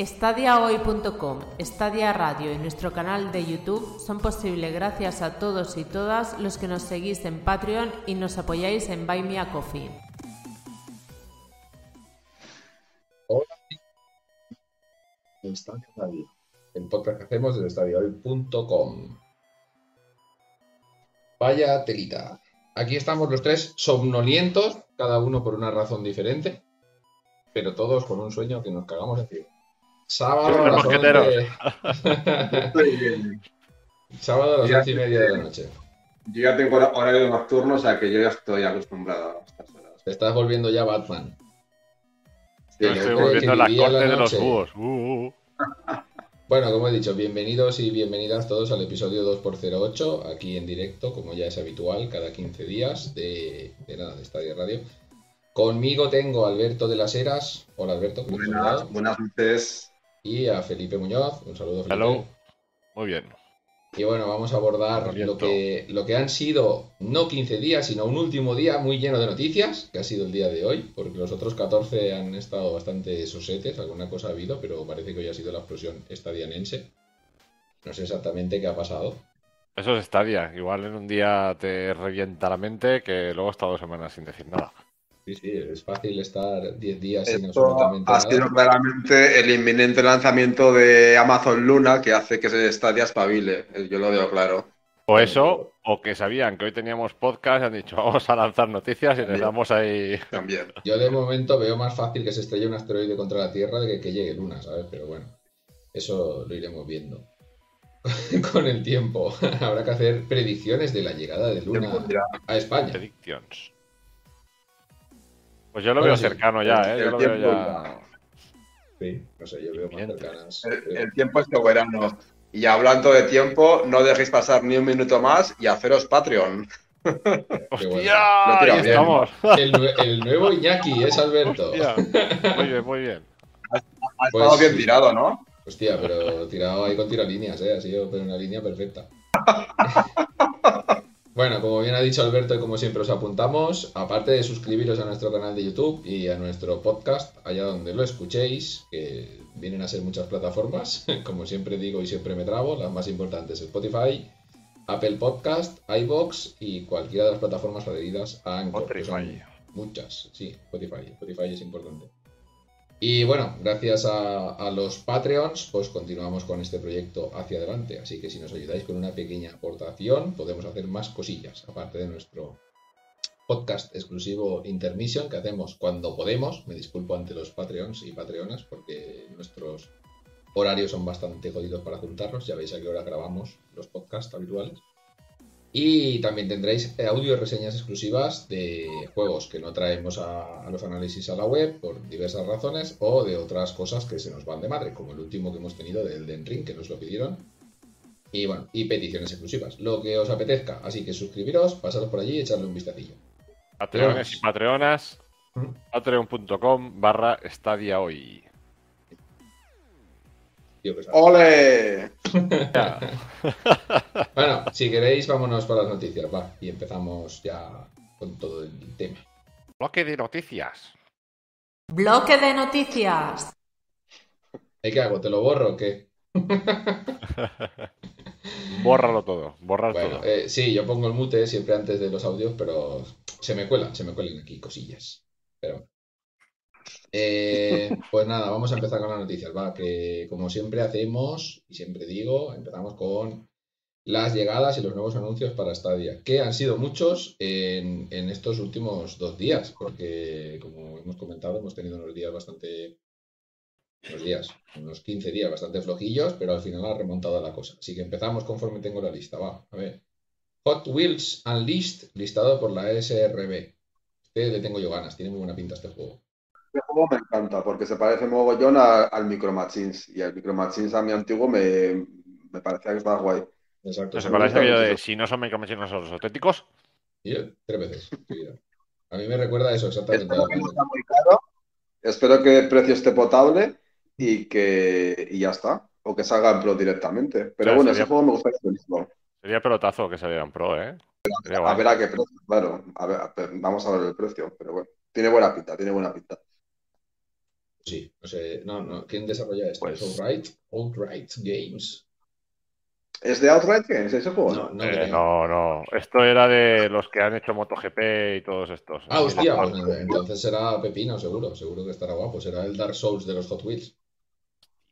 Estadiahoy.com, Estadia Radio y nuestro canal de YouTube son posibles gracias a todos y todas los que nos seguís en Patreon y nos apoyáis en Buy Me a Coffee. Hola, Estadia Radio, el podcast que hacemos desde estadiahoy.com. Vaya telita. Aquí estamos los tres somnolientos, cada uno por una razón diferente, pero todos con un sueño que nos cagamos encima. Sábado a las mosqueteros. 11... Sábado a las once y media de la noche. Yo ya tengo hor- horario nocturno, o sea que yo ya estoy acostumbrado a estas horas. Te estás volviendo ya Batman. Sí, Yo estoy volviendo que la corte de los búhos. Uh, uh, uh. Bueno, como he dicho, bienvenidos y bienvenidas todos al episodio 2x08, aquí en directo, como ya es habitual, cada 15 días de, de nada, de Estadio Radio. Conmigo tengo a Alberto de las Heras. Hola Alberto, ¿cómo Buenas, estás? buenas noches. Y a Felipe Muñoz. Un saludo, Felipe. Hello. Muy bien. Y bueno, vamos a abordar lo que, lo que han sido no 15 días, sino un último día muy lleno de noticias, que ha sido el día de hoy, porque los otros 14 han estado bastante sosetes, alguna cosa ha habido, pero parece que hoy ha sido la explosión estadianense. No sé exactamente qué ha pasado. Eso es Stadia. Igual en un día te revienta la mente que luego está dos semanas sin decir nada. Sí, sí, es fácil estar 10 días sin absolutamente ha nada. sido claramente el inminente lanzamiento de Amazon Luna que hace que se Stadia espabile. Eh, Yo lo veo claro. O eso, o que sabían que hoy teníamos podcast y han dicho vamos a lanzar noticias y les damos ahí. También. Yo de momento veo más fácil que se estrelle un asteroide contra la Tierra de que, que llegue Luna, ¿sabes? Pero bueno, eso lo iremos viendo con el tiempo. Habrá que hacer predicciones de la llegada de Luna a España. Predictions. Pues yo lo Bueno, veo sí. cercano ya, ¿eh? Yo El lo veo tiempo ya. Sí, no sé, yo veo más cercanas. El, tiempo es soberano. Y hablando de tiempo, no dejéis pasar ni un minuto más y haceros Patreon. bueno. ¡Hostia! Bien. estamos. El, el nuevo Iñaki es Alberto. Hostia. Muy bien, muy bien. Ha Pues estado bien tirado, ¿no? Hostia, pero tirado ahí con tiralíneas, ¿eh? Ha sido pero una línea perfecta. Bueno, como bien ha dicho Alberto y como siempre os apuntamos, aparte de suscribiros a nuestro canal de YouTube y a nuestro podcast, allá donde lo escuchéis, que vienen a ser muchas plataformas, como siempre digo y siempre me trabo, las más importantes Spotify, Apple Podcast, iBox y cualquiera de las plataformas adheridas a Anchor, Spotify. Muchas, sí, Spotify. Spotify es importante. Y bueno, gracias a, los Patreons, pues continuamos con este proyecto hacia adelante. Así que si nos ayudáis con una pequeña aportación, podemos hacer más cosillas, aparte de nuestro podcast exclusivo Intermission que hacemos cuando podemos. Me disculpo ante los Patreons y Patreonas porque nuestros horarios son bastante jodidos para juntarnos. Ya veis a qué hora grabamos los podcasts habituales. Y también tendréis audio y reseñas exclusivas de juegos que no traemos a, a los análisis a la web por diversas razones o de otras cosas que se nos van de madre, como el último que hemos tenido del Den Ring, que nos lo pidieron. Y bueno, y peticiones exclusivas, lo que os apetezca. Así que suscribiros, pasaros por allí y echarle un vistacillo. Patreones y patreonas. ¿Mm? Patreon.com barra Stadia hoy. Que. ¡Ole! Bueno, si queréis, vámonos para las noticias, va. Y empezamos ya con todo el tema. Bloque de noticias. Bloque de noticias. ¿Y qué hago? ¿Te lo borro o qué? Bórralo todo, borrar Bueno, todo. eh, sí, yo pongo el mute siempre antes de los audios, pero se me cuelan, se me cuelan aquí cosillas. Pero bueno. Eh, pues nada, vamos a empezar con las noticias, va, que como siempre hacemos, y siempre digo, empezamos con las llegadas y los nuevos anuncios para Stadia, que han sido muchos en, estos últimos dos días, porque como hemos comentado, hemos tenido unos días bastante, unos días, unos 15 días bastante flojillos, pero al final ha remontado la cosa. Así que empezamos conforme tengo la lista, va, a ver. Hot Wheels Unleashed, listado por la SRB. Este le tengo yo ganas, tiene muy buena pinta este juego. Este juego me encanta porque se parece mogollón a- al Micro Machines. Y el Micro Machines a mi antiguo me, me parecía que estaba guay. Exacto. ¿No se me parece aquello de si no son micromachines son los auténticos? Y yo, tres veces. sí. A mí me recuerda eso exactamente. Espero que no sea muy caro. Espero que el precio esté potable y que y ya está. O que salga en Pro directamente. Pero Claro, bueno, sería- ese juego me gustaría tenerlo. Sería pelotazo que salieran pro, ¿eh? A ver a qué precio, claro. A ver, a ver, vamos a ver el precio. Pero bueno, tiene buena pinta, tiene buena pinta. Sí, no sé. No, no. ¿Quién desarrolla esto? Pues- ¿Es Outright? Outright Games. ¿Es de Outright Games ese juego? No, no Eh, no, no. Esto era de los que han hecho MotoGP y todos estos. Ah, hostia, pues entonces será Pepino, seguro. Seguro que estará guapo. Será el Dark Souls de los Hot Wheels.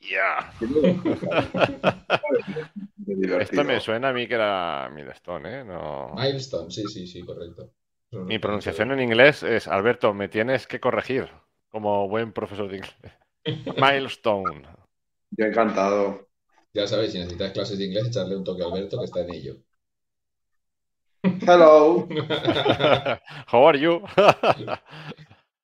Ya. Esto me suena a mí que era Milestone, ¿eh? No. Milestone, sí, sí, sí, correcto. Mi pronunciación en inglés es, Alberto, me tienes que corregir como buen profesor de inglés. Milestone. Yo encantado. Ya sabéis, si necesitáis clases de inglés, echarle un toque a Alberto que está en ello. Hello. How are you?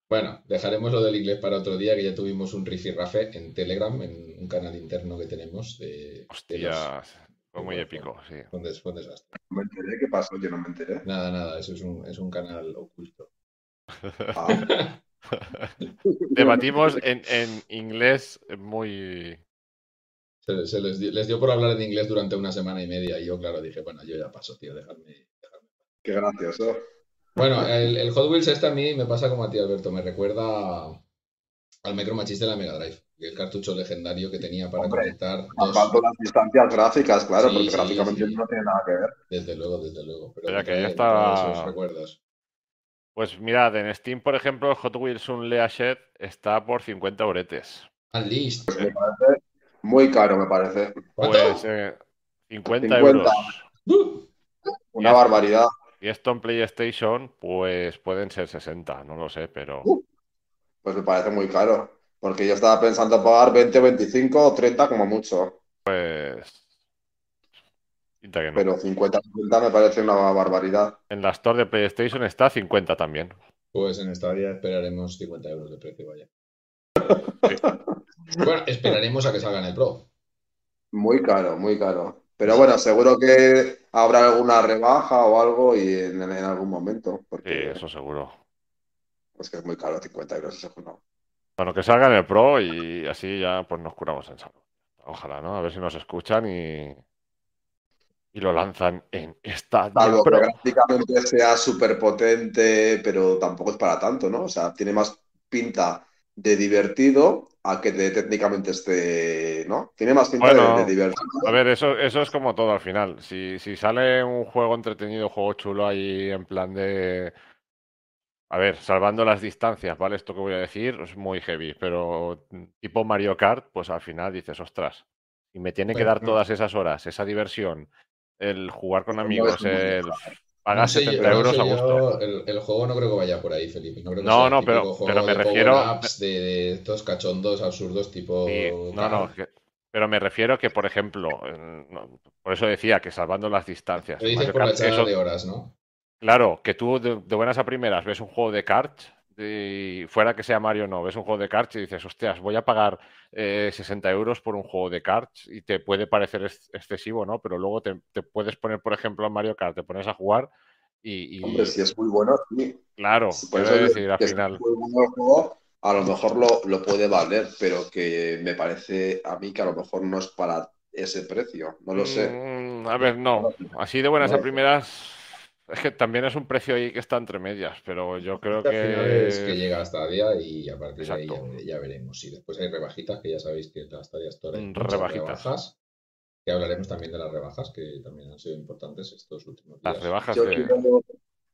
Bueno, dejaremos lo del inglés para otro día, que ya tuvimos un rifirrafe en Telegram, en un canal interno que tenemos de, de los- Hostias, fue muy épico, sí. fue un des- fue un desastre. No me enteré. ¿Qué pasó? Yo no me enteré. Nada, nada, eso es un, es un canal oculto. Ah, Debatimos en, en inglés muy... Se, se les, di- les dio por hablar en inglés durante una semana y media y yo, claro, dije, bueno, yo ya paso, tío, dejadme. dejadme. Qué gracioso. Bueno, el, el Hot Wheels este a mí me pasa como a ti, Alberto, me recuerda al Micro Machines de la Mega Drive, el cartucho legendario que tenía para Hombre, conectar dos, las distancias gráficas, claro, Sí, porque sí, gráficamente sí. no tiene nada que ver. desde luego, desde luego. Pero me que ya esos recuerdos. Pues mirad, en Steam, por ejemplo, Hot Wheels Unleashed Shed está por 50 euretes. Unleashed. Me parece muy caro, me parece. Pues eh, 50, 50. euros. ¡Uh! Una barbaridad. Y esto en PlayStation, pues pueden ser 60, no lo sé, pero... Pues me parece muy caro. Porque yo estaba pensando pagar 20, 25 o 30 como mucho. Pues... Pinta que no. Pero 50, 50 me parece una barbaridad. En la Store de PlayStation está 50 también. Pues en esta área esperaremos 50 euros de precio, vaya. Bueno, esperaremos a que salga en el Pro. Muy caro, muy caro. Pero bueno, seguro que habrá alguna rebaja o algo y en, en algún momento. Sí, eso seguro. es que es muy caro, 50 euros ese juego. Bueno, que salga en el Pro y así ya pues nos curamos en salud. Ojalá, ¿no? A ver si nos escuchan y, y lo lanzan en Salvo que Pro. gráficamente sea súper potente, pero tampoco es para tanto, ¿no? O sea, tiene más pinta de divertido a que de técnicamente esté, ¿no? Tiene más pinta de- Bueno, de, divertido. A ver, eso, eso es como todo al final. Si, si sale un juego entretenido, juego chulo ahí en plan de... A ver, salvando las distancias, ¿vale? Esto que voy a decir es muy heavy, pero tipo Mario Kart, pues al final dices, ostras, y me tiene que Bueno, dar todas esas horas, esa diversión, el jugar con No amigos, el No pagar sé 70 yo- no euros sé a gusto. yo, el, el juego no creo que vaya por ahí, Felipe. No, creo que No, sea el no, pero- pero me de refiero- de, de estos cachondos absurdos tipo Sí, no, no, que- pero me refiero que, por ejemplo, no, por eso decía que salvando las distancias, Lo dices por la Kart, echada eso- de horas, ¿no? Claro, que tú de, de buenas a primeras ves un juego de karts, y fuera que sea Mario no, ves un juego de karts y dices, hostias, voy a pagar eh, 60 euros por un juego de karts y te puede parecer ex- excesivo, ¿no? Pero luego te, te puedes poner, por ejemplo, en Mario Kart, te pones a jugar y, y Hombre, si es muy bueno, sí. claro, Por quiero eso digo decir, al si final, es muy bueno el juego, a lo mejor lo, lo puede valer, pero que me parece a mí que a lo mejor no es para ese precio. No lo sé. Mm, a ver, no, así de buenas a primeras, es que también es un precio ahí que está entre medias, pero yo creo Al final es que que... llega hasta día y a partir de ahí ya, veremos. Y después hay rebajitas, que ya sabéis que en la Stadia Store hay Mm, rebajitas. rebajas. Que hablaremos también de las rebajas, que también han sido importantes estos últimos días. Las rebajas Yo de... quiero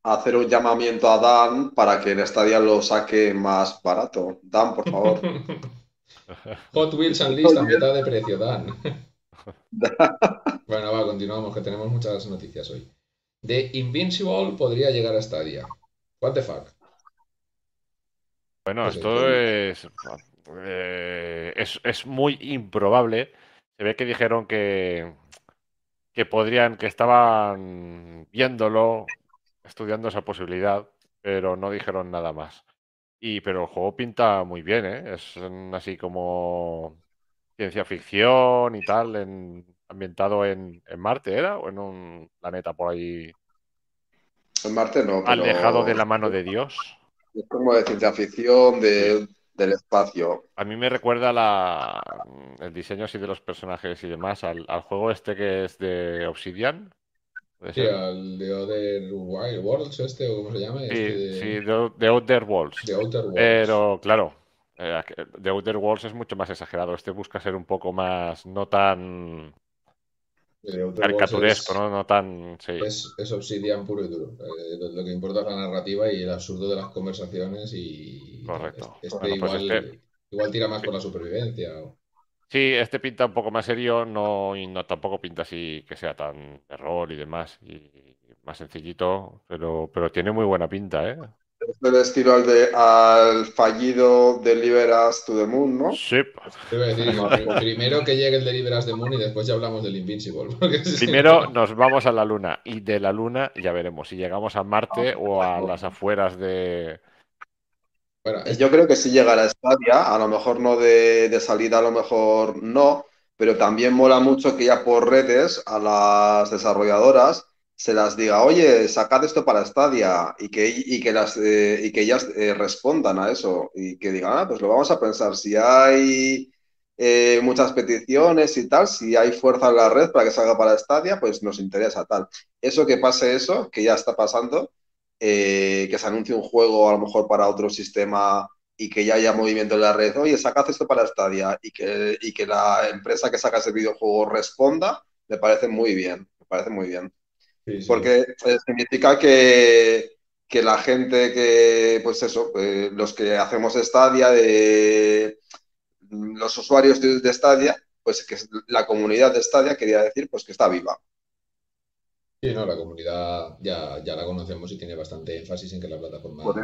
hacer un llamamiento a Dan para que en Stadia lo saque más barato. Dan, por favor. Hot Wheels Unleashed a mitad de precio, Dan. bueno, va, continuamos, que tenemos muchas noticias hoy. The Invincible podría llegar a Stadia. What the fuck? Bueno, Pues esto es, eh, es, es muy improbable. Se ve que dijeron que, que podrían, que estaban viéndolo, estudiando esa posibilidad, pero no dijeron nada más. Y, pero el juego pinta muy bien, ¿eh? Es así como ciencia ficción y tal, en, ambientado en, en Marte, ¿era? O en un planeta por ahí En Marte no, pero alejado de la mano de Dios. es como de ciencia ficción, de, del espacio. A mí me recuerda la, el diseño así de los personajes y demás al, al juego este que es de Obsidian. ¿Puede Sí, al de Other Wild Worlds, este, o cómo se llama, Sí, este de, sí, de, de Outer Worlds. de Outer Worlds. Pero claro, Eh, The Outer Worlds es mucho más exagerado. Este busca ser un poco más, no tan caricaturesco, ¿no? No tan. Sí. Es, es, Obsidian puro y duro. Eh, lo, que importa es la narrativa y el absurdo de las conversaciones y. Correcto. Este, pues igual, este igual, tira más por la supervivencia. Sí, este pinta un poco más serio, no, y no tampoco pinta así que sea tan terror y demás, y más sencillito, pero, pero tiene muy buena pinta, ¿eh? Es del estilo al, de, al fallido Deliveras to the Moon, ¿no? Sí. primero que llegue el Deliveras the Moon y después ya hablamos del Invincible. Primero nos vamos a la Luna y de la Luna ya veremos si llegamos a Marte o a las afueras de... Bueno, Yo creo que si llega a la estadia, a lo mejor no de, de salida, a lo mejor no, pero también mola mucho que ya por redes a las desarrolladoras se las diga, oye, sacad esto para Stadia y que, y que, las, eh, y que ellas eh, respondan a eso y que digan, ah, pues lo vamos a pensar. Si hay eh, muchas peticiones y tal, si hay fuerza en la red para que salga para Stadia, pues nos interesa tal. Eso que pase eso, que ya está pasando, que se anuncie un juego a lo mejor para otro sistema y que ya haya movimiento en la red, oye, sacad esto para Stadia y que, y que la empresa que saca ese videojuego responda, me parece muy bien, me parece muy bien. Porque eh, significa que, la gente que, pues eso, eh, los que hacemos Stadia, de, los usuarios de, de, Stadia, pues que la comunidad de Stadia quería decir pues que está viva. Sí, no, la comunidad ya, ya la conocemos y tiene bastante énfasis en que la plataforma pues,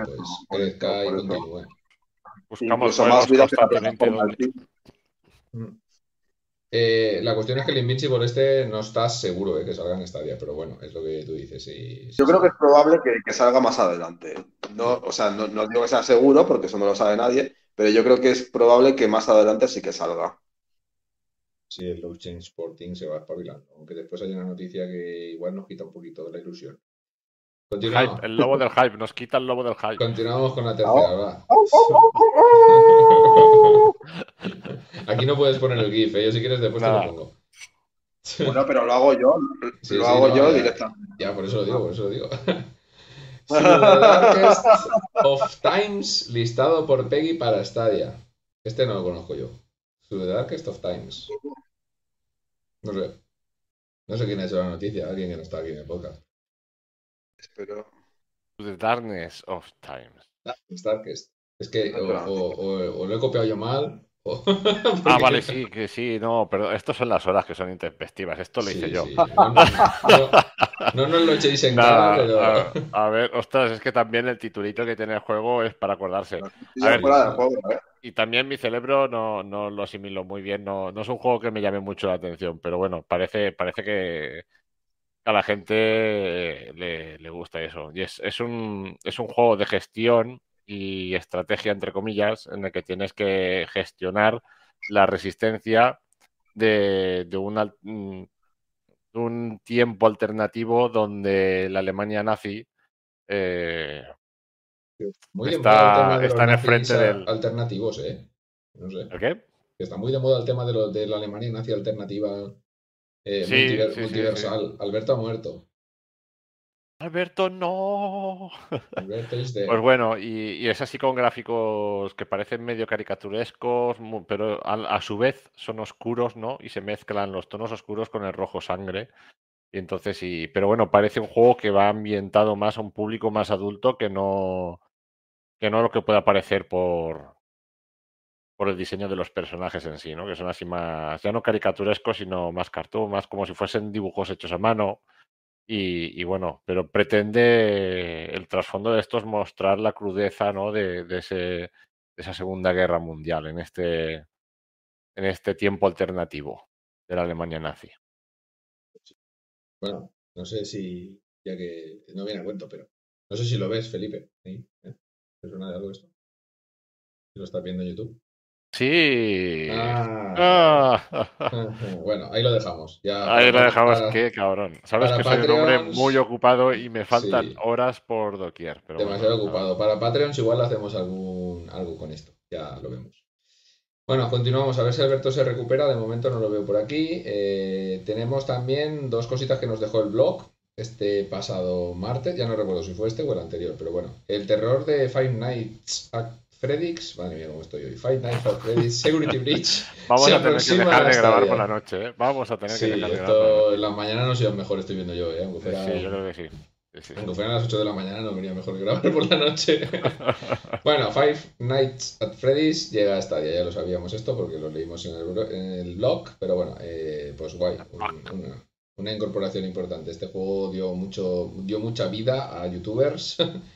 crezca y continúe. Buscamos más vida que la plataforma. Eh, la cuestión es que el Invincible este no estás seguro de que salga en Stadia, pero bueno, es lo que tú dices. Yo creo que es probable que, salga más adelante. No, o sea, no, digo que sea seguro, porque eso no lo sabe nadie, pero yo creo que es probable que más adelante sí que salga. Sí, el Low Change Sporting se va espabilando, aunque después hay una noticia que igual nos quita un poquito de la ilusión el lobo del hype, nos quita el lobo del hype. Continuamos con la tercera, Aquí no puedes poner el GIF, ¿eh? yo si quieres después te lo pongo. Bueno, pero lo hago yo, lo hago yo directamente. Ya, por eso lo digo, por eso lo digo. The Darkest of Times listado por Peggy para Stadia. Este no lo conozco yo. The Darkest of Times. No sé. No sé quién ha hecho la noticia, alguien que no está aquí en el podcast. Espero. The Darkness of Times. Darkest. Es que ah, o, lo he copiado yo mal. ah, vale, sí, que sí, no, pero estas son las horas que son intempestivas. Esto lo hice yo. No, nos lo echéis en cara, pero. A, ver, ostras, es que también el titulito que tiene el juego es para acordarse. y también mi cerebro no, no lo asimilo muy bien. No, no es un juego que me llame mucho la atención, pero bueno, parece, parece que a la gente le, gusta eso. Y es, es, un, es un juego de gestión y estrategia, entre comillas, en el que tienes que gestionar la resistencia de, de, mm, un tiempo alternativo donde la Alemania nazi eh, está, está en el frente del... Alternativos, ¿eh? No sé. qué? Está muy de moda el tema de, lo, de la Alemania nazi alternativa eh, multiversal. Alberto ha muerto. Alberto, no. Pues bueno, y, es así con gráficos que parecen medio caricaturescos, pero a, su vez son oscuros, ¿no? Y se mezclan los tonos oscuros con el rojo sangre. Y entonces sí, pero bueno, parece un juego que va ambientado más a un público más adulto que no que no lo que pueda parecer por, por el diseño de los personajes en sí, ¿no? Que son así más, ya no caricaturescos, sino más cartoon, más como si fuesen dibujos hechos a mano. Y, bueno, pero pretende el trasfondo de esto es mostrar la crudeza, ¿no? De, ese, de esa Segunda Guerra Mundial en este, en este tiempo alternativo de la Alemania nazi. Bueno, no sé si, ya que no viene a cuento, pero no sé si lo ves, Felipe. ¿Eh? ¿Te suena de algo esto? ¿Lo estás viendo en YouTube? Sí. Ah. Ah. Bueno, ahí lo dejamos. ahí lo dejamos, qué cabrón. Sabes que soy un hombre muy ocupado y me faltan horas por doquier. Demasiado ocupado. Para Patreons igual hacemos algún algo con esto. Ya lo vemos. Bueno, continuamos a ver si Alberto se recupera. De momento no lo veo por aquí. Eh, tenemos también dos cositas que nos dejó el blog este pasado martes. Ya no recuerdo si fue este o el anterior, pero bueno. El terror de Five Nights at Freddy's, madre mía, cómo estoy hoy. Five Nights at Freddy's Security Breach. Vamos a tener que dejar de grabar por la noche, ¿eh? Vamos a tener que dejar de grabar. En la mañana no sé mejor estoy viendo yo, ¿eh? Aunque fuera, sí, yo creo que sí. Aunque fueran las 8 de la mañana, no venía mejor grabar por la noche. bueno, Five Nights at Freddy's llega a Stadia, ya lo sabíamos esto porque lo leímos en el, blog, pero bueno, eh, pues guay. una, una, incorporación importante. Este juego dio, mucho, dio mucha vida a youtubers.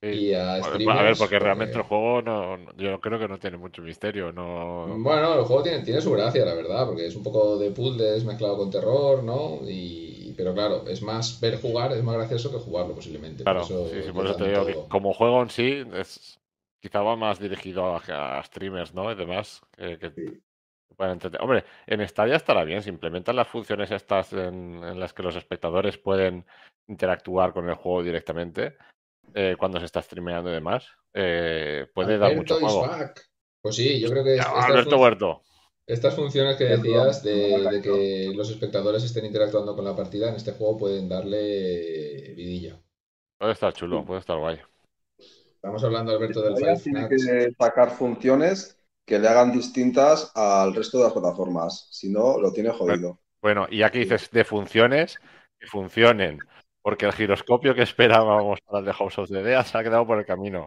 Y a, streamers, a ver, porque realmente el juego no, yo creo que no tiene mucho misterio. No... Bueno, el juego tiene, tiene su gracia, la verdad, porque es un poco de puzzles mezclado con terror, ¿no? Y, pero claro, es más ver jugar, es más gracioso que jugarlo posiblemente. Claro, sí, sí, por eso te digo que como juego en sí, es, quizá va más dirigido a, streamers, ¿no? Y demás, que, que Hombre, en Stadia estará bien, si implementan las funciones estas en, en las que los espectadores pueden interactuar con el juego directamente eh, cuando se está streameando y demás, eh, puede dar mucho juego. Pues sí, yo creo que... estas, estas funciones que decías de, que los espectadores estén interactuando con la partida en este juego pueden darle vidilla. Puede estar chulo, puede estar guay. Estamos hablando, Alberto, del Five Tiene que sacar funciones que le hagan distintas al resto de las plataformas. Si no, lo tiene jodido. Bueno, y aquí dices de funciones, que funcionen porque el giroscopio que esperábamos para el de House of the Dead se ha quedado por el camino.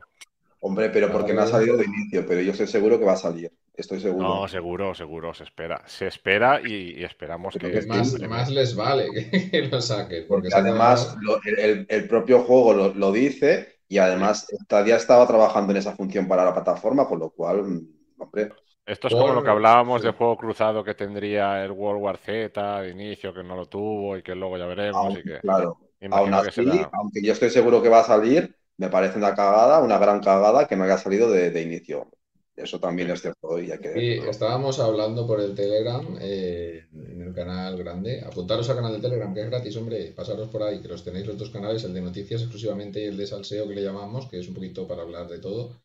Hombre, pero porque no ha salido de inicio, pero yo estoy seguro que va a salir. Estoy seguro. No, seguro, seguro, se espera. Se espera y, esperamos que. más, más les vale que, lo saquen. Porque, además, el, propio juego lo, dice y además ya estaba trabajando en esa función para la plataforma, con lo cual, hombre. Esto es como lo que hablábamos de juego cruzado que tendría el World War Z de inicio, que no lo tuvo y que luego ya veremos. y que... Claro. Aún así, aunque yo estoy seguro que va a salir, me parece una cagada, una gran cagada que no haya salido de, inicio. Eso también es cierto. Y estábamos hablando por el Telegram, eh, en el canal grande. Apuntaros al canal de Telegram, que es gratis, hombre. Pasaros por ahí, que los tenéis los dos canales, el de noticias exclusivamente y el de salseo que le llamamos, que es un poquito para hablar de todo.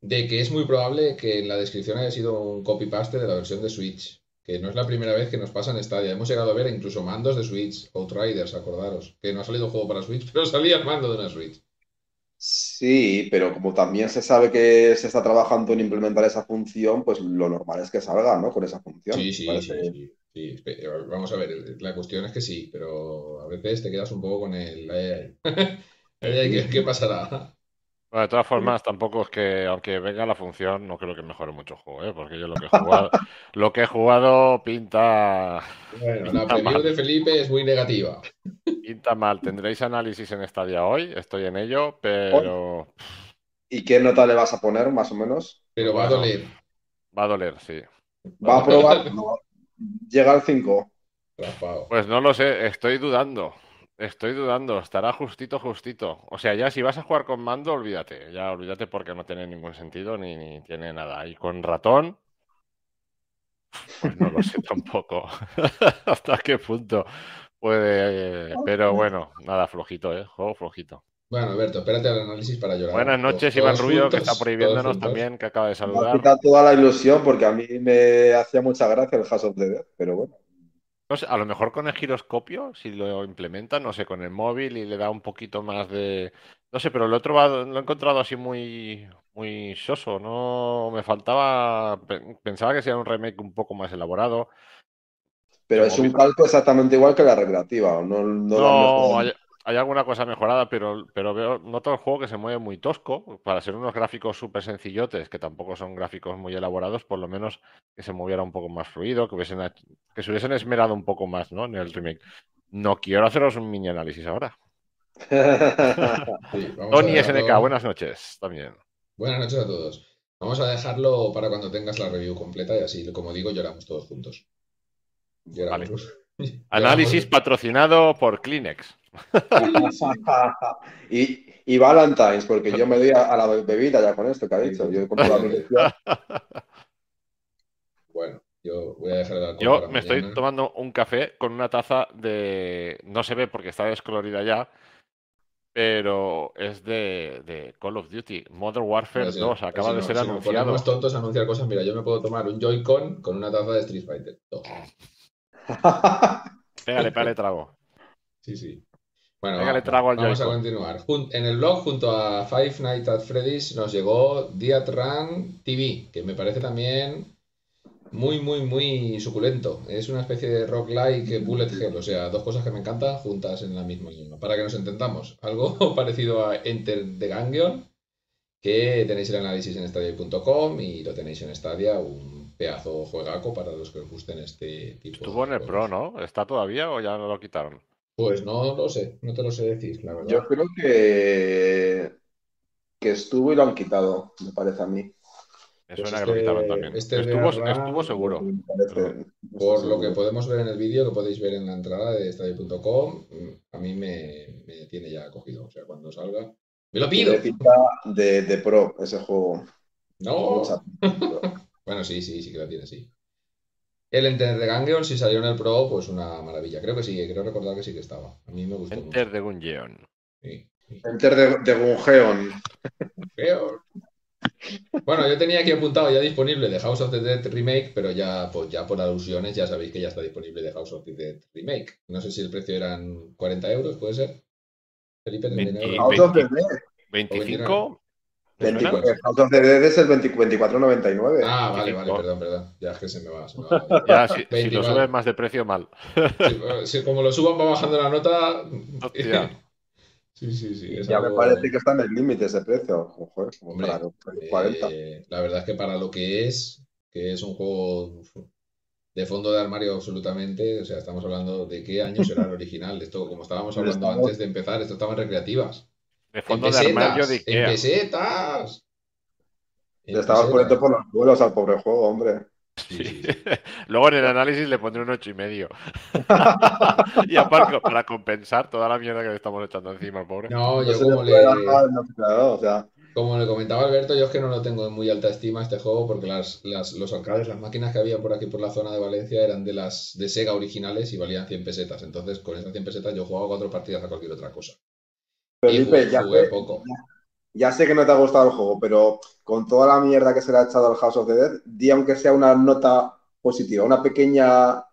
De que es muy probable que en la descripción haya sido un copy-paste de la versión de Switch que no es la primera vez que nos pasa en Stadia. Hemos llegado a ver incluso mandos de Switch, Outriders, acordaros, que no ha salido juego para Switch, pero salía el mando de una Switch. Sí, pero como también se sabe que se está trabajando en implementar esa función, pues lo normal es que salga, ¿no? Con esa función. Sí, sí, sí, sí, Vamos a ver, la cuestión es que sí, pero a veces te quedas un poco con el... ¿Qué, ¿Qué pasará? de todas formas, tampoco es que, aunque venga la función, no creo que mejore mucho el juego, ¿eh? porque yo lo que he jugado, lo que he jugado pinta. Bueno, la opinión de Felipe es muy negativa. Pinta mal. Tendréis análisis en Stadia hoy, estoy en ello, pero. ¿Y qué nota le vas a poner, más o menos? Pero va a doler. Va a doler, sí. ¿Va a probar? ¿Llega al 5? Pues no lo sé, estoy dudando. Estoy dudando, estará justito, justito. O sea, ya si vas a jugar con mando, olvídate. Ya olvídate porque no tiene ningún sentido ni, tiene nada. Y con ratón, pues no lo sé tampoco. ¿Hasta qué punto puede? pero bueno, nada, flojito, ¿eh? Juego flojito. Bueno, Alberto, espérate al análisis para llorar. Buenas noches, Iván Rubio, que está prohibiéndonos también, que acaba de saludar. Me ha toda la ilusión porque a mí me hacía mucha gracia el House of the pero bueno a lo mejor con el giroscopio, si lo implementa, no sé, con el móvil y le da un poquito más de. No sé, pero el otro lo he encontrado así muy, muy soso. No me faltaba. Pensaba que sería un remake un poco más elaborado. Pero es un calco exactamente igual que la recreativa. No, no, hay alguna cosa mejorada, pero, pero veo, noto el juego que se mueve muy tosco. Para ser unos gráficos súper sencillotes, que tampoco son gráficos muy elaborados, por lo menos que se moviera un poco más fluido, que, hubiesen, que se hubiesen esmerado un poco más ¿no? en el remake. No quiero haceros un mini análisis ahora. Tony SNK, buenas noches también. Buenas noches a todos. Vamos a dejarlo para cuando tengas la review completa y así, como digo, lloramos todos juntos. Análisis patrocinado por Kleenex. Y, y, Valentine's, porque yo me doy a, la bebida ya con esto que ha dicho. Yo Bueno, yo voy a dejar de Yo me estoy tomando un café con una taza de. No se ve porque está descolorida ya, pero es de, de, Call of Duty. Modern Warfare 2 acaba de ser si anunciado. Tontos a anunciar cosas. Mira, yo me puedo tomar un Joy-Con con una taza de Street Fighter. Pégale, pégale trago. Sí, sí. Bueno, vamos a continuar. En el blog, junto a Five Nights at Freddy's, nos llegó Diat Run TV, que me parece también muy, muy, muy suculento. Es una especie de rock-like bullet hell, o sea, dos cosas que me encantan juntas en la misma. Para que nos entendamos, algo parecido a Enter the Ganglion, que tenéis el análisis en stadia.com y lo tenéis en Stadia, un pedazo juegaco para los que os gusten este tipo Estuvo en el Pro, ¿no? ¿Está todavía o ya no lo quitaron? Pues no lo sé, no te lo sé decir, la verdad. Yo creo que, que estuvo y lo han quitado, me parece a mí. Me suena que lo también. Este estuvo, seguro. Por lo que podemos ver en el vídeo, que podéis ver en la entrada de estadio.com, a mí me, tiene ya cogido. O sea, cuando salga. ¡Me lo pido! De, de, pro ese juego. No. bueno, sí, sí, sí que lo tiene, sí. El Enter de Gungeon, si salió en el Pro, pues una maravilla. Creo que sí, creo recordar que sí que estaba. A mí me gustó. Enter de Gungeon. Sí, Enter de, de Gungeon. Bueno, yo tenía aquí apuntado ya disponible de House of the Dead Remake, pero ya, pues ya por alusiones ya sabéis que ya está disponible de House of the Dead Remake. No sé si el precio eran 40 euros, ¿puede ser? Felipe, 20, House of the Dead. 25. House of the Dead es el 24.99. Ah, vale, vale, perdón, perdón. Ya es que se me va. Se me va. ya, si, si, lo subes más de precio, mal. si, como lo suban va bajando la nota. Sí, sí, sí. ya me parece que está en el límite ese precio. eh, la verdad es que para lo que es, que es un juego de fondo de armario absolutamente, o sea, estamos hablando de qué año será el original. Esto, como estábamos hablando antes de empezar, esto estaban recreativas. De fondo de armario de Ikea. En pesetas. Le estabas poniendo por los vuelos al pobre juego, hombre. Luego en el análisis le pondré un ocho y medio. y aparte, para compensar toda la mierda que le estamos echando encima al pobre. No, yo como le... Como le comentaba Alberto, yo es que no lo tengo en muy alta estima este juego porque las, los arcades, las máquinas que había por aquí por la zona de Valencia eran de las de Sega originales y valían 100 pesetas. Entonces, con esas 100 pesetas yo jugaba cuatro partidas a cualquier otra cosa. Felipe, ya, poco. Ya, sé que no te ha gustado el juego, pero con toda la mierda que se le ha echado al House of the Dead, di aunque sea una nota positiva, una pequeña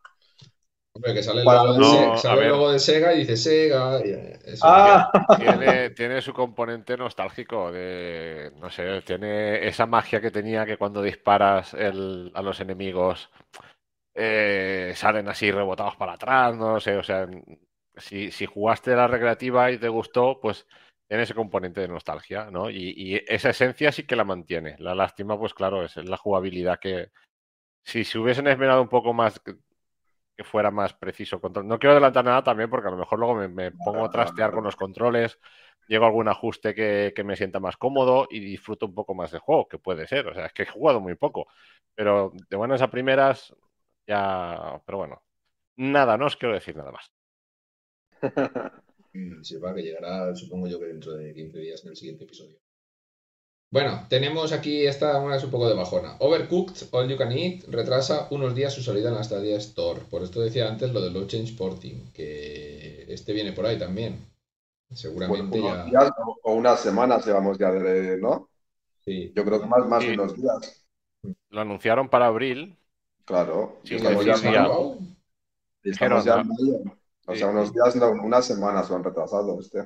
Hombre, que sale, el logo, de, Sega, de Sega y dice Sega. ah. tiene, tiene, su componente nostálgico de, no sé, tiene esa magia que tenía que cuando disparas el, a los enemigos eh, salen así rebotados para atrás, no sé, o sea, si, si jugaste la recreativa y te gustó, pues tiene ese componente de nostalgia, ¿no? Y, esa esencia sí que la mantiene. La lástima, pues claro, es la jugabilidad que. Si se hubiesen esmerado un poco más, que fuera más preciso control. No quiero adelantar nada también, porque a lo mejor luego me, pongo a trastear con los controles, llego a algún ajuste que, que, me sienta más cómodo y disfruto un poco más del juego, que puede ser. O sea, es que he jugado muy poco. Pero de buenas a primeras, ya. Pero bueno, nada, no os quiero decir nada más. va que llegará, supongo yo que dentro de 15 días en el siguiente episodio. Bueno, tenemos aquí esta una es un poco de bajona. Overcooked All You Can Eat retrasa unos días su salida en la Stadia Store. Por esto decía antes lo de Low Change Porting, que este viene por ahí también. Seguramente ya. Días o unas semanas llevamos ya de, ¿no? Sí. Yo creo que más, más de unos días. Lo anunciaron para abril. Claro. Sí, estamos, ya, estamos ya en mayo. O sea, unos días, no, unas semanas lo han retrasado este.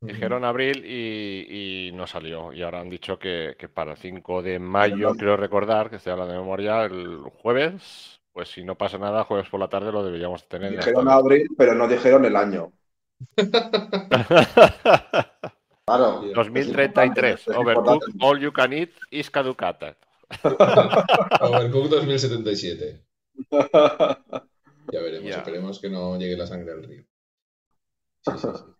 Dijeron abril y, no salió. Y ahora han dicho que, para el 5 de mayo, quiero recordar, que estoy hablando de memoria, el jueves, pues si no pasa nada, jueves por la tarde lo deberíamos tener. Dijeron abril, pero no dijeron el año. claro. 2033. Overcooked All You Can Eat is Caducata. Overcooked 2077. Ya veremos, esperemos que no llegue la sangre al río.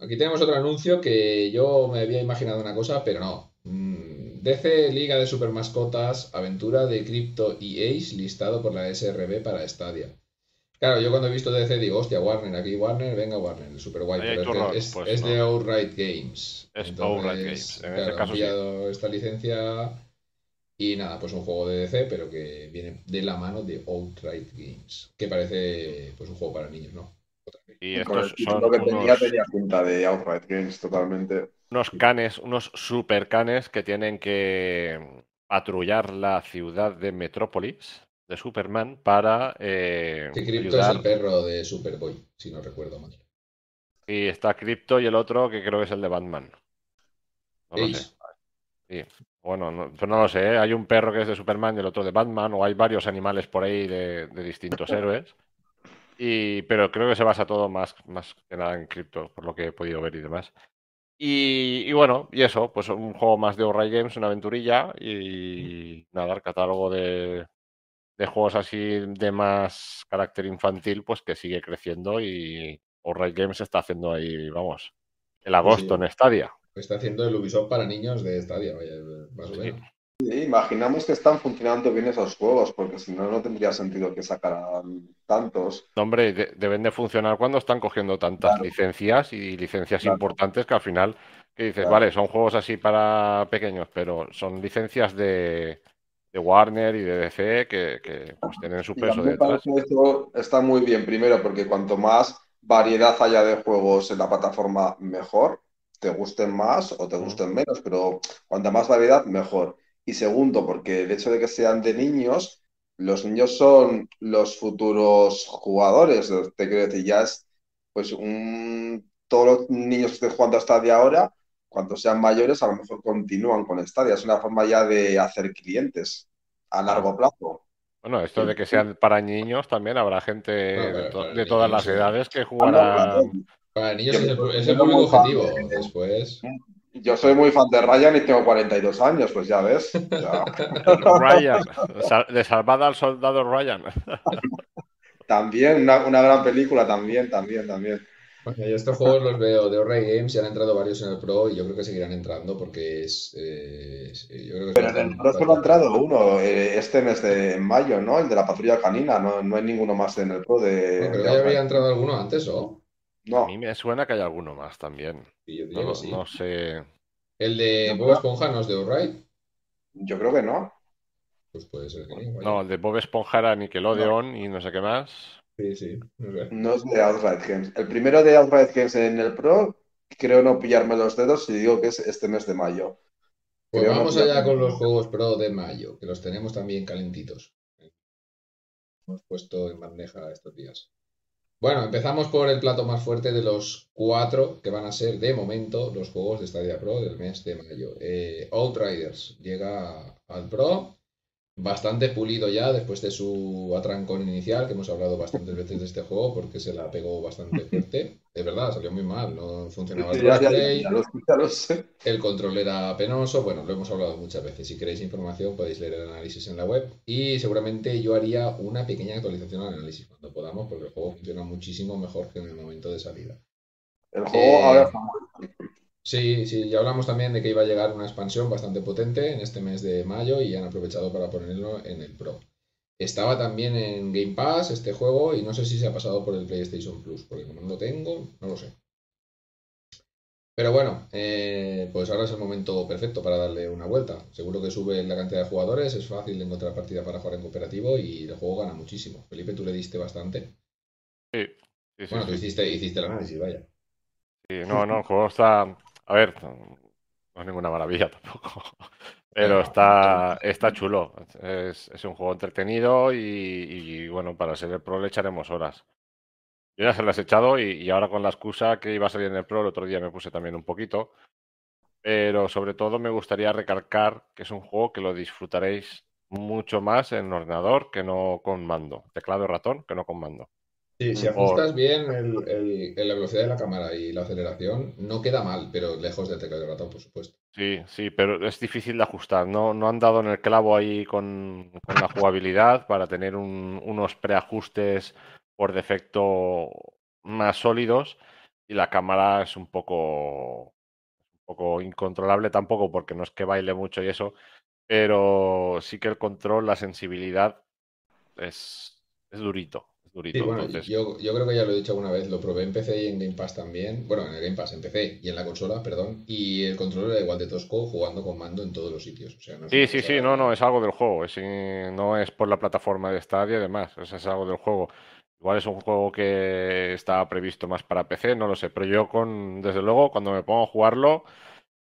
aquí tenemos otro anuncio que yo me había imaginado una cosa, pero no. Mm, DC Liga de Super Mascotas, aventura de Crypto y Ace listado por la SRB para Stadia. Claro, yo cuando he visto DC digo, hostia, Warner, aquí Warner, venga Warner, super guay, pero es, de, es, de Outright Games. Es Outright Games. En este caso, han pillado esta licencia y nada, pues un juego de DC, pero que viene de la mano de Outright Games, que parece pues un juego para niños, ¿no? Y estos son lo que tenía tenía pinta de Outright Games totalmente. Unos canes, unos super canes que tienen que patrullar la ciudad de Metrópolis de Superman para. Eh, Crypto es el perro de Superboy, si no recuerdo mal. Y está Crypto y el otro que creo que es el de Batman. No lo sé. Sí. Bueno, no, no lo sé. ¿eh? Hay un perro que es de Superman y el otro de Batman, o hay varios animales por ahí de, distintos héroes. Y, pero creo que se basa todo más, más que nada en cripto, por lo que he podido ver y demás. Y, bueno, y eso, pues un juego más de Outright Games, una aventurilla y nada, el catálogo de, de juegos así de más carácter infantil, pues que sigue creciendo y Outright Games está haciendo ahí, vamos, el agosto en Stadia. Está haciendo el Ubisoft para niños de Stadia, vaya, más o menos. imaginamos que están funcionando bien esos juegos, porque si no, no tendría sentido que sacaran tantos. hombre, deben de funcionar cuando están cogiendo tantas licencias y licencias importantes que al final, que dices, vale, son juegos así para pequeños, pero son licencias de, de Warner y de DC que, pues, tienen su peso detrás. Esto está muy bien, primero, porque cuanto más variedad haya de juegos en la plataforma, mejor. Te gusten más o te gusten menos, pero cuanta más variedad, mejor. Y segundo, porque el hecho de que sean de niños, los niños son los futuros jugadores. Te quiero decir, ya es pues un todos los niños que estén jugando hasta de ahora cuando sean mayores, a lo mejor continúan con Stadia. Es una forma ya de hacer clientes a largo plazo. Bueno, esto de que sean para niños también habrá gente de, todas las edades que jugarán. Para niños es el, público objetivo. Después. Yo soy muy fan de Ryan y tengo 42 años, pues ya ves. Ryan, de Salvada al Soldado Ryan. también, una, una gran película, también, también, también yo estos juegos los veo de Horror Games y han entrado varios en el Pro y yo creo que seguirán entrando porque es. Eh, Pero en el Pro solo ha entrado uno, eh, este mes de mayo, ¿no? El de la patrulla canina, no, no hay ninguno más en el Pro de. No, creo que había entrado alguno antes, ¿o? No. A mí me suena que hay alguno más también. no, no, sé. ¿El de Bob Esponja no es de O'Reilly? Yo creo que no. Pues puede ser que no. No, el de Bob Esponja era Nickelodeon y no sé qué más. Sí, sí. No es de Outright Games. El primero de Outright Games en el Pro, creo no pillarme los dedos si digo que es este mes de mayo. Pues vamos allá con los juegos Pro de mayo, que los tenemos también calentitos. Hemos puesto en bandeja estos días. Bueno, empezamos por el plato más fuerte de los cuatro que van a ser de momento los juegos de Stadia Pro del mes de mayo. Eh, Outriders llega al Pro bastante pulido ya después de su atrancón inicial, que hemos hablado bastantes veces de este juego porque se la pegó bastante fuerte. De verdad, salió muy mal, no funcionaba el crossplay, el control era penoso, bueno, lo hemos hablado muchas veces. Si queréis información podéis leer el análisis en la web y seguramente yo haría una pequeña actualización al análisis cuando podamos porque el juego funciona muchísimo mejor que en el momento de salida. El juego ahora Sí, sí, ya hablamos también de que iba a llegar una expansión bastante potente en este mes de mayo y han aprovechado para ponerlo en el Pro. Estaba también en Game Pass este juego y no sé si se ha pasado por el PlayStation Plus, porque como no lo tengo, no lo sé. Pero bueno, eh, pues ahora es el momento perfecto para darle una vuelta. Seguro que sube la cantidad de jugadores, es fácil de encontrar partida para jugar en cooperativo y el juego gana muchísimo. Felipe, tú le diste bastante. Sí. bueno, tú hiciste, hiciste el análisis, vaya. Sí, no, no, el juego está a ver, no es ninguna maravilla tampoco. Pero está, está chulo. Es, un juego entretenido y, bueno, para ser el pro le echaremos horas. Yo ya se las he echado y, ahora con la excusa que iba a salir en el pro, el otro día me puse también un poquito. Pero sobre todo me gustaría recalcar que es un juego que lo disfrutaréis mucho más en ordenador que no con mando. Teclado y ratón que no con mando. Sí, si ajustas bien la velocidad de la cámara y la aceleración, no queda mal, pero lejos de teclado de ratón, por supuesto. Sí, sí, pero es difícil de ajustar. No, no han dado en el clavo ahí con, la jugabilidad para tener unos preajustes por defecto más sólidos y la cámara es un poco, un poco incontrolable tampoco porque no es que baile mucho y eso, pero sí que el control, la sensibilidad es, es durito yo, creo que ya lo he dicho alguna vez, lo probé en PC y en Game Pass también. Bueno, en el Game Pass, en PC y en la consola, perdón. Y el control era igual de tosco jugando con mando en todos los sitios. sí, sí, sí, no, no, es algo del juego. Es, no es por la plataforma de Stadia y demás. Es, algo del juego. Igual es un juego que está previsto más para PC, no lo sé. Pero yo, con desde luego, cuando me pongo a jugarlo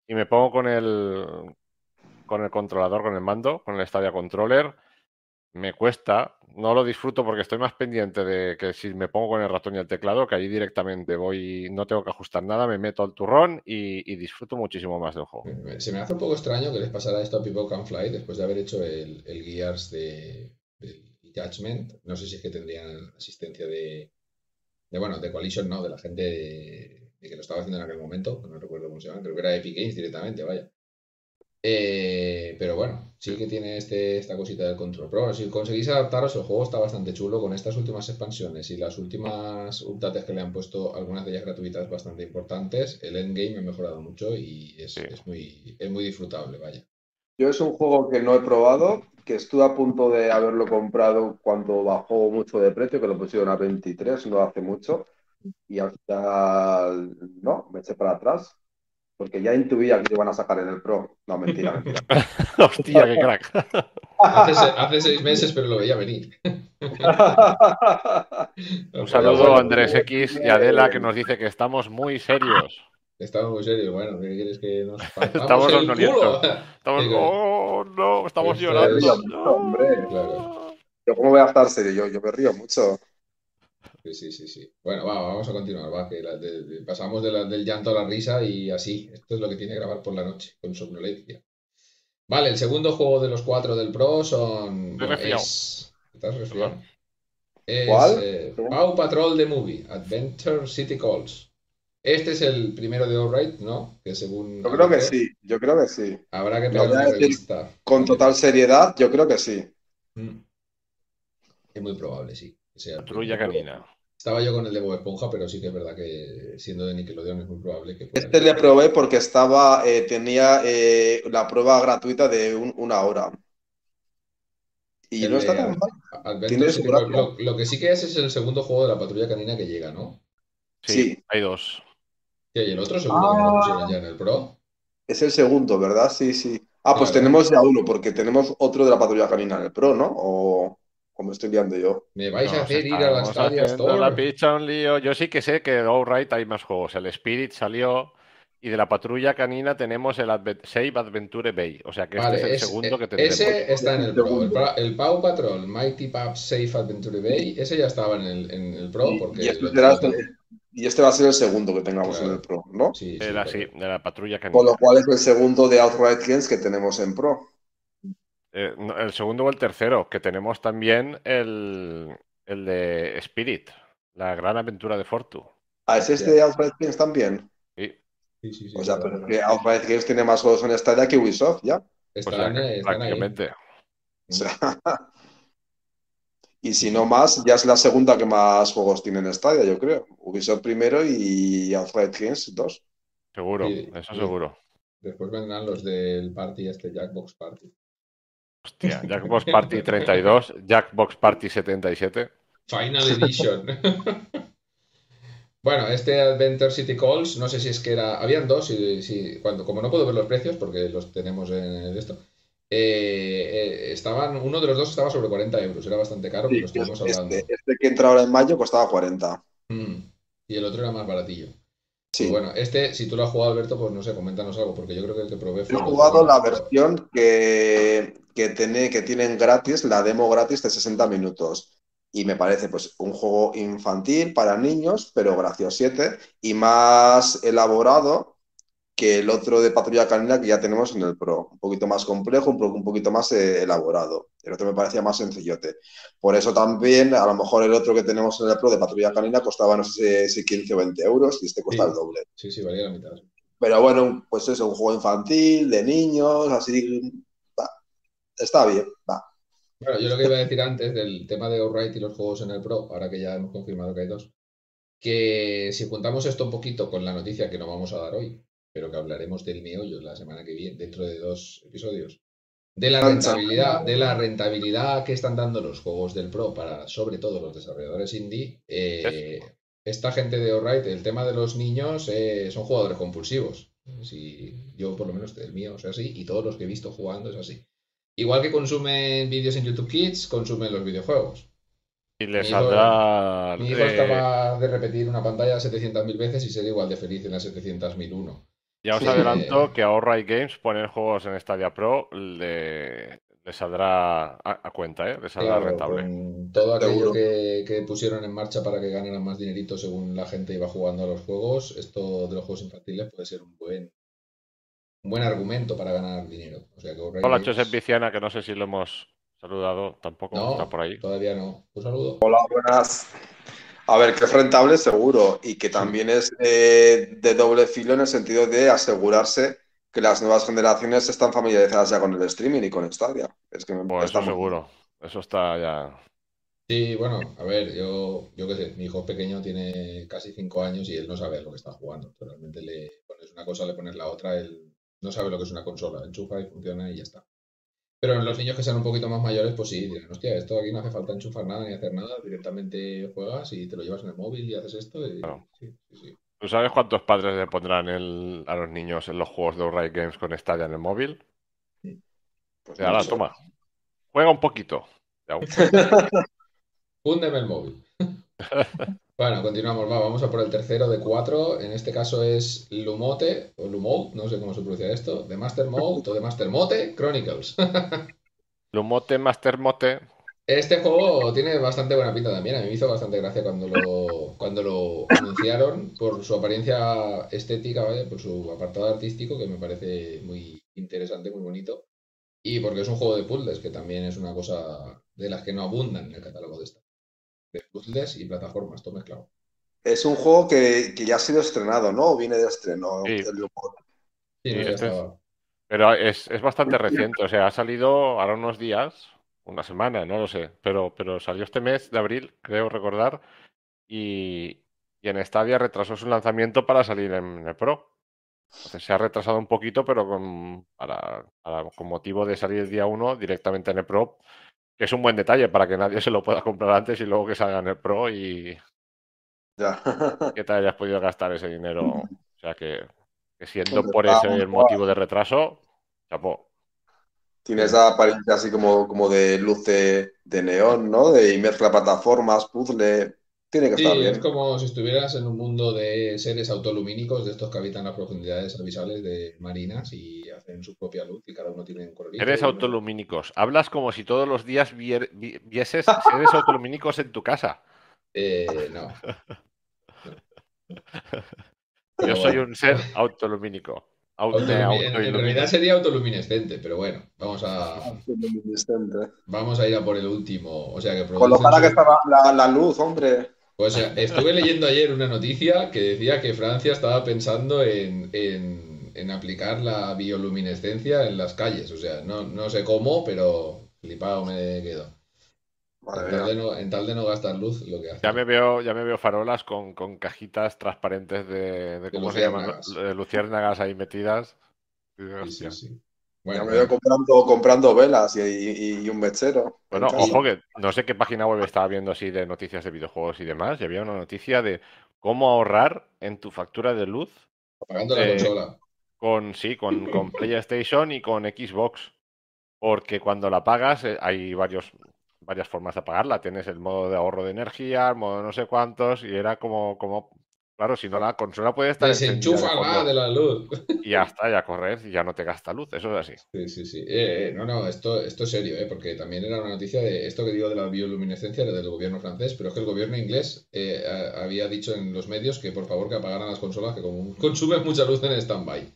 y me pongo con el, con el controlador, con el mando, con el Stadia Controller me cuesta, no lo disfruto porque estoy más pendiente de que si me pongo con el ratón y el teclado, que allí directamente voy, no tengo que ajustar nada, me meto al turrón y, disfruto muchísimo más del juego. Se me hace un poco extraño que les pasara esto a People Can Fly después de haber hecho el, el Gears de, Judgment. No sé si es que tendrían asistencia de, de bueno, de Coalition, no, de la gente de, que lo estaba haciendo en aquel momento, no recuerdo cómo se llama, creo que era Epic Games directamente, vaya. Eh, pero bueno, sí que tiene este, esta cosita del Control Pro. Si conseguís adaptaros, el juego está bastante chulo con estas últimas expansiones y las últimas updates que le han puesto, algunas de ellas gratuitas bastante importantes. El endgame ha mejorado mucho y es, muy, es muy disfrutable, vaya. Yo es un juego que no he probado, que estuve a punto de haberlo comprado cuando bajó mucho de precio, que lo pusieron a 23, no hace mucho, y al final no, me eché para atrás porque ya intuía que iban a sacar en el Pro. No, mentira, mentira. Hostia, qué crack. hace, seis meses, pero lo veía venir. Un saludo a Andrés X y Adela que nos dice que estamos muy serios. Estamos muy serios, bueno, ¿qué quieres que nos Estamos en Estamos, oh, no, estamos llorando. hombre. Claro. Yo cómo voy a estar serio, yo, yo me río mucho. Sí, sí, sí. Bueno, vamos a continuar, va, que pasamos del llanto a la risa y así. Esto es lo que tiene grabar por la noche, con somnolencia. Vale, el segundo juego de los cuatro del Pro son... es... ¿Estás resfriado? Es ¿Cuál? Eh, Paw Patrol The Movie, Adventure City Calls. Este es el primero de Alright, ¿no? Que según... Yo creo que sí, yo creo que sí. Habrá que pegar una revista. Con total seriedad, yo creo que sí. Mm. Es muy probable, sí. Patrulla canina. Estaba yo con el de Bob Esponja, pero sí que es verdad que siendo de Nickelodeon es muy probable que. Este le probé porque estaba, eh, tenía eh, la prueba gratuita de una hora. Y no está tan mal. lo, que sí que es es el segundo juego de la patrulla canina que llega, ¿no? Sí, hay dos. ¿Y el otro segundo que lo pusieron ya en el Pro? Es el segundo, ¿verdad? Sí, sí. Ah, pues tenemos ya uno, porque tenemos otro de la patrulla canina en el Pro, ¿no? O como estoy viendo yo. Me vais a hacer ir a las Stadia La picha un lío. Yo sí que sé que de Right hay más juegos. El Spirit salió y de la patrulla canina tenemos el Save Adventure Bay. O sea que este es el segundo que tenemos. Ese está en el Pro. El, Pau Patrol Mighty Pup Safe Adventure Bay, ese ya estaba en el, en el Pro. Porque y, este va a ser el segundo que tengamos en el Pro, ¿no? Sí, sí, de la patrulla canina. Con lo cual es el segundo de Outright Games que tenemos en Pro. Eh, el segundo o el tercero, que tenemos también el, el de Spirit, la gran aventura de Fortu. Ah, ¿es este de Outright Games también? Sí. sí, sí, o sea, pero es que Outright Games tiene más juegos en Stadia que Ubisoft, ¿ya? Pues prácticamente. y si no más, ya es la segunda que más juegos tiene en Stadia, yo creo. Ubisoft primero y Outright Games dos. Seguro, eso seguro. Después vendrán los del Party, este Jackbox Party. Hostia, Jackbox Party 32, Jackbox Party 77. Final Edition. bueno, este Adventure City Calls, no sé si es que era. Habían dos, y, cuando, como no puedo ver los precios, porque los tenemos en esto. Eh, eh, estaban, uno de los dos estaba sobre 40 euros, era bastante caro, pero estuvimos este, hablando. Este, que entra ahora en mayo costaba 40. Mm, y el otro era más baratillo. Sí. bueno, este, si tú lo has jugado, Alberto, pues no sé, coméntanos algo, porque yo creo que el que probé fue. He jugado la versión que, que, tiene, que tienen gratis, la demo gratis de 60 minutos. Y me parece pues un juego infantil para niños, pero graciosete y más elaborado que el otro de Patrulla Canina que ya tenemos en el Pro. Un poquito más complejo, un, un poquito más eh, elaborado. El otro me parecía más sencillote. Por eso también, a lo mejor el otro que tenemos en el Pro de Patrulla Canina costaba, no sé si 15 o 20 euros y este cuesta el doble. Sí, sí, valía la mitad. Pero bueno, pues eso, un juego infantil, de niños, así. Está bien, va. Bueno, yo lo que iba a decir antes del tema de Alright y los juegos en el Pro, ahora que ya hemos confirmado que hay dos, que si juntamos esto un poquito con la noticia que nos vamos a dar hoy, pero que hablaremos del meollo la semana que viene, dentro de dos episodios. De la rentabilidad, de la rentabilidad que están dando los juegos del Pro para, sobre todo, los desarrolladores indie. Eh, esta gente de Alright, el tema de los niños, eh, son jugadores compulsivos. Si, yo, por lo menos, el mío es así, y todos los que he visto jugando es así. Igual que consumen vídeos en YouTube Kids, consumen los videojuegos. Y les saldrá. Mi hijo es capaz de repetir una pantalla 700.000 veces y ser igual de feliz en las 700.001. Ya os adelanto que Outright Games poner juegos en Stadia Pro le, saldrá a, cuenta, ¿eh? les saldrá rentable. todo aquello que, pusieron en marcha para que ganaran más dinerito según la gente iba jugando a los juegos, esto de los juegos infantiles puede ser un buen un buen argumento para ganar dinero. Hola, Josep Viciana, que no sé si lo hemos saludado, tampoco está por ahí. Todavía no. Un saludo. Hola, buenas. A ver, que es rentable seguro y que también es eh, de doble filo en el sentido de asegurarse que las nuevas generaciones están familiarizadas ya con el streaming y con Stadia. Es que pues eso seguro. Eso está ya. Sí, bueno, a ver, yo, yo qué sé, mi hijo pequeño tiene casi cinco años y él no sabe lo que está jugando. Realmente le pones una cosa, le pones la otra, él no sabe lo que es una consola. Enchufa y funciona y ya está. Pero en los niños que sean un poquito más mayores, pues sí, dirán, hostia, esto aquí no hace falta enchufar nada ni hacer nada, directamente juegas y te lo llevas en el móvil y haces esto. ¿Tú sabes cuántos padres le pondrán a los niños en los juegos de Outright Games con Stadia en el móvil? Pues ahora, toma. Juega un poquito. Fúndeme el móvil. Bueno, continuamos, vamos a por el tercero de cuatro. En este caso es Lumote, o Lumote, no sé cómo se pronuncia esto, de Master Mode o de Master Mote Chronicles. Lumote, Master Mote. Este juego tiene bastante buena pinta también. A mí me hizo bastante gracia cuando lo, cuando lo anunciaron por su apariencia estética, por su apartado artístico, que me parece muy interesante, muy bonito. Y porque es un juego de puzzles, que también es una cosa de las que no abundan en el catálogo de esta de puzzles y plataformas, todo mezclado. Es un juego que, ya ha sido estrenado, ¿no? viene de estreno. Sí. pero es, bastante reciente, o sea, ha salido ahora unos días, una semana, no lo sé, pero, pero salió este mes de abril, creo recordar, y, en Stadia retrasó su lanzamiento para salir en, el Pro. se ha retrasado un poquito, pero con, con motivo de salir el día 1 directamente en el Pro, que es un buen detalle para que nadie se lo pueda comprar antes y luego que salga en el Pro y ya. que te hayas podido gastar ese dinero. O sea que, siendo por ese el motivo de retraso, chapó. Tiene esa apariencia así como, como de luz de, neón, ¿no? De y mezcla plataformas, puzzle. Tiene que estar bien. Es como si estuvieras en un mundo de seres autolumínicos, de estos que habitan las profundidades abisales de marinas y hacen su propia luz y cada uno tiene un colorito. Seres autolumínicos. Hablas como si todos los días vieses seres autolumínicos en tu casa. Eh, no. Yo soy un ser autolumínico. en, realidad sería autoluminescente, pero bueno, vamos a. Vamos a ir a por el último. O sea que Con lo para que estaba la luz, hombre. Pues estuve leyendo ayer una noticia que decía que Francia estaba pensando en, aplicar la bioluminescencia en las calles. O sea, no, sé cómo, pero flipado me quedo. en, tal de no, gastar luz, lo que hace. Ya me veo, ya me veo farolas con, cajitas transparentes de, ¿cómo se llaman? De luciérnagas ahí metidas. Sí, sí, sí. Bueno, me veo comprando, comprando velas y, un mechero. Bueno, ojo que no sé qué página web estaba viendo así de noticias de videojuegos y demás. Y había una noticia de cómo ahorrar en tu factura de luz. Apagando la consola. Con, sí, con, con PlayStation y con Xbox. Porque cuando la pagas eh, hay varios, varias formas de apagarla. Tienes el modo de ahorro de energía, el modo no sé cuántos, y era como, como Claro, si no la consola puede estar. Desenchufa de, de la luz. Y ya está, ya correr y ya no te gasta luz, eso es así. Sí, sí, sí. Eh, eh, no, no, esto, esto es serio, eh, porque también era una noticia de esto que digo de la bioluminescencia del gobierno francés, pero es que el gobierno inglés eh, había dicho en los medios que por favor que apagaran las consolas que consumen mucha luz en stand-by.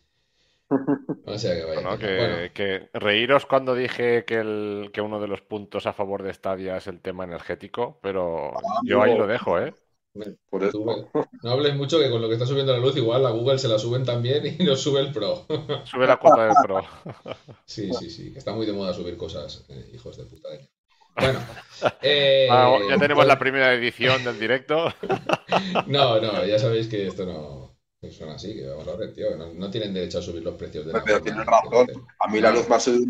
O sea que vaya. Bueno, que, reíros cuando dije que, el, que uno de los puntos a favor de Stadia es el tema energético, pero yo ahí lo dejo, ¿eh? No hables mucho que con lo que está subiendo la luz, igual a Google se la suben también y nos sube el Pro. Sube la cuota del Pro. Sí, sí, sí, que está muy de moda subir cosas, eh, hijos de puta. Bueno, eh, ah, ya tenemos la primera edición del directo. No, no, ya sabéis que esto no, son así, que vamos a ver, tío, no, tienen derecho a subir los precios de la Pero tienes razón. A mí la luz me ha subido.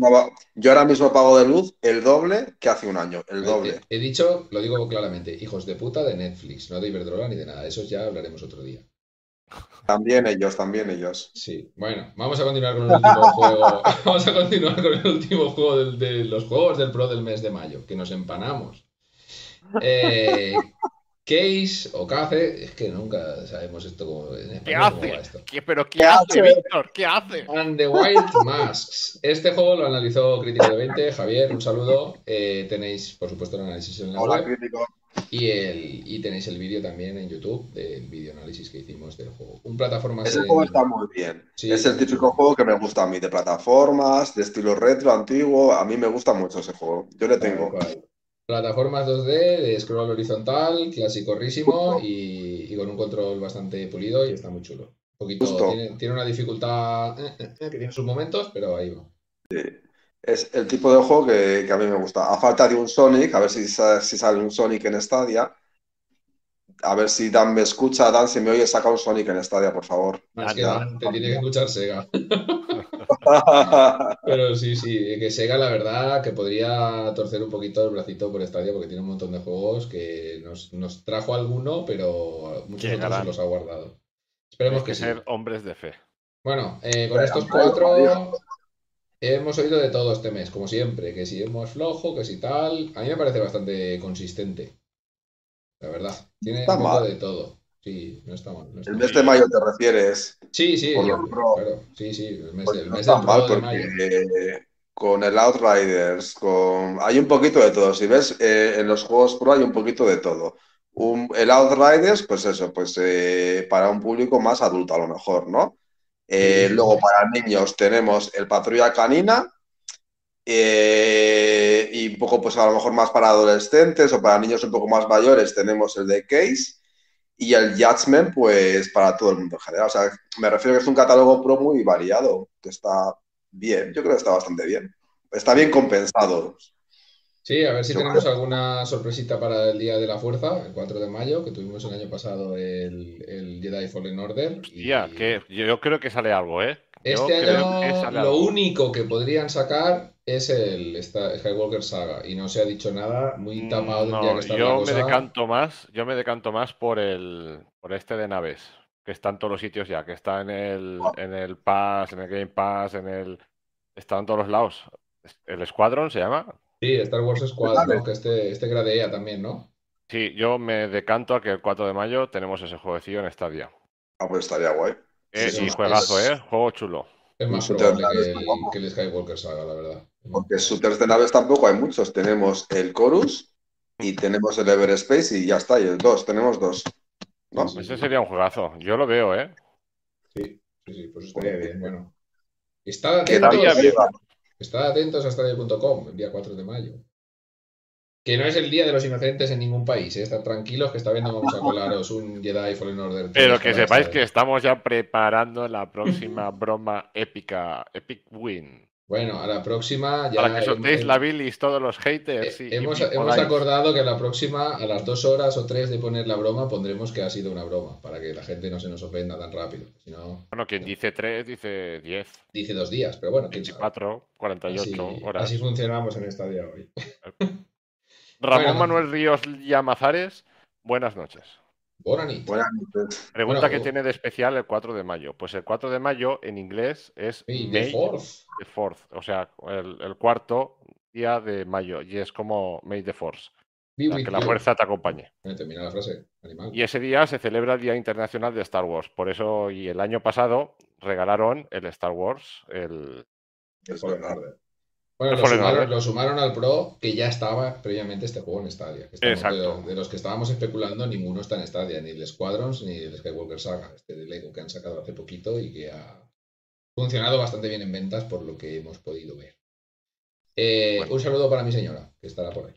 Yo ahora mismo pago de luz el doble que hace un año. El doble. He, dicho, lo digo claramente, hijos de puta de Netflix, no de Iberdrola ni de nada. Eso ya hablaremos otro día. También ellos, también ellos. Sí, bueno, vamos a continuar con el último juego. Vamos a continuar con el último juego de, los juegos del Pro del mes de mayo, que nos empanamos. Eh, Case o Cace, es que nunca sabemos esto como en ¿Qué español cómo hace? va esto. ¿Qué- ¿Pero qué, hace, Víctor? ¿Qué hace? And the Wild Masks. Este juego lo analizó Crítico de 20. Javier, un saludo. Eh, tenéis, por supuesto, el análisis en la Hola, web. crítico. Y, el, y tenéis el vídeo también en YouTube del vídeo análisis que hicimos del juego. Un plataforma Ese juego está muy bien. Sí, es el típico juego que me gusta a mí, de plataformas, de estilo retro, antiguo. A mí me gusta mucho ese juego. Yo le tengo. Plataformas 2D de scroll horizontal, clasicorrísimo y, y con un control bastante pulido y está muy chulo. Un poquito, tiene, tiene una dificultad eh, eh, eh, que tiene sus momentos, pero ahí va. Es el tipo de juego que, que a mí me gusta. A falta de un Sonic, a ver si, si sale un Sonic en Stadia. A ver si Dan me escucha, Dan, si me oye, saca un Sonic en Stadia, por favor. Más que Anda. nada, te tiene que escuchar Sega. Pero sí, sí, que Sega la verdad que podría torcer un poquito el bracito por Stadia porque tiene un montón de juegos que nos, nos trajo alguno, pero muchos otros se los ha guardado. Esperemos Hay que que sí. ser hombres de fe. Bueno, eh, con estos cuatro hemos oído de todo este mes, como siempre, que si hemos flojo, que si tal. A mí me parece bastante consistente. La verdad. Tiene Está un poco mal. de todo. Sí, no está mal. no está El mal. mes de mayo te refieres. Sí, sí, por yo- lo pro. claro. Sí, sí, el mes, Pues el no mes está del mal pro de mayo. porque con el Outriders, con... hay un poquito de todo. Si ves, eh, en los juegos pro hay un poquito de todo. Un- el Outriders, pues eso, pues eh, para un público más adulto a lo mejor, ¿no? Eh, Sí. luego para niños tenemos el Patrulla Canina eh, y un poco pues a lo mejor más para adolescentes o para niños un poco más mayores tenemos el de Case y el Judgment pues para todo el mundo en general. O sea, me refiero que es un catálogo pro muy variado, que está bien, yo creo que está bastante bien. Está bien compensado. Sí, a ver si Yo tenemos creo. alguna sorpresita para el Día de la Fuerza, el 4 de mayo, que tuvimos el año pasado el, el Jedi Fallen Order. y- Tía, que yo, yo creo que sale algo, ¿eh? Este año que lo único que podrían sacar es el esta- Skywalker Saga y no se ha dicho nada, muy tapado Mm, que No, estar yo la me cosa. decanto más, yo me decanto más por el por este de naves, que está en todos los sitios ya, que está en el en el Pass, en el Game Pass, en el está en todos los lados. El Squadron se llama. Sí, Star Wars Squad, Vale. ¿no? Que este, este gradea también, ¿no? Sí, yo me decanto a que el 4 de mayo tenemos ese jueguecillo en Stadia. Ah, pues estaría guay. Eh, Sí, y juegazo, es- ¿eh? Juego chulo. Es más probable que el, que el Skywalker Saga, la verdad. Porque shooters de naves tampoco hay muchos. Tenemos el Chorus y tenemos el Everspace y ya está, y el 2, tenemos dos. ¿no? Sí, Ese sería un juegazo. Yo lo veo, ¿eh? Sí, sí, sí, pues estaría bien. Bueno, estad atentos, Estaría bien. estad atentos a stadio.com el día 4 de mayo. Que no es el día de los inocentes en ningún país, ¿eh? Estad tranquilos que está viendo vamos a colaros un Jedi Fallen Order. Pero 3 que sepáis esta- que estamos ya preparando la próxima broma épica, Epic Win. Bueno, a la próxima ya... Para que soltéis la bilis todos los haters. eh, y- hemos, hemos acordado que a la próxima, a las dos horas o tres de poner la broma, pondremos que ha sido una broma, para que la gente no se nos ofenda tan rápido. Si no, Bueno, quien dice 3 dice 10, dice dos días, pero bueno, quién sabe. 24, 48 Así, horas. así funcionamos en esta día hoy. Ramón Bueno. Manuel Ríos Llamazares, buenas noches. Buenas noches. Pregunta o- tiene de especial el 4 de mayo. Pues el 4 de mayo en inglés es Sí, May de Fourth. the Fourth, o sea, el, el cuarto día de mayo, y es como May the Force, Be que la you. fuerza te acompañe. Termina la frase, animal. Y ese día se celebra el Día Internacional de Star Wars. Por eso, y el año pasado regalaron el Star Wars, el... El Order. Bueno, lo sumaron, Order. lo sumaron al Pro, que ya estaba previamente este juego en Stadia. que Exacto. De, de los que estábamos especulando, ninguno está en Stadia, ni el Squadrons ni el Skywalker Saga, este de Lego que han sacado hace poquito y que ha funcionado bastante bien en ventas por lo que hemos podido ver. Eh, Bueno. Un saludo para mi señora, que estará por ahí.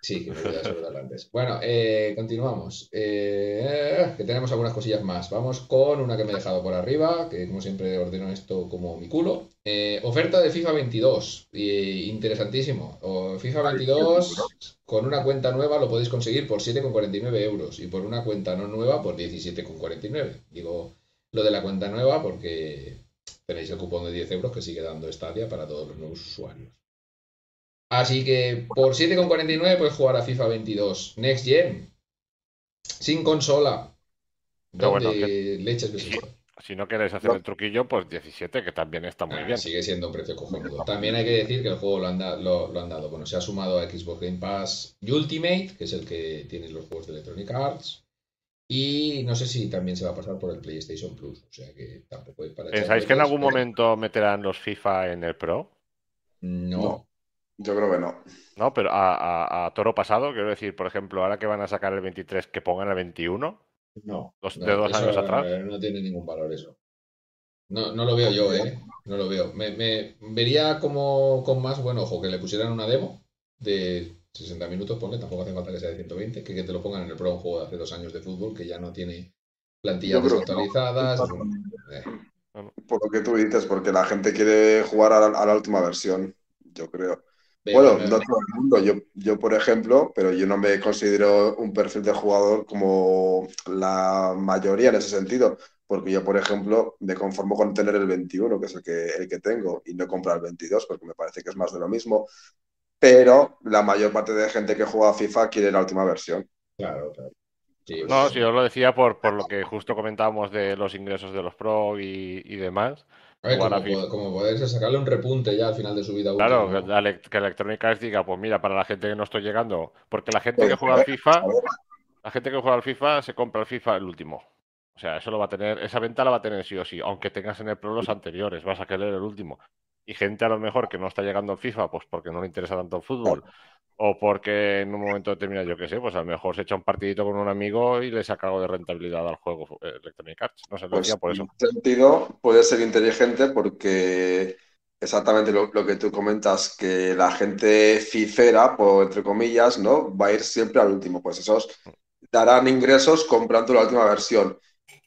Sí, que me voy a saludar antes. Bueno, eh, continuamos. Eh, que tenemos algunas cosillas más. Vamos con una que me he dejado por arriba, que como siempre ordeno esto como mi culo. Eh, oferta de FIFA 22. eh, interesantísimo. O FIFA 22 con una cuenta nueva lo podéis conseguir por 7,49 euros y por una cuenta no nueva por 17,49. Digo lo de la cuenta nueva porque tenéis el cupón de 10 euros que sigue dando Stadia para todos los nuevos usuarios. Así que por 7,49 puedes jugar a FIFA 22 Next Gen. Sin consola. Pero bueno. Si no queréis hacer el truquillo, pues 17, que también está muy bien. Sigue siendo un precio cojonudo. También hay que decir que el juego lo han, lo, han, dado. Bueno, se ha sumado a Xbox Game Pass Ultimate, que es el que tiene los juegos de Electronic Arts. Y no sé si también se va a pasar por el PlayStation Plus. O sea que tampoco hay para. ¿Pensáis que en algún momento meterán los FIFA en el Pro? No. Yo creo que no. No, pero a, toro pasado, quiero decir, por ejemplo, ahora que van a sacar el 23, que pongan el 21. No. de dos años atrás. No tiene ningún valor eso. No, no lo veo yo, ¿eh? No lo veo. Me, me vería como con más buen ojo que le pusieran una demo de 60 minutos, ponle, tampoco hace falta que sea de 120, que, que te lo pongan en el Pro, un juego de hace dos años de fútbol que ya no tiene plantillas desactualizadas. Eh. Por lo que tú dices, porque la gente quiere jugar a la, última versión, yo creo. Bueno, no todo el mundo. Yo, yo, por ejemplo, pero yo no me considero un perfil de jugador como la mayoría en ese sentido, porque yo, por ejemplo, me conformo con tener el 21, que es el que, el que tengo, y no comprar el 22, porque me parece que es más de lo mismo pero la mayor parte de gente que juega a FIFA quiere la última versión. Claro, claro. no, si yo lo decía por, por, lo que justo comentábamos de los ingresos de los Pro y, demás. Como, poder sacarle un repunte ya al final de su vida. Claro, que, Electrónica diga, pues mira, para la gente que no estoy llegando, porque la gente que juega al FIFA, la gente que juega al FIFA se compra el FIFA el último. O sea, eso lo va a tener, esa venta la va a tener sí o sí, aunque tengas en el Pro los anteriores, vas a querer el último y gente a lo mejor que no está llegando al FIFA, pues porque no le interesa tanto el fútbol, o porque en un momento determinado, yo qué sé, pues a lo mejor se echa un partidito con un amigo y le saca algo de rentabilidad al juego eh, Electronic Arts. No sé, pues, por eso. En ese sentido, puede ser inteligente porque exactamente lo, que tú comentas, que la gente fifera, por, entre comillas, ¿no? Va a ir siempre al último. Pues esos darán ingresos comprando la última versión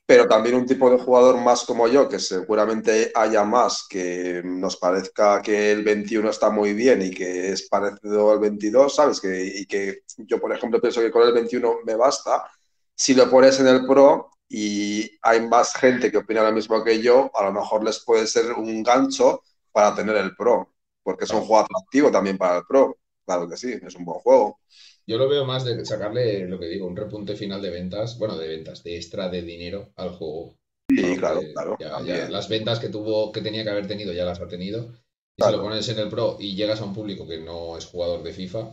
pero también un tipo de jugador más como yo, que seguramente haya más, que nos parezca que el 21 está muy bien y que es parecido al 22, ¿sabes? Que, y que yo, por ejemplo, pienso que con el 21 me basta. Si lo pones en el Pro y hay más gente que opina lo mismo que yo, a lo mejor les puede ser un gancho para tener el Pro, porque es un juego atractivo también para el Pro. Claro que sí, es un buen juego. Yo lo veo más de sacarle, lo que digo, un repunte final de ventas, bueno, de ventas, de extra de dinero al juego. Sí, claro, claro. las ventas que tuvo, que tenía que haber tenido, ya las ha tenido. Y si lo pones en el Pro y llegas a un público que no es jugador de FIFA,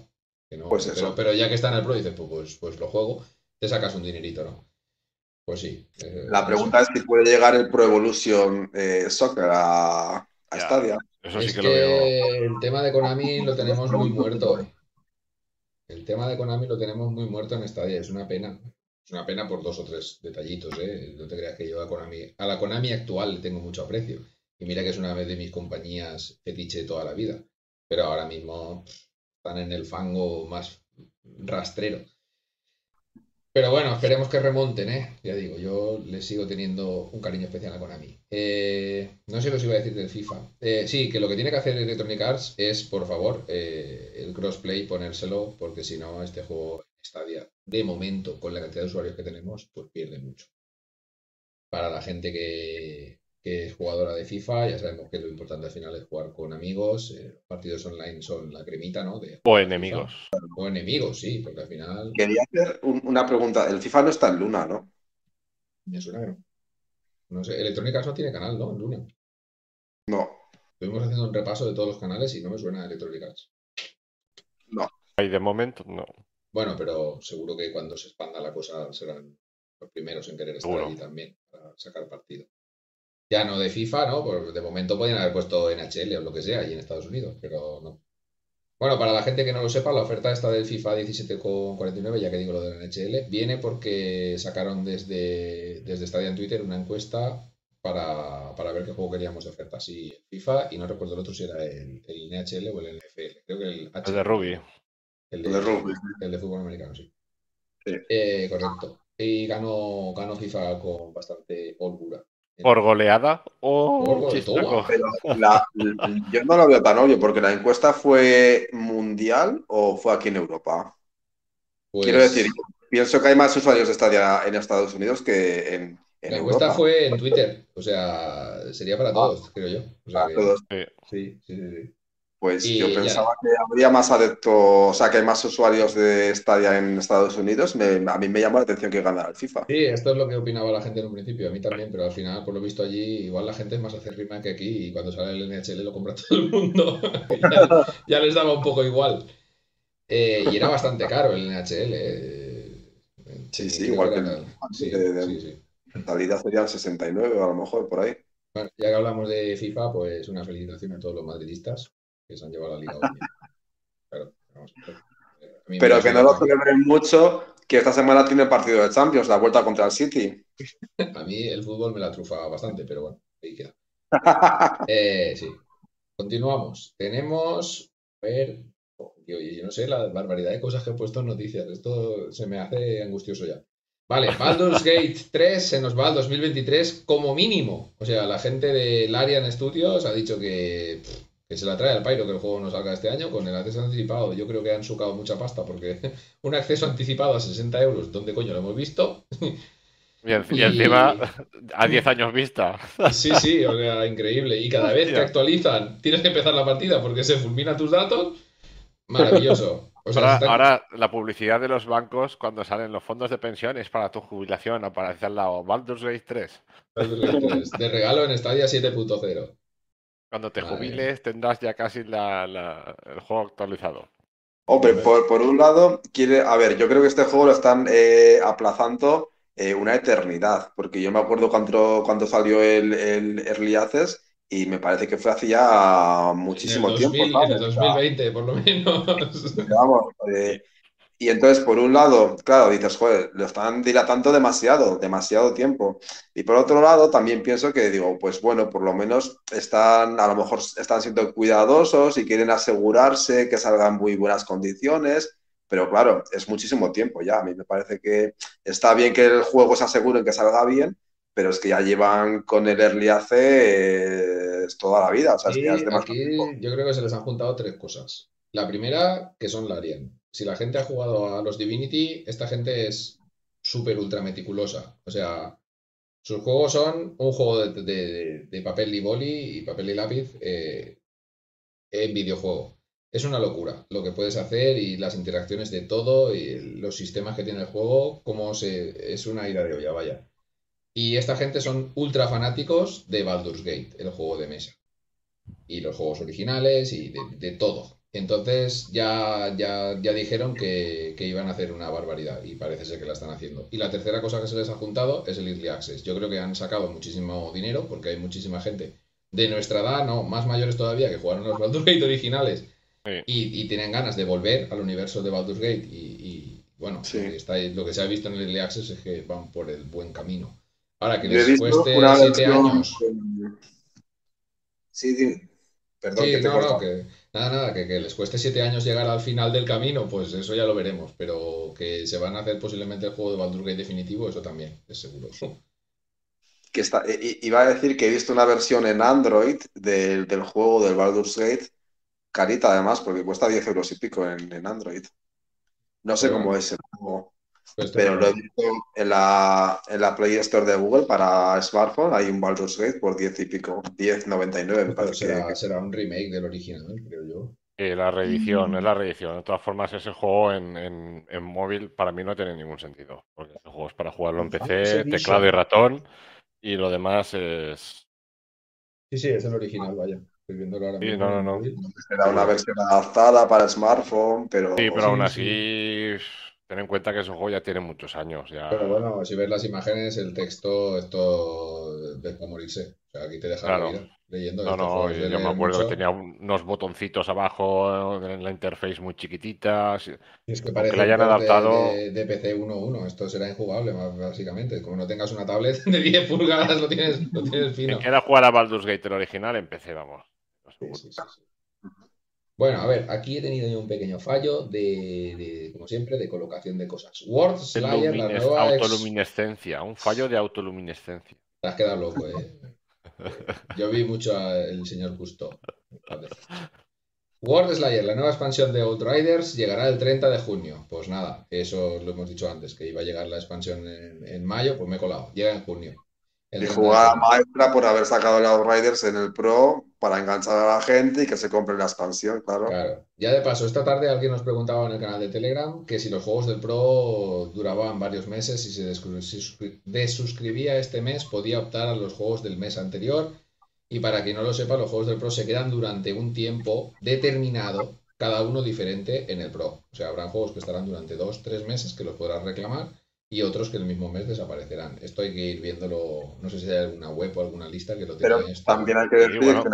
que no, pues pero, pero, ya que está en el Pro, dices, pues, pues, pues, lo juego, te sacas un dinerito, ¿no? Pues sí. Eh, la pregunta es si puede llegar el Pro Evolution eh, Soccer a, a Stadia. Eso sí que, lo veo. El tema de Konami lo tenemos muy muerto. El tema de Konami lo tenemos muy muerto en Stadia, es una pena. Es una pena por dos o tres detallitos, ¿eh? No te creas que yo a Konami, a la Konami actual le tengo mucho aprecio. Y mira que es una de mis compañías fetiche de toda la vida. Pero ahora mismo están en el fango más rastrero. Pero bueno, esperemos que remonten, ¿eh? Ya digo, yo le sigo teniendo un cariño especial a Konami. Eh, no sé qué os iba a decir del FIFA. Eh, sí, que lo que tiene que hacer Electronic Arts es, por favor, eh, el crossplay ponérselo, porque si no, este juego Stadia, de momento, con la cantidad de usuarios que tenemos, pues pierde mucho. Para la gente que, que es jugadora de FIFA, ya sabemos que lo importante al final es jugar con amigos, eh, partidos online son la cremita, ¿no? o enemigos. O enemigos, sí, porque al final... Quería hacer una pregunta, el FIFA no está en Luna, ¿no? Me suena que no. No sé, Electrónica no tiene canal, ¿no? En Luna. No. Estuvimos haciendo un repaso de todos los canales y no me suena Electronic No. Ahí de momento no. Bueno, pero seguro que cuando se expanda la cosa serán los primeros en querer estar allí también para sacar partido ya no de FIFA, ¿no? Pues de momento podrían haber puesto NHL o lo que sea allí en Estados Unidos, pero no. Bueno, para la gente que no lo sepa, la oferta esta del FIFA 17,49, ya que digo lo de la NHL, viene porque sacaron desde, desde Stadia en Twitter una encuesta para, ver qué juego queríamos de oferta. Si FIFA, y no recuerdo el otro si era el, NHL o el NFL. Creo que el, el de rugby. El de, rugby. El de fútbol americano, sí. Eh, correcto. Y ganó, ganó FIFA con bastante holgura. ¿Por goleada o Yo no lo veo tan obvio, porque la encuesta fue mundial o fue aquí en Europa. Quiero pues decir, pienso que hay más usuarios de Stadia en Estados Unidos que en, en La encuesta fue en Twitter, o sea, sería para ah. todos, creo yo. para todos. Sí, sí, sí. Pues yo pensaba que habría más adeptos, o sea, que hay más usuarios de Stadia en Estados Unidos. a mí me llama la atención que ganara el FIFA. Sí, esto es lo que opinaba la gente en un principio, a mí también, pero al final, por lo visto allí, igual la gente es más acérrima que aquí y cuando sale el NHL lo compra todo el mundo. ya, les daba un poco igual. Eh, y era bastante caro el NHL. Eh. Sí, sí, igual que, el, sí, sí, sí. En serían 69 a lo mejor por ahí. Bueno, ya que hablamos de FIFA, pues una felicitación a todos los madridistas que se han llevado la liga Pero que no lo celebren mucho, que esta semana tiene el partido de Champions, la vuelta contra el City. a mí el fútbol me la trufa bastante, pero bueno, ahí queda. Eh, sí. Continuamos. Tenemos. A ver. yo, yo no sé la barbaridad de cosas que he puesto en noticias. Esto se me hace angustioso ya. Vale, Baldur's Gate 3 se nos va al 2023 como mínimo. O sea, la gente de Larian Studios ha dicho que que se la trae al Pyro que el juego no salga este año con el acceso anticipado. Yo creo que han sucado mucha pasta porque un acceso anticipado a 60 euros, ¿dónde coño lo hemos visto? Y, encima a 10 años vista. Sí, sí, o sea, increíble. Y cada vez que actualizan, tienes que empezar la partida porque se fulmina tus datos. Maravilloso. ahora, la publicidad de los bancos cuando salen los fondos de pensión es para tu jubilación, aparece al lado Baldur's Gate 3. Baldur's Gate 3. De regalo en Stadia 7.0. Cuando te jubiles tendrás ya casi el juego actualizado. Hombre, por, un lado, quiere. A ver, yo creo que este juego lo están eh, aplazando eh, una eternidad. Porque yo me acuerdo cuando, cuando salió el, el Early Access y me parece que fue hace ya muchísimo tiempo. En el 2020, por lo menos. Vamos, eh, y entonces, por un lado, claro, dices, joder, lo están dilatando demasiado, demasiado tiempo. Y por otro lado, también pienso que digo, pues bueno, por lo menos están, a lo mejor están siendo cuidadosos y quieren asegurarse que salgan muy buenas condiciones. Pero claro, es muchísimo tiempo ya. A mí me parece que está bien que el juego se asegure que salga bien, pero es que ya llevan con el Early Access toda la vida. O sea, es aquí yo creo que se les han juntado tres cosas. La primera, que son Larian si la gente ha jugado a los Divinity, esta gente es súper ultra meticulosa. O sea, sus juegos son un juego de, papel y boli y papel y lápiz eh, en videojuego. Es una locura lo que puedes hacer y las interacciones de todo y los sistemas que tiene el juego, como se, es una ida de olla, vaya. Y esta gente son ultra fanáticos de Baldur's Gate, el juego de mesa. Y los juegos originales y de todo. Entonces ya, ya, ya dijeron que, iban a hacer una barbaridad y parece ser que la están haciendo. Y la tercera cosa que se les ha juntado es el Early Access. Yo creo que han sacado muchísimo dinero porque hay muchísima gente de nuestra edad, no, más mayores todavía, que jugaron los Baldur's Gate originales y, tienen ganas de volver al universo de Baldur's Gate. Y, bueno, está, lo que se ha visto en el Early Access es que van por el buen camino. Ahora que les cueste siete años. Sí, Perdón, que no, que Nada, nada, que, les cueste siete años llegar al final del camino, pues eso ya lo veremos. Pero que se van a hacer posiblemente el juego de Baldur's Gate definitivo, eso también, es seguro. Que está, iba a decir que he visto una versión en Android del, juego del Baldur's Gate, carita además, porque cuesta 10 euros y pico en, Android. No sé cómo es el juego. Pues pero lo he visto en la, en la Play Store de Google para smartphone. Hay un Baldur's Gate por 10 y pico, 10.99 me parece. Será, será, un remake del original, creo yo. la reedición, es la reedición. De todas formas, ese juego en, móvil para mí no tiene ningún sentido. Porque ese juego es para jugarlo en PC, teclado y ratón. Y lo demás es. Sí, sí, es el original, vaya. Estoy viéndolo ahora mismo. no, no, no. Será una versión adaptada para smartphone, pero. Sí, pero aún así. Ten en cuenta que ese juego ya tiene muchos años. Ya... Pero bueno, si ves las imágenes, el texto, esto ves para morirse. O sea, aquí te deja vida leyendo. No, no, yo, me acuerdo que tenía unos botoncitos abajo en la interface muy chiquititas. Y es que parece que hayan adaptado. De, PC 1.1. Esto será injugable, básicamente. Como no tengas una tablet de 10 pulgadas, lo tienes, lo tienes fino. queda jugar a Baldur's Gate el original en PC, vamos. Sí, sí, sí. Bueno, a ver, aquí he tenido yo un pequeño fallo de, como siempre, de colocación de cosas. Word Slayer, la nueva. Autoluminescencia, un fallo de autoluminescencia. Te has quedado loco, eh. Yo vi mucho al señor Custo. World Slayer, la nueva expansión de Outriders, llegará el 30 de junio. Pues nada, eso lo hemos dicho antes, que iba a llegar la expansión en, en mayo, pues me he colado. Llega en junio. Y jugada maestra por haber sacado los Outriders en el Pro para enganchar a la gente y que se compre la expansión, claro. Claro. Ya de paso, esta tarde alguien nos preguntaba en el canal de Telegram que si los juegos del Pro duraban varios meses y se desuscribía este mes podía optar a los juegos del mes anterior. Y para quien no lo sepa, los juegos del Pro se quedan durante un tiempo determinado, cada uno diferente en el Pro. O sea, habrá juegos que estarán durante dos, tres meses que los podrás reclamar y otros que el mismo mes desaparecerán. Esto hay que ir viéndolo, no sé si hay alguna web o alguna lista que lo tenga. Pero también hay que decir que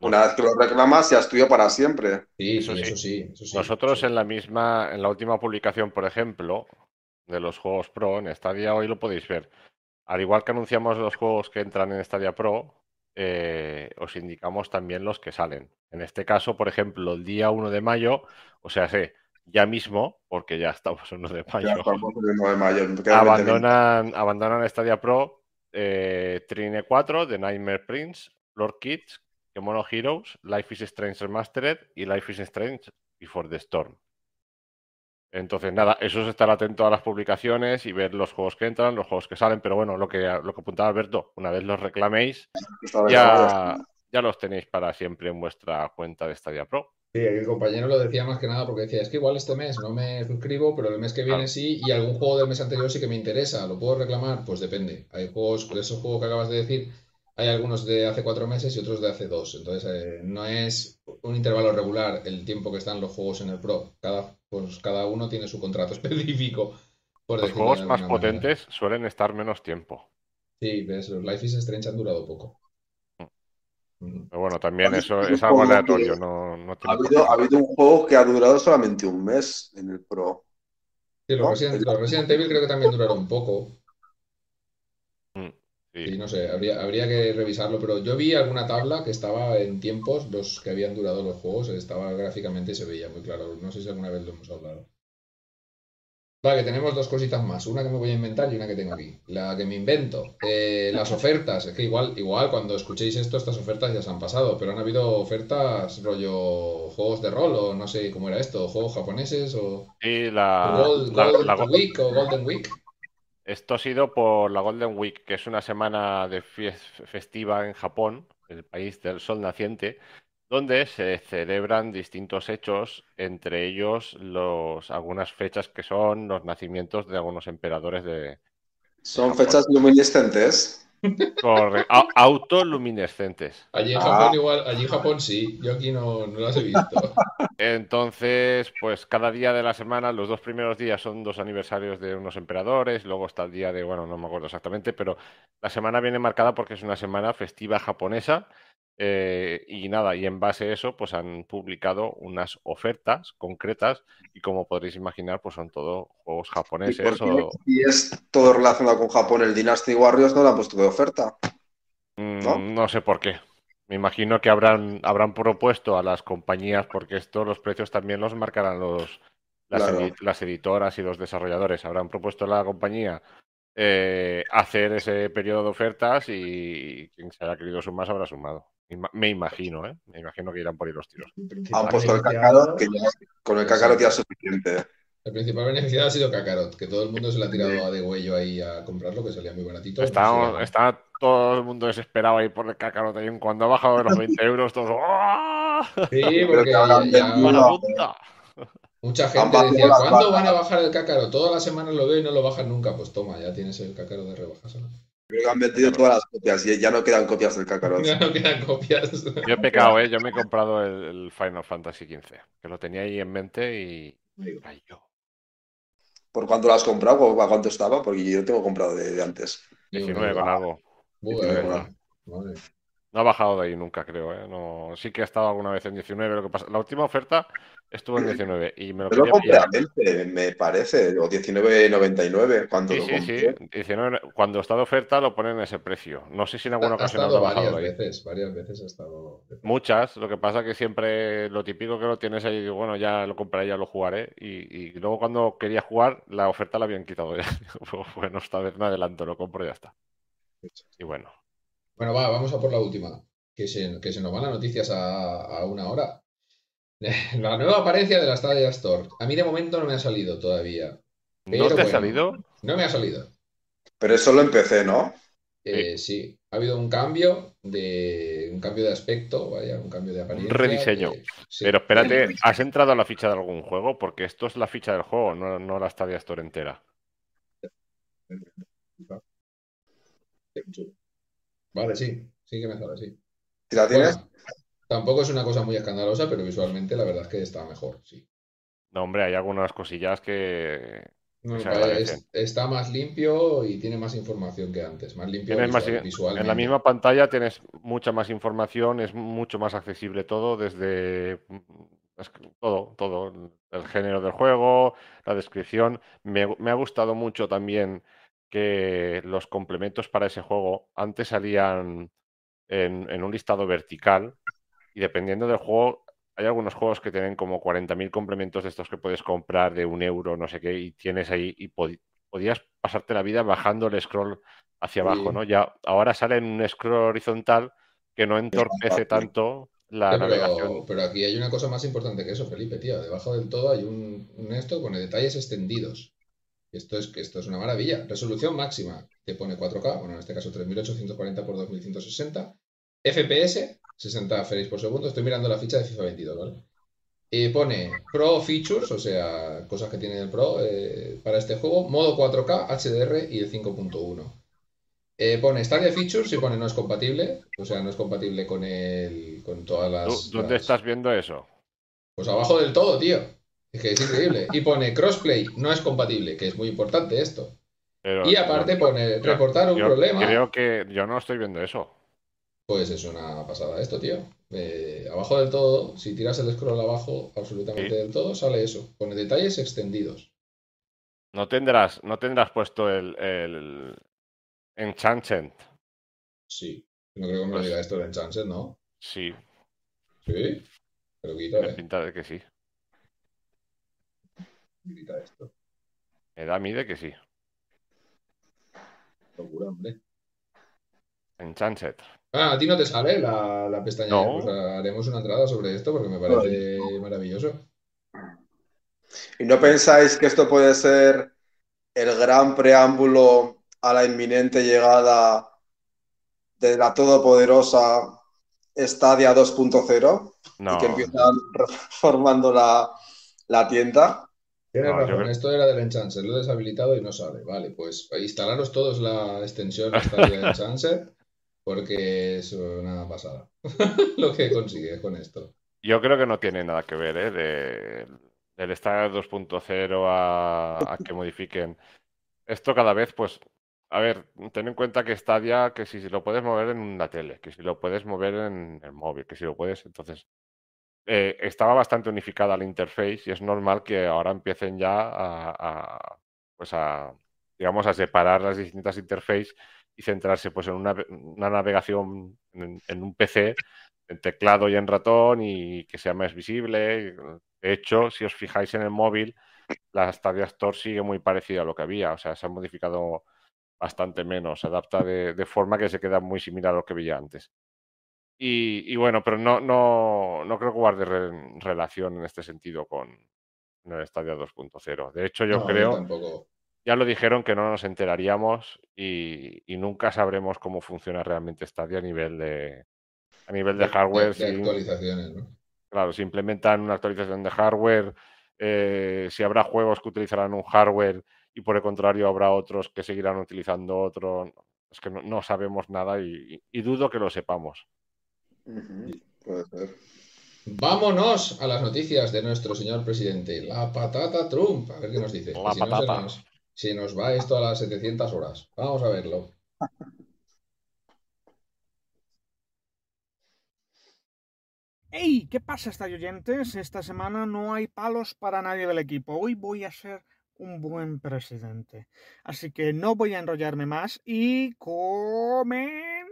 una vez, que lo reclamas ya estudio para siempre. Sí, eso, sí. Nosotros en la misma, en la última publicación, por ejemplo, de los juegos Pro en Stadia hoy lo podéis ver. Al igual que anunciamos los juegos que entran en Stadia Pro, eh, os indicamos también los que salen. En este caso, por ejemplo, el día 1 de mayo, o sea, sé, ya mismo, porque ya estamos en 1 de mayo, abandonan, abandonan Stadia Pro eh, Trine 4, The Nightmare Prince, Lord Kids, Kemono Heroes, Life is Strange Remastered y Life is Strange Before the Storm. Entonces, nada, eso es estar atento a las publicaciones y ver los juegos que entran, los juegos que salen, pero bueno, lo que, lo que apuntaba Alberto, una vez los reclaméis, ya, ya los tenéis para siempre en vuestra cuenta de Stadia Pro. Sí, el compañero lo decía más que nada porque decía, es que igual este mes no me suscribo, pero el mes que viene sí, y algún juego del mes anterior sí que me interesa, ¿lo puedo reclamar? Pues depende. Hay juegos, esos juegos que acabas de decir, hay algunos de hace cuatro meses y otros de hace dos. Entonces, eh, no es un intervalo regular el tiempo que están los juegos en el Pro. Cada, pues, cada uno tiene su contrato específico. los juegos más potentes suelen estar menos tiempo. Sí, ves, los Life is Strange han durado poco. Pero bueno, también eso es algo aleatorio. No, ha, habido, un juego que ha durado solamente un mes en el Pro. Sí, los, Resident, Evil creo que también duraron un poco. Mm, sí. no sé, habría, habría que revisarlo, pero yo vi alguna tabla que estaba en tiempos, los que habían durado los juegos, estaba gráficamente y se veía muy claro. No sé si alguna vez lo hemos hablado. Vale, tenemos dos cositas más. Una que me voy a inventar y una que tengo aquí. La que me invento. Eh, las ofertas. Es que igual, igual cuando escuchéis esto, estas ofertas ya se han pasado, pero han habido ofertas rollo juegos de rol o no sé cómo era esto, juegos japoneses o... Sí, la, Golden Week o Golden Week. Esto ha sido por la Golden Week, que es una semana de festiva en Japón, el país del sol naciente, donde se celebran distintos hechos, entre ellos los, algunas fechas que son los nacimientos de algunos emperadores de... ¿Son fechas luminiscentes? autoluminescentes. Allí en Japón ah. igual, allí en Japón sí, yo aquí no, no, las he visto. Entonces, pues cada día de la semana, los dos primeros días son dos aniversarios de unos emperadores, luego está el día de, bueno, no me acuerdo exactamente, pero la semana viene marcada porque es una semana festiva japonesa eh, y nada, y en base a eso, pues han publicado unas ofertas concretas y como podréis imaginar, pues son todo juegos japoneses. ¿Y, es todo relacionado con Japón, el Dynasty Warriors no lo han puesto de oferta. Mm, ¿No? sé por qué. Me imagino que habrán, habrán propuesto a las compañías, porque esto los precios también los marcarán los, las, editoras y los desarrolladores. Habrán propuesto a la compañía eh, hacer ese periodo de ofertas y quien se haya querido sumar habrá sumado. Me imagino, ¿eh? Me imagino que irán por ahí los tiros. Han puesto el Kakarot, que con el Kakarot ya es suficiente. El principal beneficiado ha sido Kakarot, que todo el mundo se le ha tirado a de huello ahí a comprarlo, que salía muy baratito. Está, todo el mundo desesperado ahí por el Kakarot. Y cuando ha bajado de los 20 euros, todos. ¡ah! Sí, porque ya, mucha gente decía, ¿cuándo van a bajar el Kakarot? Todas las semanas lo veo y no lo bajan nunca. Pues toma, ya tienes el Kakarot de rebajas. Creo que han metido todas las copias y ya no quedan copias del Kakarot. Ya no quedan copias. Yo he pecado, ¿eh? Yo me he comprado el, Final Fantasy XV, que lo tenía ahí en mente y. Ay, yo. ¿Por cuánto lo has comprado? ¿O ¿A cuánto estaba? Porque yo lo tengo comprado de, antes. 19 con algo. No ha bajado de ahí nunca, creo. ¿eh? No, sí que ha estado alguna vez en 19. Lo que pasa, la última oferta estuvo en 19 y me lo Pero compré me parece, o 19.99 cuando sí, sí, sí, 19, cuando está de oferta lo ponen en ese precio. No sé si en alguna ocasión ha estado varias veces, varias veces ha estado. Muchas, lo que pasa que siempre lo típico que lo tienes ahí, digo, bueno, ya lo compraré, ya lo jugaré y, luego cuando quería jugar la oferta la habían quitado ya. bueno, esta vez me adelanto, lo compro y ya está. Y bueno. Bueno, va, vamos a por la última, que se, que se nos van las noticias a, a una hora. La nueva apariencia de la Stadia Store. A mí de momento no me ha salido todavía. ¿No te ha salido? No me ha salido. Pero eso lo empecé, ¿no? Eh, sí. ha habido un cambio de un cambio de aspecto, vaya, un cambio de apariencia. Un rediseño. Pero espérate, ¿has entrado a la ficha de algún juego? Porque esto es la ficha del juego, no, no la Stadia Store entera. Vale, sí, sí que me sale así. la tienes? tampoco es una cosa muy escandalosa, pero visualmente la verdad es que está mejor, sí. No, hombre, hay algunas cosillas que, está más limpio y tiene más información que antes, más limpio visualmente. En la misma pantalla tienes mucha más información, es mucho más accesible todo, desde todo, todo, el género del juego, la descripción. Me, me ha gustado mucho también que los complementos para ese juego antes salían en, un listado vertical y dependiendo del juego, hay algunos juegos que tienen como 40.000 complementos de estos que puedes comprar de un euro, no sé qué, y tienes ahí y podías pasarte la vida bajando el scroll hacia abajo, ¿no? Ya ahora sale en un scroll horizontal que no entorpece tanto la navegación. Pero aquí hay una cosa más importante que eso, Felipe, tío. Debajo del todo hay un, un esto con detalles extendidos. Esto es, esto es una maravilla. Resolución máxima, te pone 4K, bueno, en este caso 3840 x 2160. FPS, 60 frames por segundo. Estoy mirando la ficha de FIFA 22, ¿vale? Y pone Pro Features, o sea, cosas que tiene el Pro eh, para este juego, modo 4K, HDR y el 5.1. Eh, pone Stadia Features y pone no es compatible, o sea, no es compatible con el, con todas las. ¿Dónde estás viendo eso? Pues abajo del todo, tío. Es que es increíble. Y pone crossplay, no es compatible, que es muy importante esto. y aparte pone reportar un problema. Creo que yo no estoy viendo eso. Pues es una pasada esto, tío. Eh, abajo del todo, si tiras el scroll abajo, absolutamente del todo, sale eso. Pone detalles extendidos. No tendrás, no tendrás puesto el, el Enchanted. Sí. No creo que me lo pues diga esto el Enchanted, ¿no? Sí. Sí. Pero quita, Me pinta de que sí esto. Me da a mí de que sí. Locura, hombre. Enchanted. Ah, a ti no te sale la, la pestaña. Pues haremos una entrada sobre esto porque me parece maravilloso. ¿Y no pensáis que esto puede ser el gran preámbulo a la inminente llegada de la todopoderosa Stadia 2.0? No. Y que empiezan reformando la, la tienda. Tienes razón, esto era del Enchancer, lo he deshabilitado y no sale. Vale, pues instalaros todos la extensión de Enchancer porque es una pasada lo que consigue con esto. Yo creo que no tiene nada que ver, ¿eh? De, del estar 2.0 a, a que modifiquen. Esto cada vez, pues, a ver, ten en cuenta que Stadia, que si, si lo puedes mover en la tele, que si lo puedes mover en el móvil, que si lo puedes, entonces eh, estaba bastante unificada la interface y es normal que ahora empiecen ya a, pues a digamos, a separar las distintas interfaces y centrarse pues en una, navegación en, un PC, en teclado y en ratón y que sea más visible. De hecho, si os fijáis en el móvil, la Stadia Store sigue muy parecida a lo que había, o sea, se ha modificado bastante menos, se adapta de, de forma que se queda muy similar a lo que veía antes. Y, bueno, pero no, no, no creo que guarde relación en este sentido con el Estadio 2.0. De hecho, yo creo, ya lo dijeron que no nos enteraríamos y, nunca sabremos cómo funciona realmente Stadia a nivel de, a nivel de, hardware. De, actualizaciones, ¿no? Claro, si implementan una actualización de hardware, eh, si habrá juegos que utilizarán un hardware y por el contrario habrá otros que seguirán utilizando otro. Es que no, sabemos nada y, dudo que lo sepamos. Vámonos a las noticias de nuestro señor presidente. La patata Trump. A ver qué nos dice. si, nos, va esto a las 700 horas. Vamos a verlo. ¡Ey! ¿Qué pasa, esta oyentes? Esta semana no hay palos para nadie del equipo. Hoy voy a ser un buen presidente. Así que no voy a enrollarme más y comenzamos.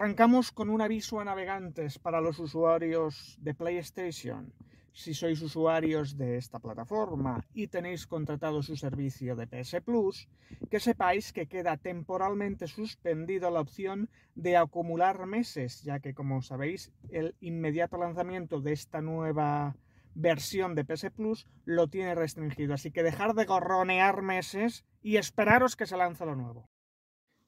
Arrancamos con un aviso a navegantes para los usuarios de PlayStation. Si sois usuarios de esta plataforma y tenéis contratado su servicio de PS Plus, que sepáis que queda temporalmente suspendido la opción de acumular meses, ya que como sabéis el inmediato lanzamiento de esta nueva versión de PS Plus lo tiene restringido. Así que dejar de gorronear meses y esperaros que se lance lo nuevo.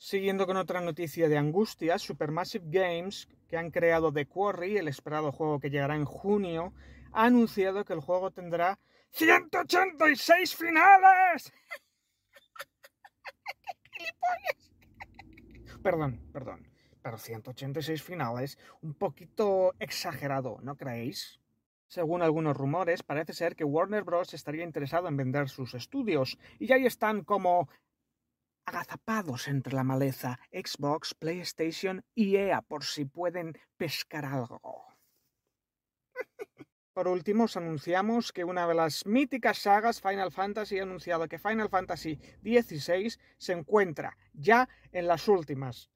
Siguiendo con otra noticia de angustia, Supermassive Games, que han creado The Quarry, el esperado juego que llegará en junio, ha anunciado que el juego tendrá 186 finales. perdón, perdón. Pero 186 finales, un poquito exagerado, ¿no creéis? Según algunos rumores, parece ser que Warner Bros. estaría interesado en vender sus estudios, y ahí están como agazapados entre la maleza Xbox, PlayStation y EA por si pueden pescar algo. Por último, os anunciamos que una de las míticas sagas Final Fantasy ha anunciado que Final Fantasy XVI se encuentra ya en las últimas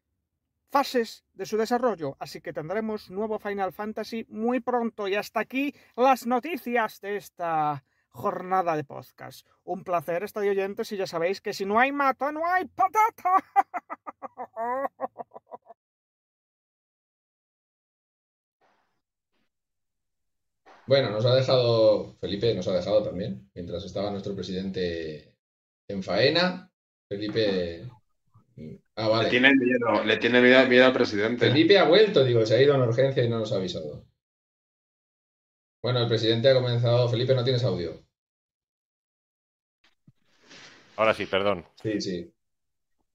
fases de su desarrollo, así que tendremos nuevo Final Fantasy muy pronto. Y hasta aquí las noticias de esta jornada de podcast. Un placer, estadio oyentes, y ya sabéis que si no hay mata, no hay patata. Bueno, nos ha dejado, Felipe nos ha dejado también, mientras estaba nuestro presidente en faena. Felipe. Ah, vale. Le tiene miedo, le tiene miedo, al presidente. Felipe ha vuelto, digo, se ha ido en urgencia y no nos ha avisado. Bueno, el presidente ha comenzado. Felipe, no tienes audio. Ahora sí, perdón. Sí, sí.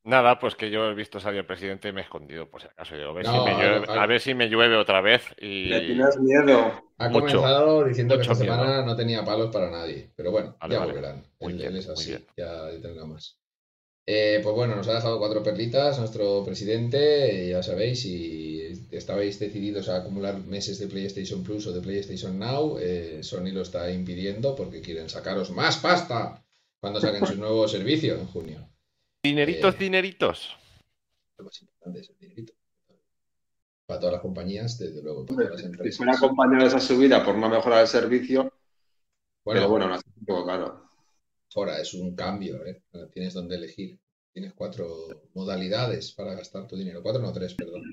Nada, pues que yo he visto salir el presidente y me he escondido, por si acaso. a, ver si me llueve, a, ver si me llueve otra vez. Y... Le tienes miedo. Ha comenzado diciendo que esta semana no tenía palos para nadie. Pero bueno, ya volverán. Él, es así, ya tendrá más. Eh, pues bueno, nos ha dejado cuatro perlitas nuestro presidente. Ya sabéis, si estabais decididos a acumular meses de PlayStation Plus o de PlayStation Now, eh, Sony lo está impidiendo porque quieren sacaros más pasta cuando saquen su nuevo servicio en junio. Dineritos, eh, dineritos. Lo más importante es el dinerito. Para todas las compañías, desde luego. Para todas las empresas. Si fuera acompañado esa subida por no mejorar el servicio, bueno, pero bueno, no es un. Ahora es un cambio, ¿eh? Tienes donde elegir. Tienes cuatro modalidades para gastar tu dinero. Cuatro, no tres, perdón.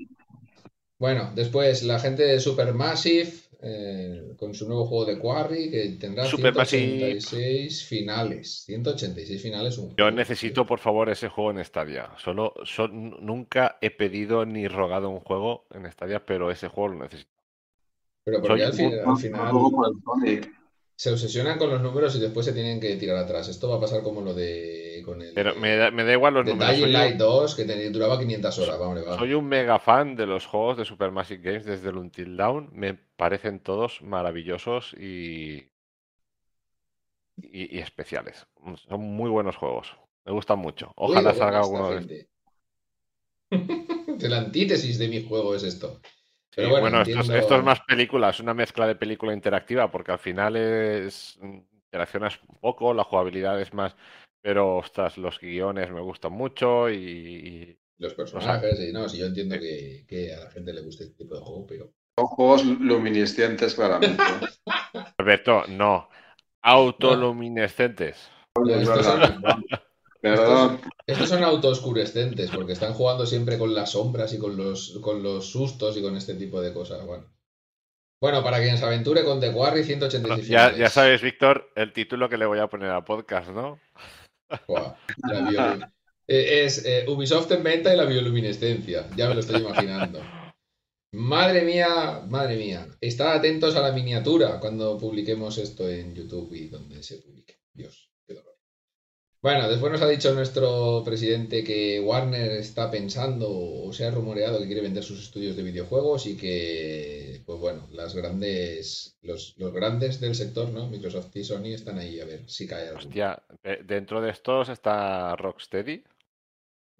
Bueno, después la gente de Supermassive eh, con su nuevo juego de Quarry que tendrá 186 finales. 186 finales. Yo necesito, por favor, ese juego en Stadia. Solo nunca he pedido ni rogado un juego en Stadia, pero ese juego lo necesito. Pero porque al, al final se obsesionan con los números y después se tienen que tirar atrás. Esto va a pasar como lo de. Con el, Pero me da, me da igual los de números. Dying Light 2, que duraba 500 horas. Vamos, va. Soy un mega fan de los juegos de Supermassive Games desde el Until Down. Me parecen todos maravillosos y, y, especiales. Son muy buenos juegos. Me gustan mucho. Ojalá salga alguno de La antítesis de mi juego es esto bueno, esto, es, más película, es una mezcla de película interactiva, porque al final es interaccionas un poco, la jugabilidad es más, pero ostras, los guiones me gustan mucho y. los personajes, y no, si yo entiendo que, a la gente le guste este tipo de juego, pero. Son juegos luminiscentes, claramente. Alberto, no. Autoluminescentes. Perdón. Estos, son autooscurescentes porque están jugando siempre con las sombras y con los, con los sustos y con este tipo de cosas. Bueno. Bueno, para quien se aventure con The Quarry 186 ya, ya, sabes, Víctor, el título que le voy a poner al podcast, ¿no? Eh, es eh, Ubisoft en venta y la bioluminescencia. Ya me lo estoy imaginando. Madre mía, madre mía. Estad atentos a la miniatura cuando publiquemos esto en YouTube y donde se publique. Dios. Bueno, después nos ha dicho nuestro presidente que Warner está pensando o se ha rumoreado que quiere vender sus estudios de videojuegos y que, pues bueno, las grandes, los, los grandes del sector, ¿no? Microsoft y Sony están ahí a ver si cae algo. Hostia, dentro de estos está Rocksteady.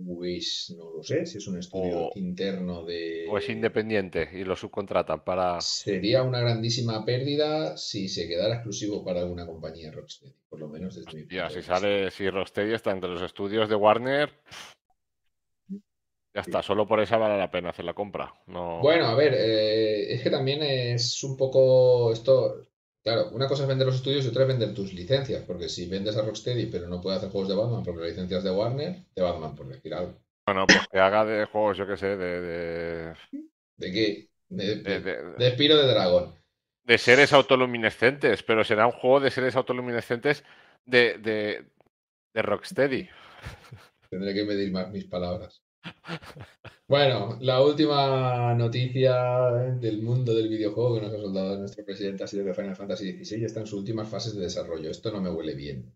Pues no lo sé, si es un estudio interno de... O es independiente y lo subcontratan para... Sería una grandísima pérdida si se quedara exclusivo para alguna compañía Rocksteady, por lo menos desde mi Ya, si sale, si Rocksteady está entre los estudios de Warner... Ya está, solo por esa vale la pena hacer la compra. No... Bueno, a ver, eh, es que también es un poco esto. Claro, una cosa es vender los estudios y otra es vender tus licencias, porque si vendes a Rocksteady pero no puede hacer juegos de Batman porque la licencia es de Warner, de Batman, por decir algo. Bueno, pues que haga de juegos, yo qué sé, de... ¿De, qué? De, de, de, Espiro de Dragón. de seres autoluminescentes, pero será un juego de seres autoluminescentes de, de, de Rocksteady. Tendré que medir más mis palabras. Bueno, la última noticia del mundo del videojuego que nos ha soltado nuestro presidente ha sido que Final Fantasy XVI está en sus últimas fases de desarrollo. Esto no me huele bien.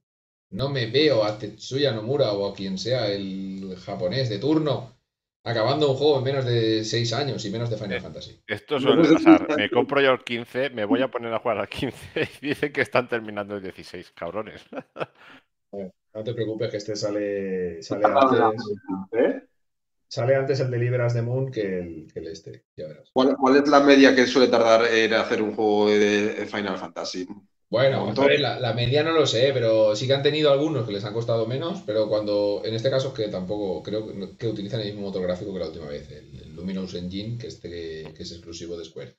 No me veo a Tetsuya Nomura o a quien sea el japonés de turno acabando un juego en menos de 6 años y menos de Final eh, Fantasy. Esto suele pasar. Me compro yo el 15, me voy a poner a jugar al 15 y dicen que están terminando el 16, cabrones. No te preocupes que este sale, sale antes. Sale antes el de Liberas de Moon que el, que el este, ya verás. ¿Cuál, es la media que suele tardar en hacer un juego de Final Fantasy? Bueno, la, la, media no lo sé, pero sí que han tenido algunos que les han costado menos, pero cuando, en este caso que tampoco, creo que utilizan el mismo motor gráfico que la última vez, el, Luminous Engine, que, este, que es exclusivo de Square.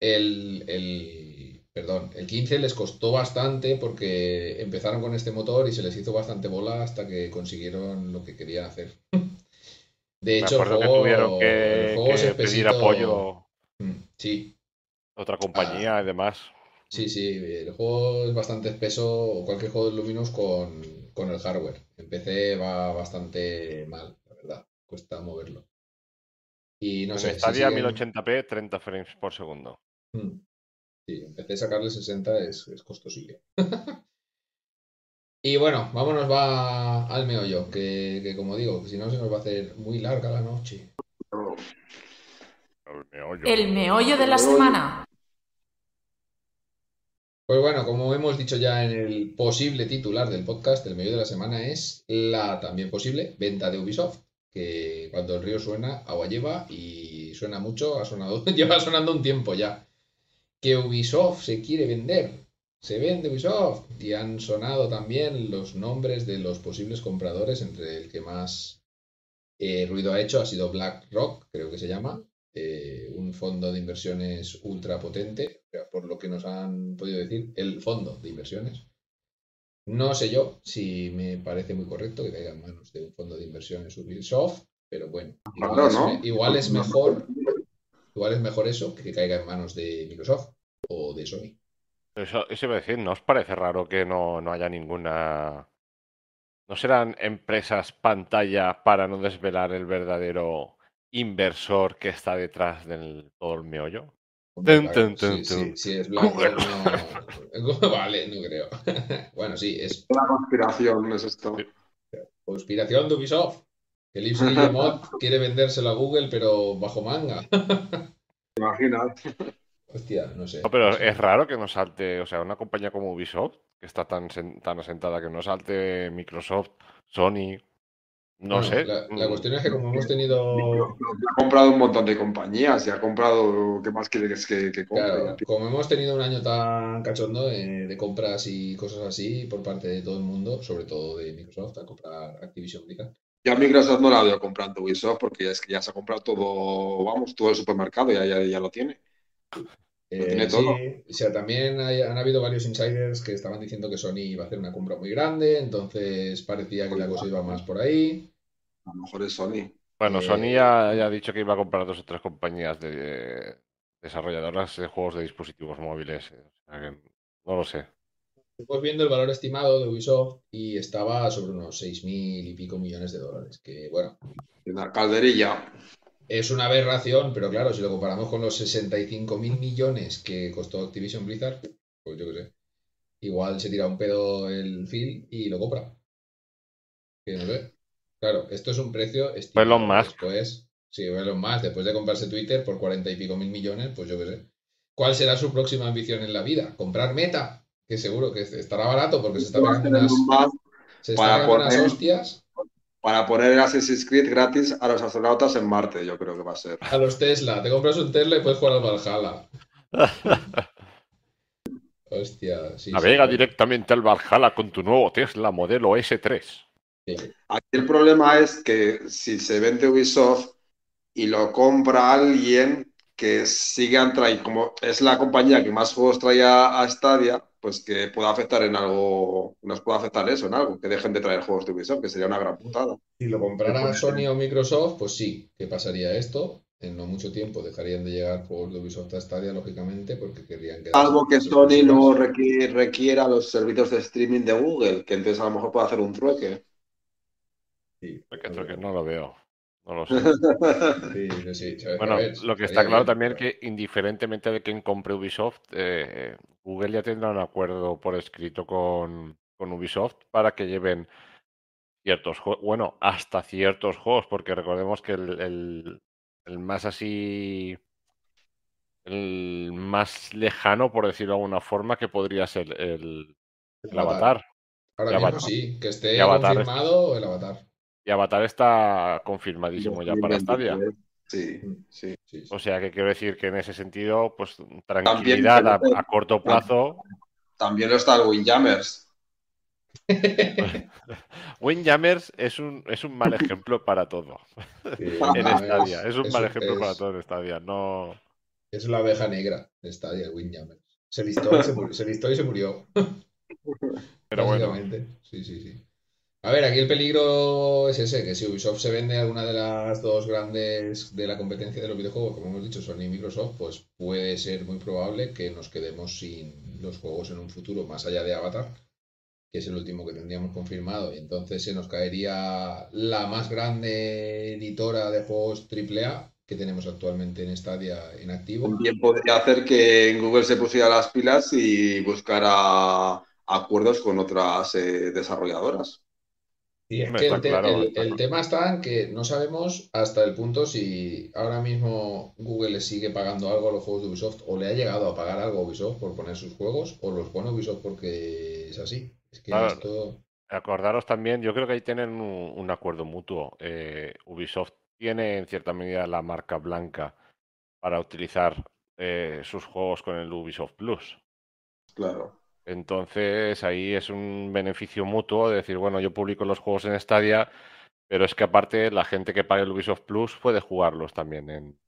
El, el, perdón, el 15 les costó bastante porque empezaron con este motor y se les hizo bastante bola hasta que consiguieron lo que querían hacer. De hecho, el juego, tuvieron que, pedir apoyo. Mm, sí. Otra compañía, además. Sí, sí, el juego es bastante espeso, cualquier juego de Luminous con, con el hardware. En PC va bastante mal, la verdad. Cuesta moverlo. Y no sé. Estaría 1080p, 30 frames por segundo. Mm. Sí, empecé a sacarle 60 es, es costosillo. y bueno, vámonos va al meollo, que, que como digo, que si no se nos va a hacer muy larga la noche. El meollo, el meollo de la semana. Pues bueno, como hemos dicho ya en el posible titular del podcast, el medio de la semana es la también posible venta de Ubisoft, que cuando el río suena, agua lleva y suena mucho, ha sonado, lleva sonando un tiempo ya. Que Ubisoft se quiere vender, se vende Ubisoft y han sonado también los nombres de los posibles compradores, entre el que más eh, ruido ha hecho ha sido BlackRock, creo que se llama, eh, un fondo de inversiones ultra potente, por lo que nos han podido decir, el fondo de inversiones. No sé yo si me parece muy correcto que caiga en manos de un fondo de inversiones Ubisoft, pero bueno, igual, es, mejor, igual es mejor eso que caiga en manos de Microsoft o de Sony. Eso, eso iba a decir, ¿no os parece raro que no, no haya ninguna... ¿No serán empresas pantalla para no desvelar el verdadero inversor que está detrás del todo el meollo? sí, es blanco, vale, no creo. bueno, sí, es. Una conspiración, es esto. Conspiración de Ubisoft. Que Lips Guillemot quiere vendérselo a Google, pero bajo manga. Imagina. Hostia, no sé. pero es raro que no salte, o sea, una compañía como Ubisoft, que está tan, tan asentada, que no salte Microsoft, Sony, no sé. La, cuestión es que como hemos tenido... Ha comprado un montón de compañías y ha comprado... ¿Qué más quieres que, que compre? como hemos tenido un año tan cachondo de, compras y cosas así por parte de todo el mundo, sobre todo de Microsoft, a comprar Activision Blizzard. Ya Microsoft no la veo comprando Ubisoft porque ya es que ya se ha comprado todo, vamos, todo el supermercado, ya, ya, ya lo tiene. Eh, tiene todo. o sea, también han habido varios insiders que estaban diciendo que Sony iba a hacer una compra muy grande, entonces parecía que la cosa iba más por ahí. A lo mejor es Sony. Bueno, Sony eh, ya, ha dicho que iba a comprar dos o tres compañías de desarrolladoras de juegos de dispositivos móviles. no lo sé. Estamos viendo el valor estimado de Ubisoft y estaba sobre unos 6.000 y pico millones de dólares. Que bueno. Una calderilla. Es una aberración, pero claro, si lo comparamos con los 65 mil millones que costó Activision Blizzard, pues yo qué sé. Igual se tira un pedo el Phil y lo compra. Claro, esto es un precio estimado. más. Después, sí, Elon más. Después de comprarse Twitter por 40 y pico mil millones, pues yo qué sé. ¿Cuál será su próxima ambición en la vida? ¿Comprar Meta? Que seguro que estará barato porque se está pegando unas, se está unas hostias para poner el Assassin's Creed gratis a los astronautas en Marte, yo creo que va a ser. A los Tesla, te compras un Tesla y puedes jugar al Valhalla. Hostia, sí. Navega directamente al Valhalla con tu nuevo Tesla modelo S3. Aquí el problema es que si se vende Ubisoft y lo compra alguien que sigue trayendo, como es la compañía que más juegos trae a Stadia, pues que pueda afectar en algo, nos pueda afectar eso en algo, que dejen de traer juegos de Ubisoft, que sería una gran putada. Si lo comprara Sony o Microsoft, pues sí, que pasaría esto, en no mucho tiempo dejarían de llegar juegos de Ubisoft a Stadia, lógicamente, porque querrían que... Algo que Sony no requiera los servicios de streaming de Google, que entonces a lo mejor puede hacer un trueque. Sí, trueque no lo veo. No lo sé. sí, sí, bueno, lo que está claro también es que indiferentemente de quién compre Ubisoft, eh, Google ya tendrá un acuerdo por escrito con, con Ubisoft para que lleven ciertos juegos, bueno, hasta ciertos juegos, porque recordemos que el, el más así, el más lejano, por decirlo de alguna forma, que podría ser el, Avatar. Ahora mismo sí, que esté confirmado el Avatar. Y Avatar está confirmadísimo ya para Stadia. Sí, sí, sí, O sea que quiero decir que en ese sentido, pues tranquilidad a, corto plazo. También está el Windjammers. Windjammers es un, es un mal ejemplo para todo en Stadia. Es, un mal ejemplo para todo en Stadia. No... Es la abeja negra de Stadia, Windjammers. Se listó, y se, murió, se listó y se murió. Pero bueno. Sí, sí, sí. A ver, aquí el peligro es ese, que si Ubisoft se vende alguna de las dos grandes de la competencia de los videojuegos, como hemos dicho, Sony y Microsoft, pues puede ser muy probable que nos quedemos sin los juegos en un futuro más allá de Avatar que es el último que tendríamos confirmado, y entonces se nos caería la más grande editora de juegos AAA que tenemos actualmente en Stadia en activo. También podría hacer que Google se pusiera las pilas y buscara acuerdos con otras eh, desarrolladoras. Y es que el, tema está en que no sabemos hasta el punto si ahora mismo Google le sigue pagando algo a los juegos de Ubisoft o le ha llegado a pagar algo a Ubisoft por poner sus juegos o los pone Ubisoft porque es así. Acordaros también, yo creo que ahí tienen un, acuerdo mutuo. Eh, Ubisoft tiene en cierta medida la marca blanca para utilizar eh, sus juegos con el Ubisoft Plus. Claro. Entonces ahí es un beneficio mutuo de decir, bueno, yo publico los juegos en Stadia, pero es que aparte la gente que pague el Ubisoft Plus puede jugarlos también en,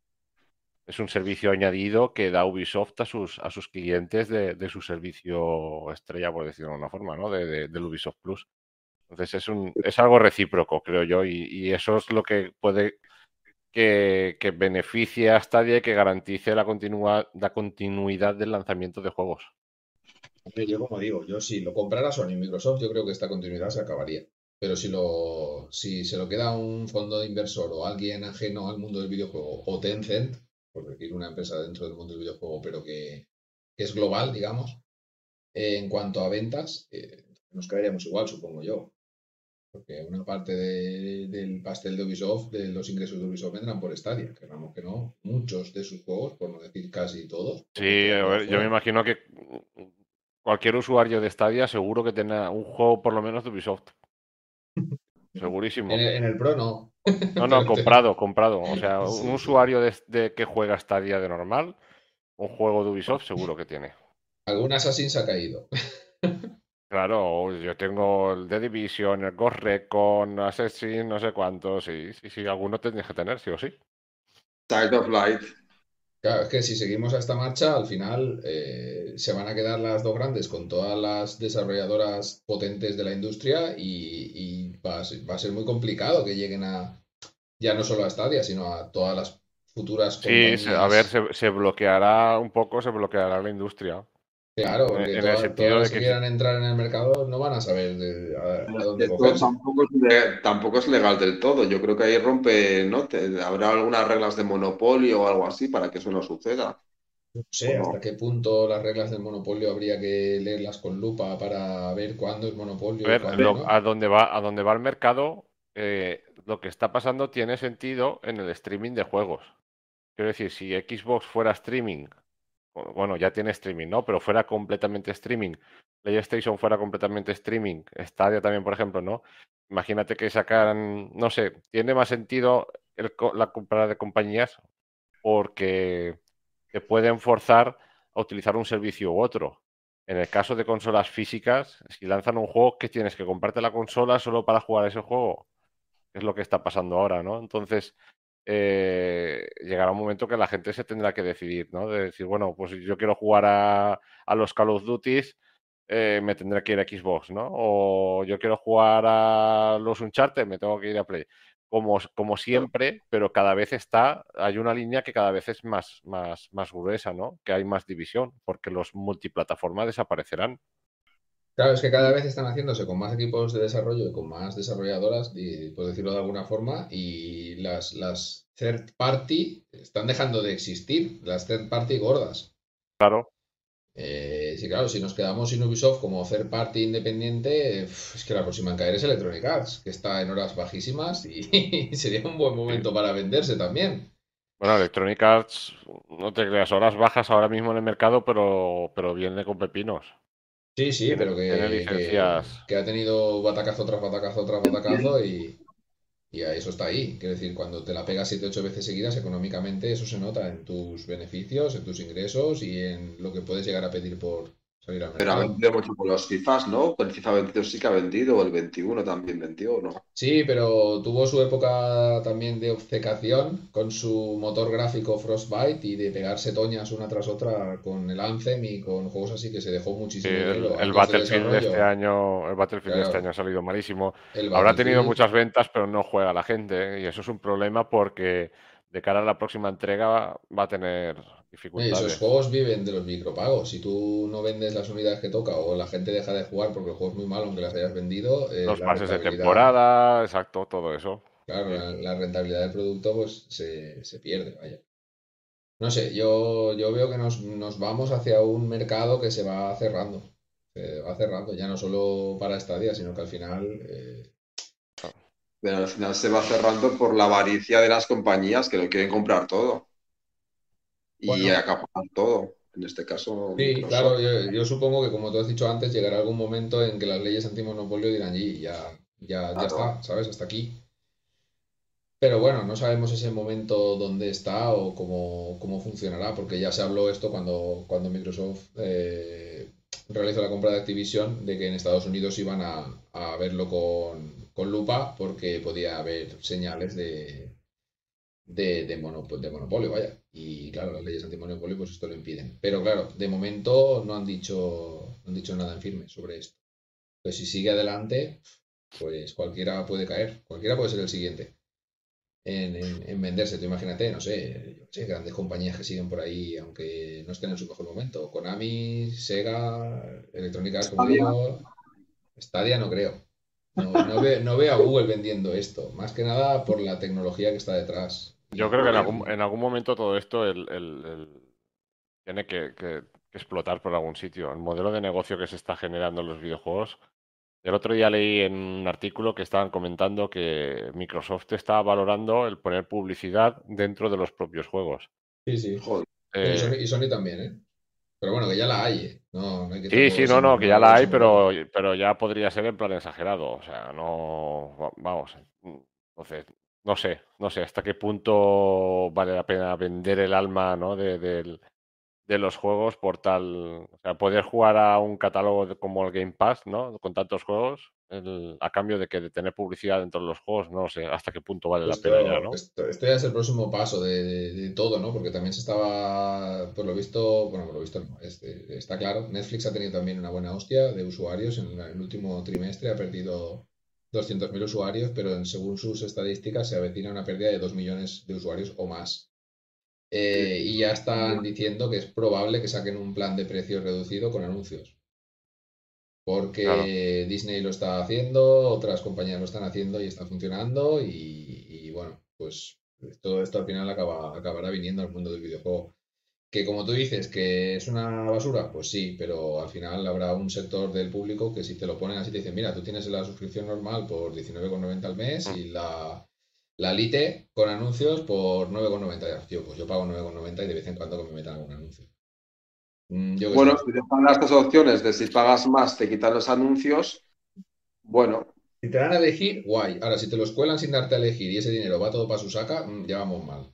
es un servicio añadido que da Ubisoft a sus, a sus clientes de, su servicio estrella, por decirlo de alguna forma, ¿no? De, del Ubisoft Plus. Entonces es, un, es algo recíproco, creo yo, y, eso es lo que puede que, que, beneficie a Stadia y que garantice la, la continuidad del lanzamiento de juegos. Yo como digo, yo si lo comprara Sony Microsoft, yo creo que esta continuidad se acabaría. Pero si, lo, si se lo queda un fondo de inversor o alguien ajeno al mundo del videojuego o Tencent, por decir una empresa dentro del mundo del videojuego, pero que, es global, digamos, en cuanto a ventas, eh, nos quedaríamos igual, supongo yo. Porque una parte del pastel de Ubisoft, de los ingresos de Ubisoft vendrán por Stadia, queramos que no, muchos de sus juegos, por no decir casi todos. Sí, yo me imagino que cualquier usuario de Stadia seguro que tenga un juego por lo menos de Ubisoft. Segurísimo. En el, Pro no. No, no, comprado, comprado. O sea, un usuario de, que juega hasta día de normal, un juego de Ubisoft seguro que tiene. Algún Assassin se ha caído. Claro, yo tengo el The Division, el Ghost Recon, Assassin, no sé cuántos. Sí, sí, sí, alguno tendrías que tener, sí o sí. Side of Light. Claro, es que si seguimos a esta marcha, al final eh, se van a quedar las dos grandes con todas las desarrolladoras potentes de la industria y, va, a ser, muy complicado que lleguen a, ya no solo a Stadia, sino a todas las futuras compañías. Sí, a ver, se, bloqueará un poco, se bloqueará la industria. Claro, porque en, el sentido de que, quieran entrar en el mercado no van a saber de, a, dónde tampoco, es, tampoco, es, legal del todo. Yo creo que ahí rompe, ¿no? habrá algunas reglas de monopolio o algo así para que eso no suceda. No sé hasta qué punto las reglas del monopolio habría que leerlas con lupa para ver cuándo es monopolio. A, ver, a dónde va, a dónde va el mercado, eh, lo que está pasando tiene sentido en el streaming de juegos. Quiero decir, si Xbox fuera streaming bueno, ya tiene streaming, ¿no? Pero fuera completamente streaming, PlayStation fuera completamente streaming, Stadia también, por ejemplo, ¿no? Imagínate que sacaran, no sé, tiene más sentido la compra de compañías porque te pueden forzar a utilizar un servicio u otro. En el caso de consolas físicas, si lanzan un juego, que tienes que comprarte la consola solo para jugar ese juego. Es lo que está pasando ahora, ¿no? Entonces, eh, llegará un momento que la gente se tendrá que decidir, ¿no? De decir, bueno, pues yo quiero jugar a, los Call of Duty, eh, me tendré que ir a Xbox, ¿no? O yo quiero jugar a los Uncharted, me tengo que ir a Play. como, como siempre, pero cada vez está, hay una línea que cada vez es más, más, más gruesa, ¿no? Que hay más división, porque los multiplataformas desaparecerán. Claro, es que cada vez están haciéndose con más equipos de desarrollo y con más desarrolladoras, por decirlo de alguna forma, y las, las third party están dejando de existir, las third party gordas. Claro. Eh, sí, claro, si nos quedamos sin Ubisoft como third party independiente, es que la próxima en caer es Electronic Arts, que está en horas bajísimas y sería un buen momento para venderse también. Bueno, Electronic Arts, no te creas, horas bajas ahora mismo en el mercado, pero, pero viene con pepinos. Sí, sí, pero que, que, ha tenido batacazo tras batacazo tras batacazo y, y eso está ahí. Quiero decir, cuando te la pegas 7-8 veces seguidas, económicamente eso se nota en tus beneficios, en tus ingresos y en lo que puedes llegar a pedir por, pero ha vendido mucho por los FIFAs, ¿no? El FIFA 22 sí que ha vendido, el 21 también vendió, ¿no? Sí, pero tuvo su época también de obcecación con su motor gráfico Frostbite y de pegarse toñas una tras otra con el Anthem y con juegos así que se dejó muchísimo. el, Battlefield de, este año, el Battlefield de este año ha salido malísimo. Habrá tenido muchas ventas, pero no juega la gente ¿eh? y eso es un problema porque de cara a la próxima entrega va a tener dificultades. esos juegos viven de los micropagos. Si tú no vendes las unidades que toca o la gente deja de jugar porque el juego es muy malo aunque las hayas vendido. Eh, los pases de temporada, exacto, todo eso. Claro, la, rentabilidad del producto pues se, pierde, vaya. No sé, yo, yo veo que nos, vamos hacia un mercado que se va cerrando. Se va cerrando, ya no solo para Stadia, sino que al final eh, pero al final se va cerrando por la avaricia de las compañías que lo quieren comprar todo. Y acaparar todo. En este caso. Sí, claro, yo, supongo que como tú has dicho antes, llegará algún momento en que las leyes antimonopolio dirán, y ya, ya, ya está, ¿sabes? Hasta aquí. Pero bueno, no sabemos ese momento dónde está o cómo, cómo funcionará, porque ya se habló esto cuando, cuando Microsoft eh, realizó la compra de Activision, de que en Estados Unidos iban a, a verlo con, con lupa porque podía haber señales de, de, de, monopolio, vaya. Y claro, las leyes antimonopolio pues esto lo impiden. Pero claro, de momento no han dicho, no han dicho nada en firme sobre esto. Pues si sigue adelante, pues cualquiera puede caer, cualquiera puede ser el siguiente en, en, venderse. Tú imagínate, no sé, sé, grandes compañías que siguen por ahí, aunque no estén en su mejor momento. Konami, Sega, Electronic Arts, como digo, Stadia no creo. No, veo, a Google vendiendo esto, más que nada por la tecnología que está detrás. Yo creo que en algún, momento todo esto tiene que, explotar por algún sitio. El modelo de negocio que se está generando en los videojuegos. El otro día leí en un artículo que estaban comentando que Microsoft está valorando el poner publicidad dentro de los propios juegos. Sí, sí. Eh, y Sony también, ¿eh? Pero bueno, que ya la hay. ¿eh? No, sí, sí, no, no, que ya la hay, pero, pero ya podría ser en plan exagerado. O sea, no. Vamos. Entonces, no sé, no sé hasta qué punto vale la pena vender el alma ¿no? de, de los juegos por tal, o sea, poder jugar a un catálogo como el Game Pass, ¿no? Con tantos juegos, a cambio de que de tener publicidad dentro de los juegos, no sé hasta qué punto vale la pena ya, ¿no? Esto, ya es el próximo paso de, todo, ¿no? Porque también se estaba, por lo visto, bueno, por lo visto no, este, está claro, Netflix ha tenido también una buena hostia de usuarios en el último trimestre, ha perdido 200.000 usuarios, pero según sus estadísticas se avecina una pérdida de 2 millones de usuarios o más eh, y ya están diciendo que es probable que saquen un plan de precios reducido con anuncios. Porque Disney lo está haciendo, otras compañías lo están haciendo y está funcionando. Y, bueno, pues todo esto al final acaba, acabará viniendo al mundo del videojuego. Que como tú dices, que es una basura, pues sí, pero al final habrá un sector del público que si te lo ponen así te dicen, mira, tú tienes la suscripción normal por 19,90 al mes y la, la Lite con anuncios por 9,90. Tío, pues yo pago 9,90 y de vez en cuando que me metan algún anuncio. Mm, bueno, si te dan las dos opciones de si pagas más te quitan los anuncios, bueno. Si te dan a elegir, guay. Ahora, si te los cuelan sin darte a elegir y ese dinero va todo para su saca, mm, ya vamos mal.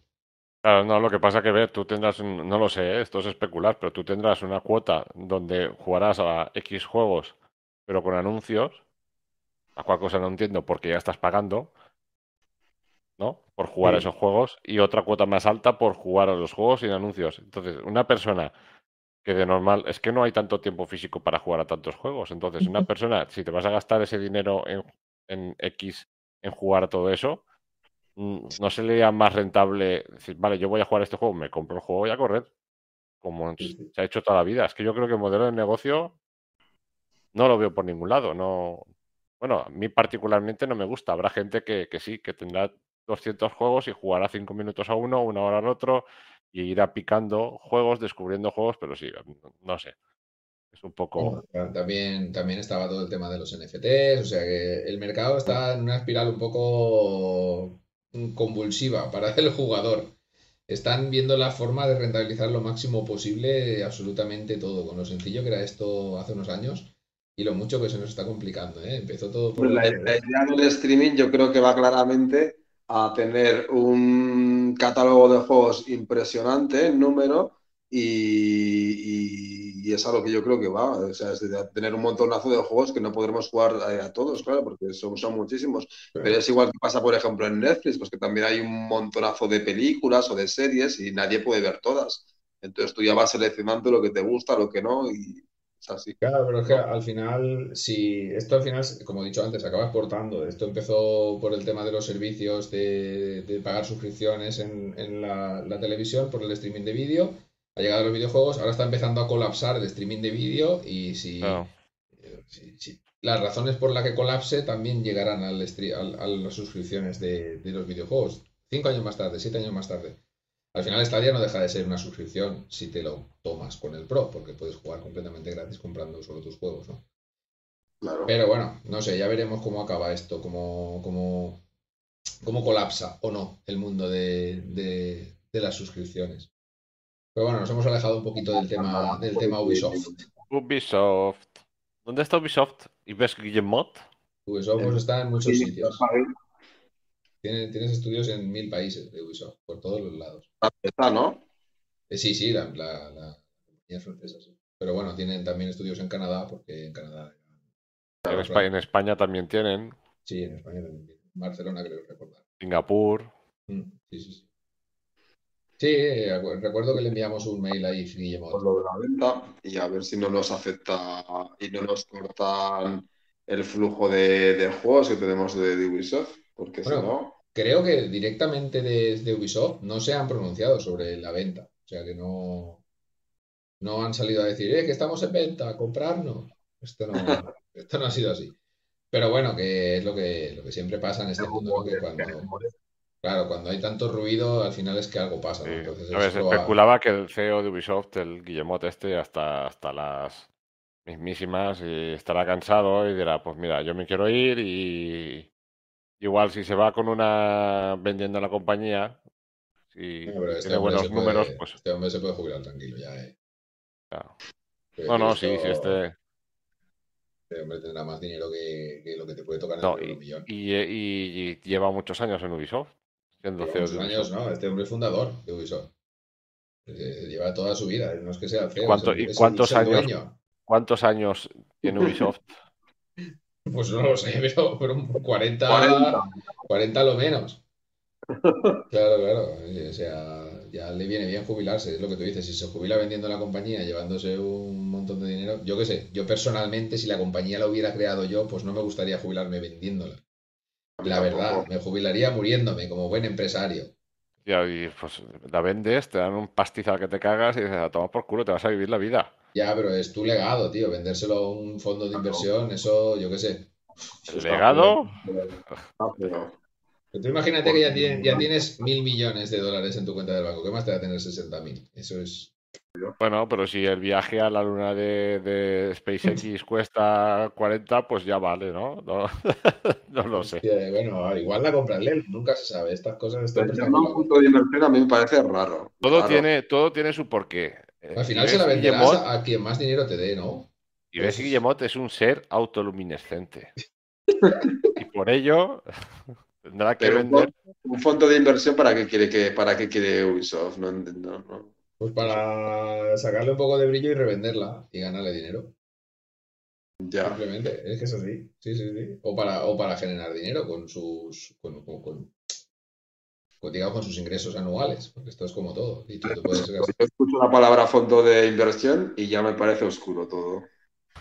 Claro, no, lo que pasa que ver, tú tendrás, no lo sé, ¿eh? esto es especular, pero tú tendrás una cuota donde jugarás a X juegos, pero con anuncios, a cual cosa no entiendo porque ya estás pagando, ¿no? Por jugar a esos juegos y otra cuota más alta por jugar a los juegos sin anuncios. Entonces, una persona que de normal es que no hay tanto tiempo físico para jugar a tantos juegos. Entonces, una persona, si te vas a gastar ese dinero en, en X en jugar a todo eso, no sería más rentable decir, vale, yo voy a jugar este juego, me compro el juego y a correr, como se ha hecho toda la vida. Es que yo creo que el modelo de negocio no lo veo por ningún lado. No, bueno, a mí particularmente no me gusta. Habrá gente que, que sí, que tendrá 200 juegos y jugará 5 minutos a uno, una hora al otro y irá picando juegos, descubriendo juegos, pero sí, no sé. Es un poco. también, también estaba todo el tema de los NFTs, o sea que el mercado está en una espiral un poco convulsiva para el jugador. Están viendo la forma de rentabilizar lo máximo posible absolutamente todo, con lo sencillo que era esto hace unos años y lo mucho que se nos está complicando. ¿eh? Empezó todo por. la, idea del streaming yo creo que va claramente a tener un catálogo de juegos impresionante en número y, es a lo que yo creo que va. O sea, es de tener un montonazo de juegos que no podremos jugar a, todos, claro, porque son, son muchísimos. Pero es igual que pasa, por ejemplo, en Netflix, pues que también hay un montonazo de películas o de series y nadie puede ver todas. Entonces tú ya vas seleccionando lo que te gusta, lo que no, y es así. Claro, pero es que al final, si esto al final, como he dicho antes, acaba exportando. Esto empezó por el tema de los servicios de, pagar suscripciones en, la, la televisión, por el streaming de vídeo ha llegado a los videojuegos, ahora está empezando a colapsar el streaming de vídeo y si, las razones por las que colapse también llegarán al a las suscripciones de, los videojuegos. Cinco años más tarde, siete años más tarde. Al final Stadia no deja de ser una suscripción si te lo tomas con el Pro, porque puedes jugar completamente gratis comprando solo tus juegos, ¿no? Claro. Pero bueno, no sé, ya veremos cómo acaba esto, cómo, cómo, cómo colapsa o no el mundo de las suscripciones. Pero bueno, nos hemos alejado un poquito del tema, del tema Ubisoft. Ubisoft. ¿Dónde está Ubisoft? ¿Y ves Guillemot? Ubisoft pues, está en muchos sitios. Tienes, estudios en mil países de Ubisoft, por todos los lados. Está, ¿no? Eh, sí, sí, la, la, compañía francesa, sí. Pero bueno, tienen también estudios en Canadá, porque en Canadá. En España, en España también tienen. Sí, en España también tienen. Barcelona, creo recordar. Singapur. Mm, sí, sí, sí. Sí, recuerdo que le enviamos un mail ahí, Guillermo. Por lo de la venta y a ver si no nos afecta y no nos cortan el flujo de, juegos que tenemos de, Ubisoft, porque si no... Creo que directamente desde Ubisoft no se han pronunciado sobre la venta. O sea que no, no han salido a decir, eh, que estamos en venta, comprarnos. Esto no, esto no ha sido así. Pero bueno, que es lo que, lo que siempre pasa en este mundo, que cuando, Claro, cuando hay tanto ruido, al final es que algo pasa. se especulaba que el CEO de Ubisoft, el Guillemot este, hasta, hasta las mismísimas, y estará cansado y dirá, pues mira, yo me quiero ir y igual si se va con una vendiendo la compañía, si este tiene buenos números, pues... Este hombre se puede jubilar tranquilo ya, ¿eh? No, no, sí, sí, este... Este hombre tendrá más dinero que, lo que te puede tocar en el millón. y lleva muchos años en Ubisoft años, no, este hombre es fundador de Ubisoft. Eh, lleva toda su vida, no es que sea CEO. ¿Y cuántos años? ¿Cuántos años tiene Ubisoft? pues no lo sé, pero, 40, 40, lo menos. Claro, claro. O sea, ya le viene bien jubilarse, es lo que tú dices. Si se jubila vendiendo la compañía, llevándose un montón de dinero, yo qué sé, yo personalmente, si la compañía la hubiera creado yo, pues no me gustaría jubilarme vendiéndola. La verdad, me jubilaría muriéndome como buen empresario. Y, pues la vendes, te dan un pastizal que te cagas y dices, a tomar por culo, te vas a vivir la vida. Ya, pero es tu legado, tío. Vendérselo a un fondo de inversión, eso, yo qué sé. ¿El legado? tú imagínate que ya, tienes, ya tienes mil millones de dólares en tu cuenta del banco. ¿Qué más te va a tener 60 mil? Eso es. Bueno, pero si el viaje a la luna de, SpaceX cuesta 40, pues ya vale, ¿no? No, lo sé. bueno, igual la comprarle, nunca se sabe. Estas cosas están. un punto de inversión a mí me parece raro. Todo, Tiene, todo tiene su porqué. Al final se la venderás a quien más dinero te dé, ¿no? Y ves que Guillemot es un ser autoluminescente. y por ello tendrá que vender. Un fondo de inversión para qué quiere que, para qué quiere Ubisoft, no, no, no. Pues para sacarle un poco de brillo y revenderla y ganarle dinero. Ya. Simplemente, es que es así. Sí, sí, sí. O para, o para generar dinero con sus. Con, con, con, digamos, con sus ingresos anuales. Porque esto es como todo. Y tú te puedes Yo escucho la palabra fondo de inversión y ya me parece oscuro todo.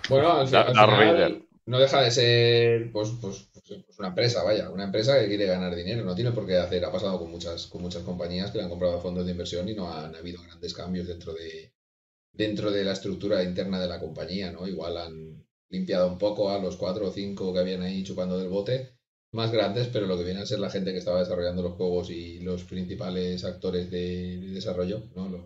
Bueno, al, final, no deja de ser pues, pues, pues, una empresa, vaya, una empresa que quiere ganar dinero, no tiene por qué hacer, ha pasado con muchas, con muchas compañías que le han comprado fondos de inversión y no han habido grandes cambios dentro de, dentro de la estructura interna de la compañía, ¿no? Igual han limpiado un poco a los cuatro o cinco que habían ahí chupando del bote, más grandes, pero lo que viene a ser la gente que estaba desarrollando los juegos y los principales actores de, desarrollo, ¿no? Los,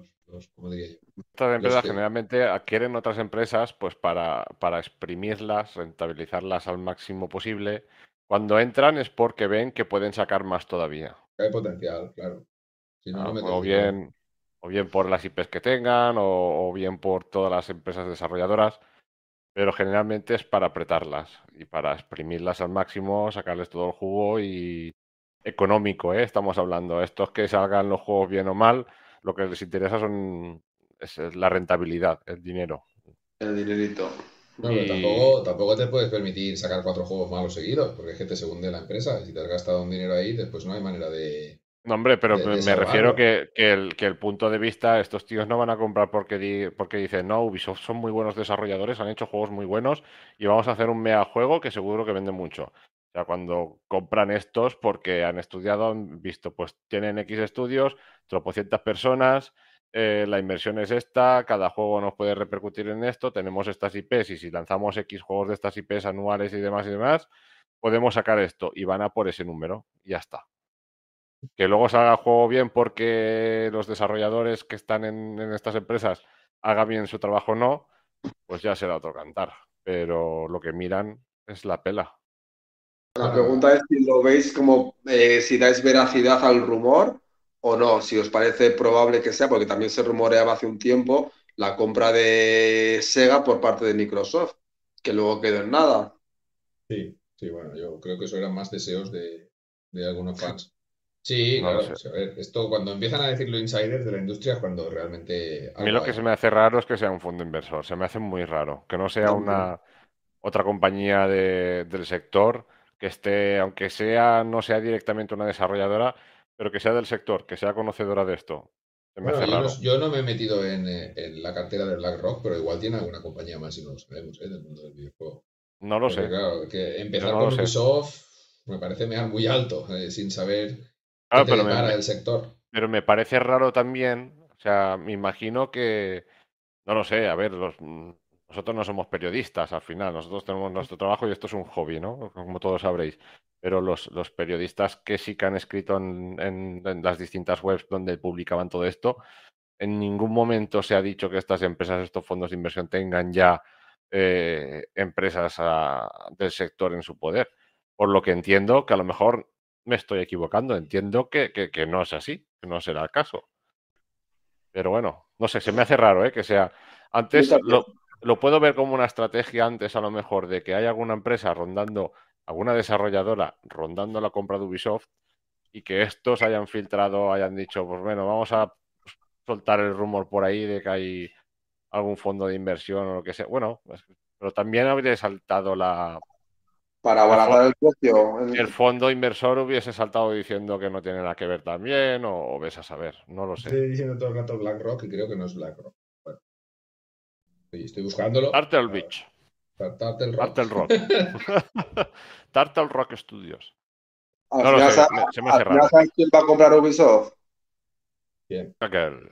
¿cómo diría yo? Estas empresas generalmente adquieren otras empresas pues para, para exprimirlas, rentabilizarlas al máximo posible. Cuando entran es porque ven que pueden sacar más todavía. Hay potencial, claro. Ah, o bien, o bien por las IPs que tengan, o, bien por todas las empresas desarrolladoras, pero generalmente es para apretarlas y para exprimirlas al máximo, sacarles todo el jugo y económico, ¿eh? estamos hablando. Estos que salgan los juegos bien o mal, lo que les interesa son es la rentabilidad, el dinero. El dinerito. No, pero tampoco, tampoco te puedes permitir sacar cuatro juegos malos seguidos, porque es que te se hunde la empresa. Si te has gastado un dinero ahí, después no hay manera de, no, hombre, pero me refiero que, que, el, que el punto de vista, estos tíos no van a comprar porque, porque dicen, no, Ubisoft son muy buenos desarrolladores, han hecho juegos muy buenos y vamos a hacer un mea juego que seguro que vende mucho. Cuando compran estos porque han estudiado, han visto, pues tienen X estudios, tropocientas personas, eh, la inversión es esta, cada juego nos puede repercutir en esto, tenemos estas IPs y si lanzamos X juegos de estas IPs anuales y demás y demás, podemos sacar esto y van a por ese número y ya está. Que luego salga el juego bien porque los desarrolladores que están en, estas empresas hagan bien su trabajo o no, pues ya será otro cantar. Pero lo que miran es la pela. La pregunta es si lo veis como eh, si dais veracidad al rumor o no, si os parece probable que sea, porque también se rumoreaba hace un tiempo la compra de Sega por parte de Microsoft, que luego quedó en nada. Sí, sí, bueno, yo creo que eso eran más deseos de, de algunos fans. Sí, claro. Pues, a ver, esto cuando empiezan a decirlo insiders de la industria es cuando realmente. A mí lo que se me hace raro es que sea un fondo inversor. Se me hace muy raro. Que no sea una otra compañía del sector que esté, aunque sea, no sea directamente una desarrolladora, pero que sea del sector, que sea conocedora de esto. Yo. No, yo, no, me he metido en, en, la cartera de BlackRock, pero igual tiene alguna compañía más y no lo sabemos, ¿eh? Del mundo del videojuego. No lo sé. Claro, que empezar con Ubisoft me parece muy alto, eh, sin saber pero me, sector. Pero me parece raro también, o sea, me imagino que, no lo sé, a ver, los, nosotros no somos periodistas al final, nosotros tenemos nuestro trabajo y esto es un hobby, ¿no? Como todos sabréis. Pero los, los periodistas que sí que han escrito en, las distintas webs donde publicaban todo esto, en ningún momento se ha dicho que estas empresas, estos fondos de inversión tengan ya eh, empresas ah, del sector en su poder. Por lo que entiendo que a lo mejor me estoy equivocando. Entiendo que, no es así, que no será el caso. Pero bueno, no sé, se me hace raro, ¿eh? Que sea. Antes lo, puedo ver como una estrategia antes, a lo mejor, de que hay alguna empresa rondando, alguna desarrolladora rondando la compra de Ubisoft y que estos hayan filtrado, hayan dicho, pues bueno, vamos a soltar el rumor por ahí de que hay algún fondo de inversión o lo que sea. Bueno, pues, pero también habría saltado la, para abaratar el precio. El fondo inversor hubiese saltado diciendo que no tiene nada que ver también, o, ves a saber, no lo sé. Estoy diciendo todo el rato BlackRock y creo que no es BlackRock. Estoy buscándolo. Turtle Beach. Turtle Rock. Turtle Rock. Turtle Rock Studios. no lo sé, se me hace raro. ¿Sabes quién va a comprar Ubisoft? ¿Quién? Aquel.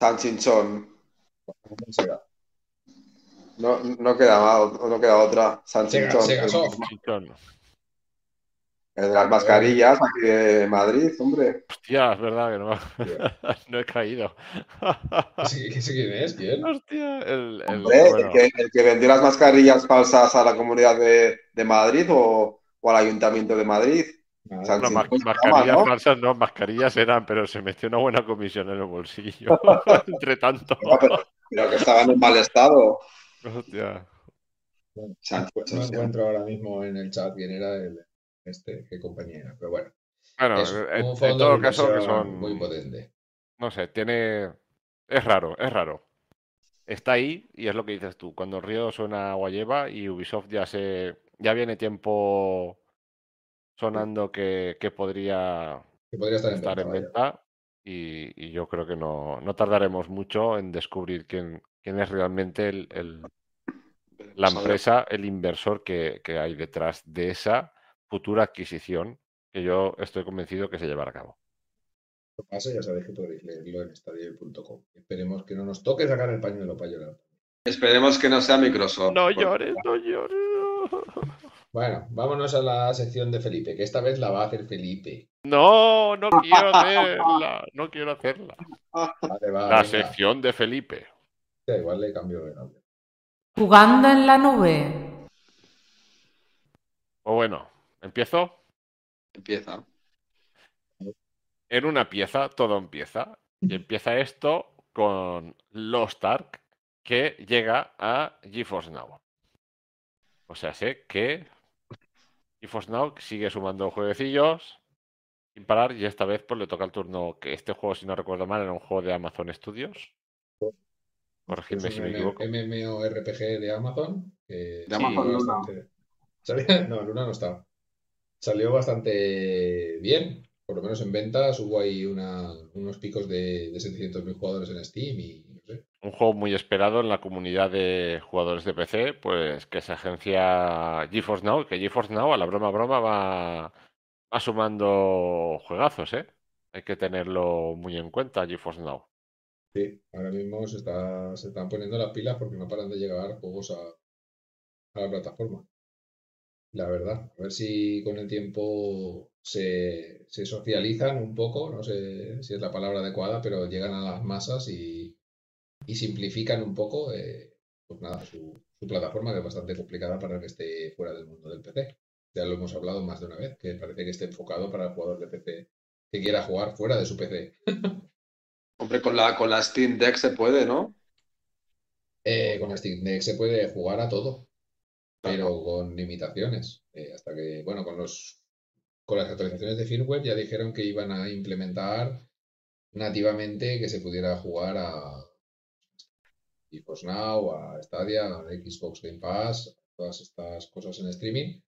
San Chinchón. No, no queda más, no queda otra. Sanchichón. El de las mascarillas aquí de Madrid, hombre. Hostia, es verdad que no, no he caído. ¿Qué sé quién es? ¿Quién? Hostia, el, el, el, que, vendió las mascarillas falsas a la comunidad de, de Madrid o, o, al Ayuntamiento de Madrid. mascarillas falsas no, mascarillas eran, pero se metió una buena comisión en el bolsillo. Entre tanto. pero que estaban en mal estado. Hostia. no encuentro ahora mismo en el chat quién era el, este, qué compañía era, pero bueno. Bueno, es en, todo caso que son muy potente. No sé, tiene es raro, es raro. Está ahí y es lo que dices tú. Cuando el río suena agua lleva y Ubisoft ya se ya viene tiempo sonando que, que podría, que podría estar, en venta, y, y, yo creo que no, no tardaremos mucho en descubrir quién, quién es realmente el, la empresa, el inversor que, hay detrás de esa futura adquisición que yo estoy convencido que se llevará a cabo. Lo pasa, ya sabéis que podréis leerlo en estadio.com. Esperemos que no nos toque sacar el pañuelo para llorar. Esperemos que no sea Microsoft. No llores, no llores. Bueno, vámonos a la sección de Felipe, que esta vez la va a hacer Felipe. No, no quiero hacerla. No quiero hacerla. la sección de Felipe. igual le cambio de nombre. Jugando en la nube. O bueno, ¿empiezo? Empieza. En una pieza todo empieza. Y empieza esto con Lost Ark, que llega a GeForce Now. O sea, sé que GeForce Now sigue sumando jueguecillos sin parar y esta vez pues le toca el turno que este juego, si no recuerdo mal, era un juego de Amazon Studios. Corregidme si me equivoco. MMORPG de Amazon. de Amazon Luna. No, Luna no está. Salió bastante bien. Por lo menos en ventas hubo ahí unos picos de, de 700.000 jugadores en Steam y un juego muy esperado en la comunidad de jugadores de PC, pues que se agencia GeForce Now, que GeForce Now a la broma broma va, va sumando juegazos, ¿eh? Hay que tenerlo muy en cuenta GeForce Now. Sí, ahora mismo se, está, se están poniendo las pilas porque no paran de llegar juegos a, a la plataforma. La verdad, a ver si con el tiempo se, se socializan un poco, no sé si es la palabra adecuada, pero llegan a las masas y, y simplifican un poco eh, pues nada, su, plataforma, que es bastante complicada para el que esté fuera del mundo del PC. Ya lo hemos hablado más de una vez, que parece que esté enfocado para el jugador de PC que quiera jugar fuera de su PC. Hombre, con la, con la Steam Deck se puede, ¿no? Eh, con la Steam Deck se puede jugar a todo, pero con limitaciones. Eh, hasta que, bueno, con los con las actualizaciones de firmware ya dijeron que iban a implementar nativamente que se pudiera jugar a, GeForce Now, a Stadia, a Xbox Game Pass, todas estas cosas en streaming.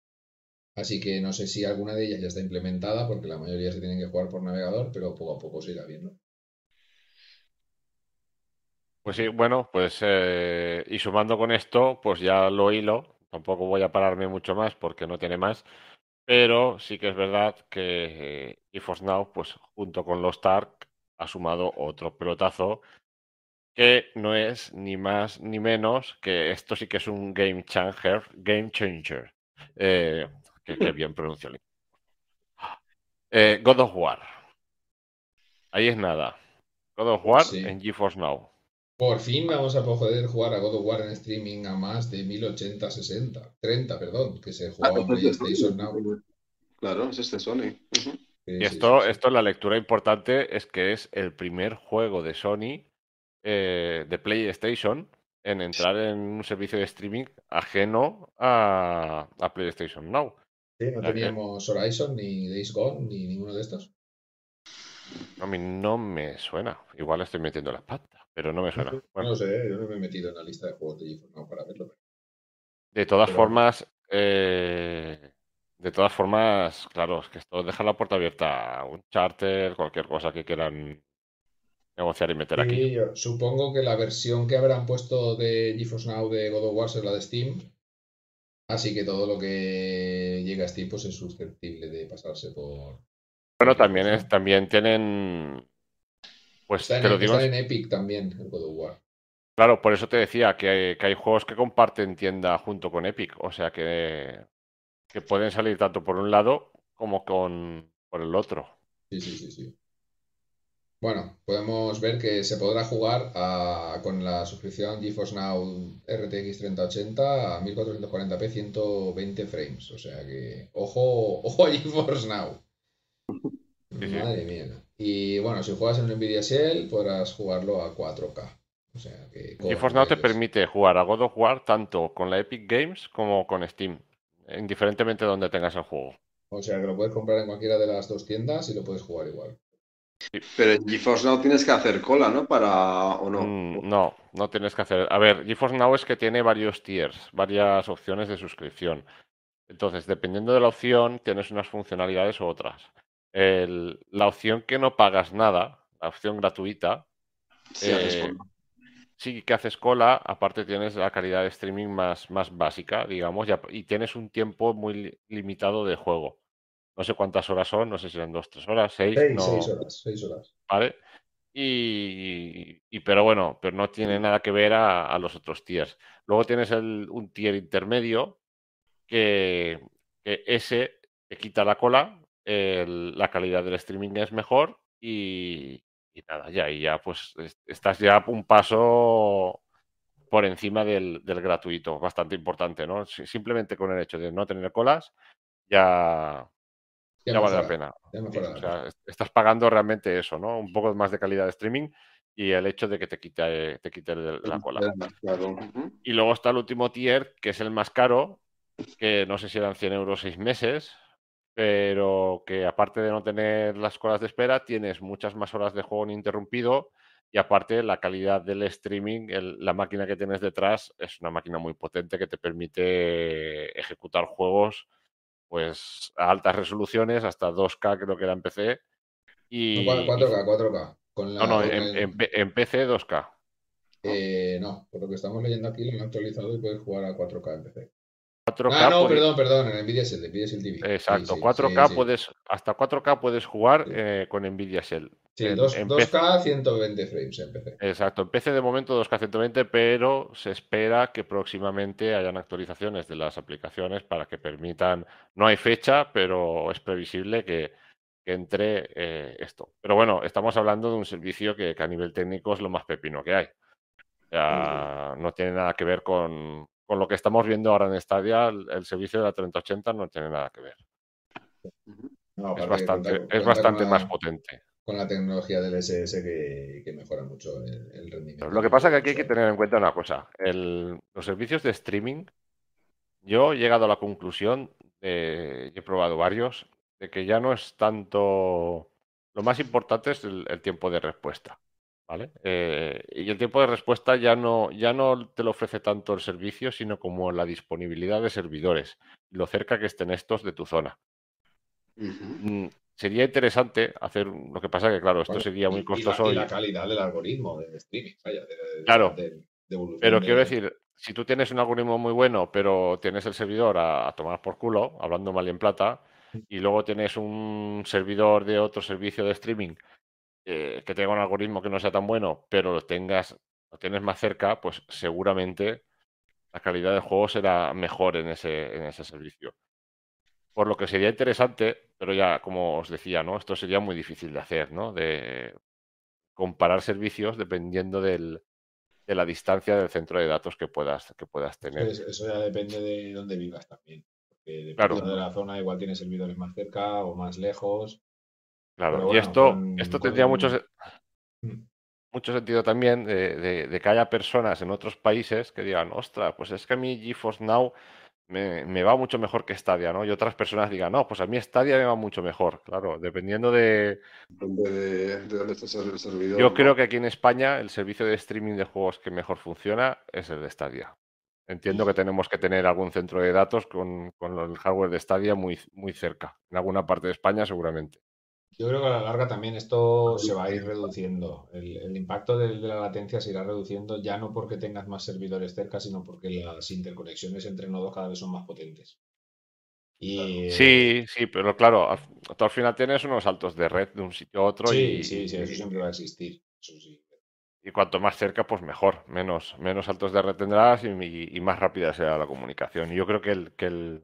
Así que no sé si alguna de ellas ya está implementada, porque la mayoría se tienen que jugar por navegador, pero poco a poco se irá viendo. Pues sí, bueno, pues eh, y sumando con esto, pues ya lo hilo. Tampoco voy a pararme mucho más porque no tiene más. Pero sí que es verdad que eh, GeForce Now, pues junto con los Stark, ha sumado otro pelotazo que no es ni más ni menos que esto sí que es un game changer, game changer. Eh, que, bien pronuncio. Eh, God of War. Ahí es nada. God of War en GeForce Now. Por fin vamos a poder jugar a God of War en streaming a más de 1080-60. 30, perdón, que se ah, jugaba en pues PlayStation Now. Claro, es este Sony. y esto, esto, la lectura importante es que es el primer juego de Sony eh, de PlayStation en entrar en un servicio de streaming ajeno a, PlayStation Now. Sí, no teníamos Horizon, ni Days Gone, ni ninguno de estos. A mí no me suena. Igual estoy metiendo las patas, pero no me suena. No sé, yo no me he metido en la lista de juegos de GeForce Now para verlo. De todas formas, eh, de todas formas, claro, es que esto deja la puerta abierta a un charter, cualquier cosa que quieran negociar y meter aquí. supongo que la versión que habrán puesto de GeForce Now de God of War es la de Steam. Así que todo lo que llega a Steam pues es susceptible de pasarse por. Bueno, también es, también tienen. Pues está en, digo... en Epic también, el God of War. Claro, por eso te decía que hay, que hay juegos que comparten tienda junto con Epic. O sea que, que pueden salir tanto por un lado como con por el otro. Sí, sí, sí, sí. Bueno, podemos ver que se podrá jugar con la suscripción GeForce Now RTX 3080 a 1440p 120 frames. O sea que, ojo, ojo a GeForce Now. Madre mía. Y bueno, si juegas en un Nvidia Shell, podrás jugarlo a 4K. O sea que. GeForce Now te permite jugar a God of War tanto con la Epic Games como con Steam, indiferentemente de donde tengas el juego. O sea que lo puedes comprar en cualquiera de las dos tiendas y lo puedes jugar igual. Pero en GeForce Now tienes que hacer cola, ¿no? Para o no. Mm, no, no tienes que hacer. A ver, GeForce Now es que tiene varios tiers, varias opciones de suscripción. Entonces, dependiendo de la opción, tienes unas funcionalidades u otras. La opción que no pagas nada, la opción gratuita, eh, sí que haces cola, aparte tienes la calidad de streaming más, más básica, digamos, y, tienes un tiempo muy limitado de juego. No sé cuántas horas son, no sé si son dos, tres horas, seis. Seis, horas, seis horas. Vale. Y, pero bueno, pero no tiene nada que ver a, los otros tiers. Luego tienes el, un tier intermedio que, ese te quita la cola, la calidad del streaming es mejor y, nada, ya, y ya pues estás ya un paso por encima del, gratuito, bastante importante, ¿no? Simplemente con el hecho de no tener colas, ya, ya, vale la pena. estás pagando realmente eso, ¿no? Un poco más de calidad de streaming y el hecho de que te quite, te quite la cola. Y luego está el último tier, que es el más caro, que no sé si eran 100 euros seis meses, pero que aparte de no tener las colas de espera, tienes muchas más horas de juego ininterrumpido y aparte la calidad del streaming, la máquina que tienes detrás es una máquina muy potente que te permite ejecutar juegos pues a altas resoluciones, hasta 2K creo que era en PC. Y, 4K, 4K. no, no, en, PC 2K. Eh, no, por lo que estamos leyendo aquí lo han actualizado y puedes jugar a 4K en PC. 4K ah, no, perdón, perdón, en Nvidia Shell, Nvidia Shell TV. Exacto, 4K puedes, hasta 4K puedes jugar eh, con Nvidia Shell. Sí, 2K 120 frames en PC. Exacto, en PC de momento 2K 120, pero se espera que próximamente hayan actualizaciones de las aplicaciones para que permitan, no hay fecha, pero es previsible que, entre eh, esto. Pero bueno, estamos hablando de un servicio que, a nivel técnico es lo más pepino que hay. no tiene nada que ver con, con lo que estamos viendo ahora en Stadia, el, servicio de la 3080 no tiene nada que ver. es bastante, es bastante más potente. Con la tecnología del SS que, mejora mucho el, rendimiento. lo que pasa es que aquí hay que tener en cuenta una cosa. los servicios de streaming, yo he llegado a la conclusión, de, he probado varios, de que ya no es tanto... Lo más importante es el tiempo de respuesta. ¿Vale? Eh, y el tiempo de respuesta ya no, ya no te lo ofrece tanto el servicio, sino como la disponibilidad de servidores, lo cerca que estén estos de tu zona. Mm, sería interesante hacer lo que pasa que, claro, esto sería muy costoso. Y la, calidad del algoritmo de streaming, claro. pero quiero decir, si tú tienes un algoritmo muy bueno, pero tienes el servidor a, tomar por culo, hablando mal y en plata, y luego tienes un servidor de otro servicio de streaming eh, que tenga un algoritmo que no sea tan bueno, pero lo tengas, lo tienes más cerca, pues seguramente la calidad del juego será mejor en ese, en ese servicio. Por lo que sería interesante, pero ya como os decía, ¿no? Esto sería muy difícil de hacer, ¿no? De comparar servicios dependiendo del, de la distancia del centro de datos que puedas, que puedas tener. Eso, ya depende de dónde vivas también. Porque de la zona igual tienes servidores más cerca o más lejos. Claro, y esto, esto tendría mucho, mm. mucho sentido también de, que haya personas en otros países que digan, ostras, pues es que a mí GeForce Now me, va mucho mejor que Stadia, ¿no? Y otras personas digan, no, pues a mí Stadia me va mucho mejor, claro, dependiendo de... de, dónde esté el servidor. Yo creo que aquí en España el servicio de streaming de juegos que mejor funciona es el de Stadia. Entiendo que tenemos que tener algún centro de datos con, con el hardware de Stadia muy, muy cerca, en alguna parte de España seguramente. Yo creo que a la larga también esto se va a ir reduciendo. El, impacto de, la latencia se irá reduciendo ya no porque tengas más servidores cerca, sino porque las interconexiones entre nodos cada vez son más potentes. Y... Sí, sí, pero claro, al, al final tienes unos saltos de red de un sitio a otro. Sí, y, sí, sí, eso siempre va a existir. Y cuanto más cerca, pues mejor. Menos, menos saltos de red tendrás y, más rápida será la comunicación. Y yo creo que, el, que, el,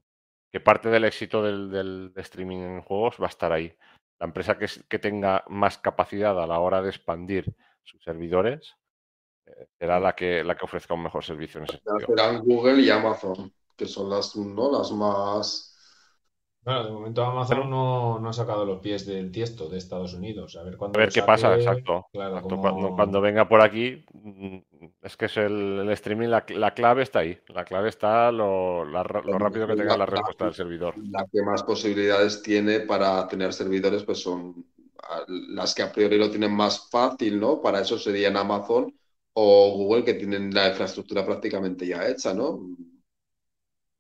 que parte del éxito del, del streaming en juegos va a estar ahí la empresa que, que, tenga más capacidad a la hora de expandir sus servidores eh, será la que, la que ofrezca un mejor servicio en ese Serán Google y Amazon, que son las, ¿no? las más bueno, de momento Amazon no, no, ha sacado los pies del tiesto de Estados Unidos. A ver, a ver qué pasa, exacto. cuando, venga por aquí, mm, es que es el, streaming, la, clave está ahí. La clave está lo, rápido que tenga la, respuesta del servidor. La que más posibilidades tiene para tener servidores, pues son las que a priori lo tienen más fácil, ¿no? Para eso serían Amazon o Google, que tienen la infraestructura prácticamente ya hecha, ¿no?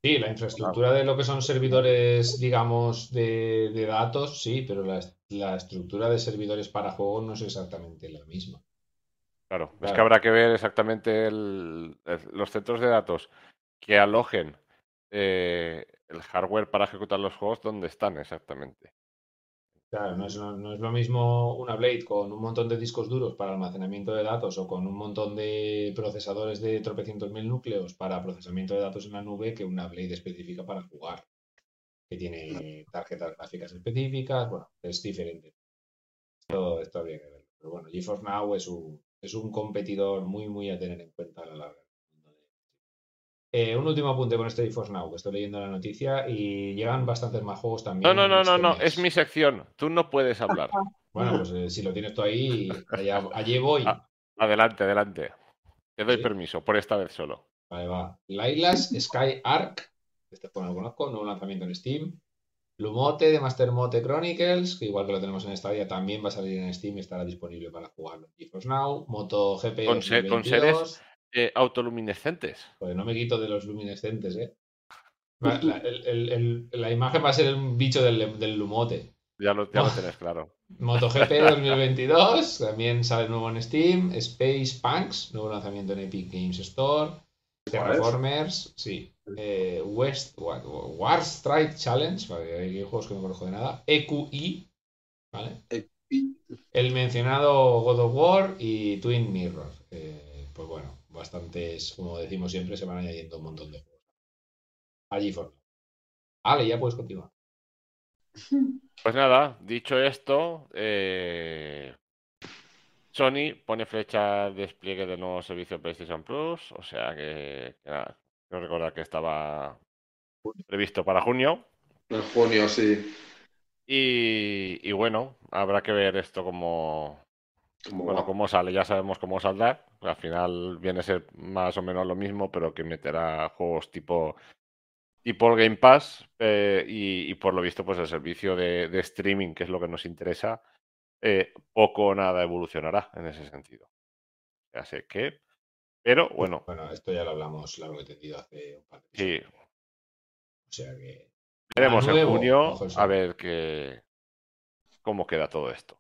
Sí, la infraestructura de lo que son servidores, digamos, de, datos, sí, pero la, estructura de servidores para juegos no es exactamente la misma. Claro, es que habrá que ver exactamente los centros de datos que alojen eh, el hardware para ejecutar los juegos, dónde están exactamente. Claro, no es, no es, lo mismo una Blade con un montón de discos duros para almacenamiento de datos o con un montón de procesadores de tropecientos mil núcleos para procesamiento de datos en la nube que una Blade específica para jugar, que tiene tarjetas gráficas específicas, bueno, es diferente. Todo esto habría que verlo. Pero bueno, GeForce Now es un, es un competidor muy, muy a tener en cuenta a la larga. Eh, un último apunte con este GeForce Now, que estoy leyendo la noticia y llegan bastantes más juegos también. No, no, no, no, no, es mi sección. Tú no puedes hablar. Bueno, pues eh, si lo tienes tú ahí, allí voy. adelante, adelante. Te doy permiso, por esta vez solo. Vale, va. Lailas Sky Arc, este juego no lo conozco, nuevo lanzamiento en Steam. Lumote de Master Mote Chronicles, que igual que lo tenemos en Stadia, también va a salir en Steam y estará disponible para jugarlo. GeForce Now, Moto GP con, con seres eh, autoluminescentes. Pues no me quito de los luminescentes, ¿eh? La, imagen va a ser un bicho del, del Lumote. Ya lo, ya lo tenés claro. MotoGP 2022, también sale nuevo en Steam. Space Punks, nuevo lanzamiento en Epic Games Store. Terraformers, sí. Eh, West, War Strike Challenge, vale, hay juegos que no conozco de nada. EQI, ¿vale? El mencionado God of War y Twin Mirror. Eh, pues bueno, bastantes, como decimos siempre, se van añadiendo un montón de juegos. Allí for Vale, ya puedes continuar. Pues nada, dicho esto, eh, Sony pone fecha de despliegue del nuevo servicio PlayStation Plus, o sea que, nada, no recordar que estaba previsto para junio. En junio, sí. Y, bueno, habrá que ver esto como, bueno, cómo sale. Ya sabemos cómo saldrá. Al final viene a ser más o menos lo mismo, pero que meterá juegos tipo tipo el Game Pass eh, y, por lo visto pues el servicio de, de, streaming, que es lo que nos interesa, eh, poco o nada evolucionará en ese sentido. Ya sé que, pero bueno. Bueno, esto ya lo hablamos largo y tendido hace un par de Sí. O sea que. Veremos en junio a ver qué, cómo queda todo esto.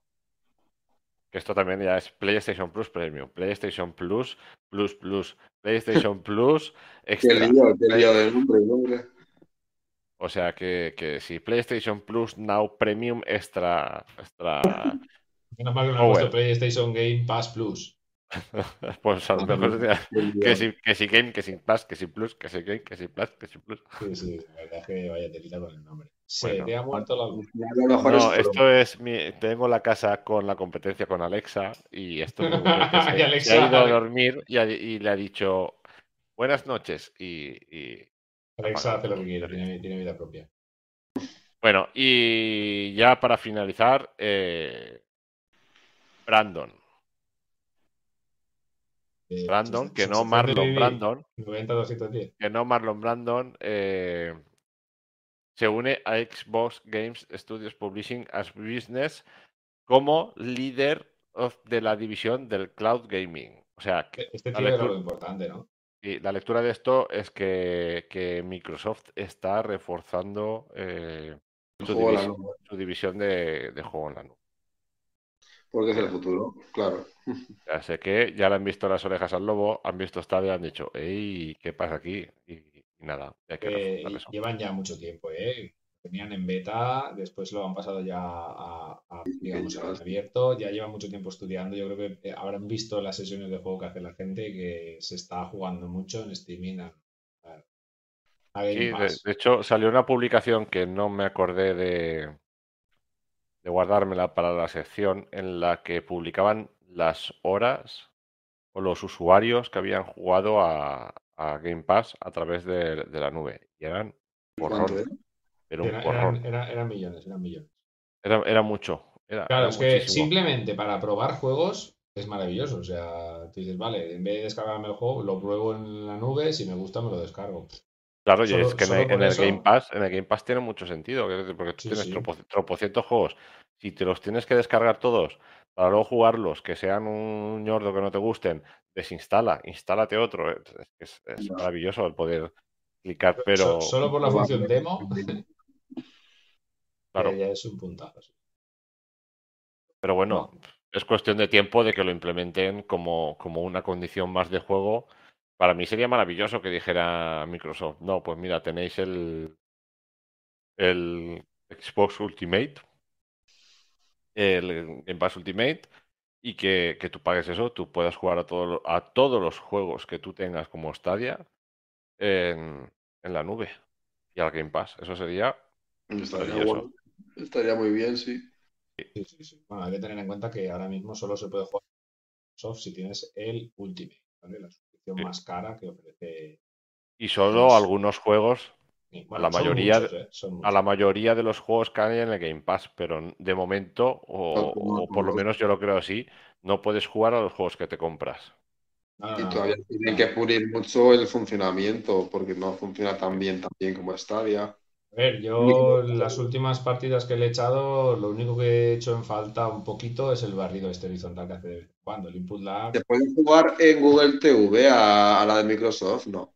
Esto también ya es PlayStation Plus Premium, PlayStation Plus, Plus Plus, PlayStation Plus Extra. Qué lío, qué lío de nombre, O sea que, que si PlayStation Plus Now Premium Extra, extra Menos mal que no puesto PlayStation Game Pass Plus. pues a lo mejor que si, que si Game, que si Plus, que si Plus, que si Game, que si Plus, que si Plus. Sí, sí, la verdad es que vaya telita con el nombre. Se te ha muerto la luz. No, esto es mi, tengo la casa con la competencia con Alexa y esto es se, Alexa, ha ido a dormir y, y, le ha dicho buenas noches y, y... Alexa hace lo que quiere, tiene, tiene vida propia. Bueno, y ya para finalizar, eh, Brandon. Eh, Brandon, que no Marlon Brandon. Que no Marlon Brandon. Eh, se une a Xbox Games Studios Publishing as Business como líder de la división del cloud gaming. O sea, este tiene algo importante, ¿no? Y la lectura de esto es que, Microsoft está reforzando eh, su, división, de, de juego en la nube. Porque es el futuro, claro. Ya sé que ya le han visto las orejas al lobo, han visto esta y han dicho, ¡ey! ¿Qué pasa aquí? Y, nada, que eh, Llevan ya mucho tiempo, ¿eh? Tenían en beta, después lo han pasado ya a, digamos, abierto, ya llevan mucho tiempo estudiando. Yo creo que eh, habrán visto las sesiones de juego que hace la gente que se está jugando mucho en streaming sí, de, hecho, salió una publicación que no me acordé de, de guardármela para la sección en la que publicaban las horas o los usuarios que habían jugado a, Game Pass a través de, la nube. Y eran porrón. Pero un porrón. Eran, millones, eran millones. Era, mucho. claro, es que simplemente para probar juegos es maravilloso. O sea, tú dices, vale, en vez de descargarme el juego, lo pruebo en la nube, si me gusta me lo descargo. Claro, y es que en, el, Game Pass, en el Game Pass tiene mucho sentido, porque tú tienes tropocientos juegos. Si te los tienes que descargar todos para luego jugarlos, que sean un ñordo que no te gusten, desinstala, instálate otro. Es, maravilloso el poder clicar, pero. Solo por la función demo. claro. Ya es un puntazo. Pero bueno, es cuestión de tiempo de que lo implementen como, como una condición más de juego. Para mí sería maravilloso que dijera Microsoft, no, pues mira, tenéis el, el Xbox Ultimate, el Game Pass Ultimate, y que, que, tú pagues eso, tú puedas jugar a, todo, a todos los juegos que tú tengas como Stadia en, en la nube y al Game Pass. Eso sería. Estaría, Estaría muy bien, sí. Sí, sí, sí. Bueno, hay que tener en cuenta que ahora mismo solo se puede jugar Microsoft si tienes el Ultimate, ¿vale? La suscripción más cara que ofrece. Y solo algunos juegos. La mayoría, ¿eh? a la mayoría de los juegos hay en el Game Pass, pero de momento, o, por lo menos yo lo creo así, no puedes jugar a los juegos que te compras. y todavía tienen que pulir mucho el funcionamiento, porque no funciona tan bien, tan bien como Stadia. A ver, yo las últimas partidas que le he echado, lo único que he hecho en falta un poquito es el barrido este horizontal que hace cuando el input lag. ¿Te pueden jugar en Google TV a, la de Microsoft? No.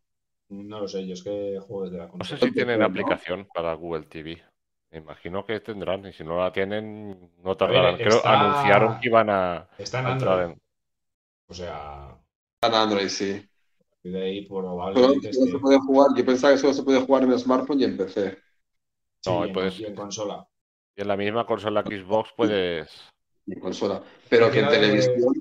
No lo sé, yo es que juego desde la consola. No sé si tienen aplicación para Google TV. Me imagino que tendrán, y si no la tienen, no tardarán. Creo anunciaron que iban a. Está en Android. O sea. Está en Android, sí. De ahí probablemente. Pero se puede jugar. Yo pensaba que solo se puede jugar en smartphone y en PC. No, y en consola. Y en la misma consola Xbox puedes. En consola. Pero que en televisión,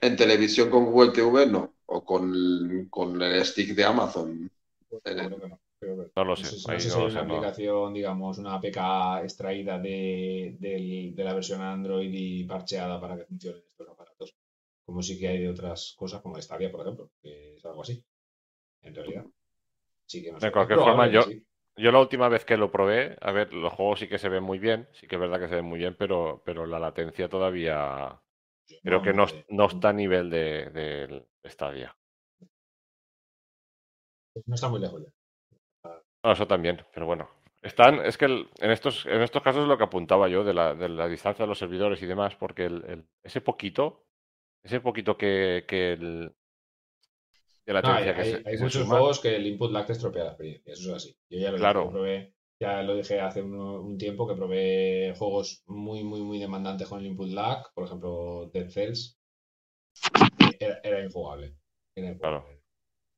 en televisión con Google TV no. O con, con el stick de Amazon. no, lo sé. No sé, si hay una aplicación, digamos, una APK extraída de, de, la versión Android y parcheada para que funcionen estos aparatos. Como sí que hay de otras cosas, como Stadia, por ejemplo, que es algo así. En realidad. Sí que de cualquier forma, yo, yo la última vez que lo probé, a ver, los juegos sí que se ven muy bien, sí que es verdad que se ven muy bien, pero, pero la latencia todavía creo que no, no, está a nivel de, de, Stadia. No está muy lejos ya. eso también, pero bueno. Están, es que en, estos, en estos casos es lo que apuntaba yo de la, de la distancia de los servidores y demás, porque el, ese poquito, ese poquito que, que el, hay, muchos juegos que el input lag te estropea la experiencia, eso es así. Yo ya lo probé, ya lo dije hace un, tiempo que probé juegos muy, muy, muy demandantes con el input lag, por ejemplo Dead Cells, era, injugable. Claro.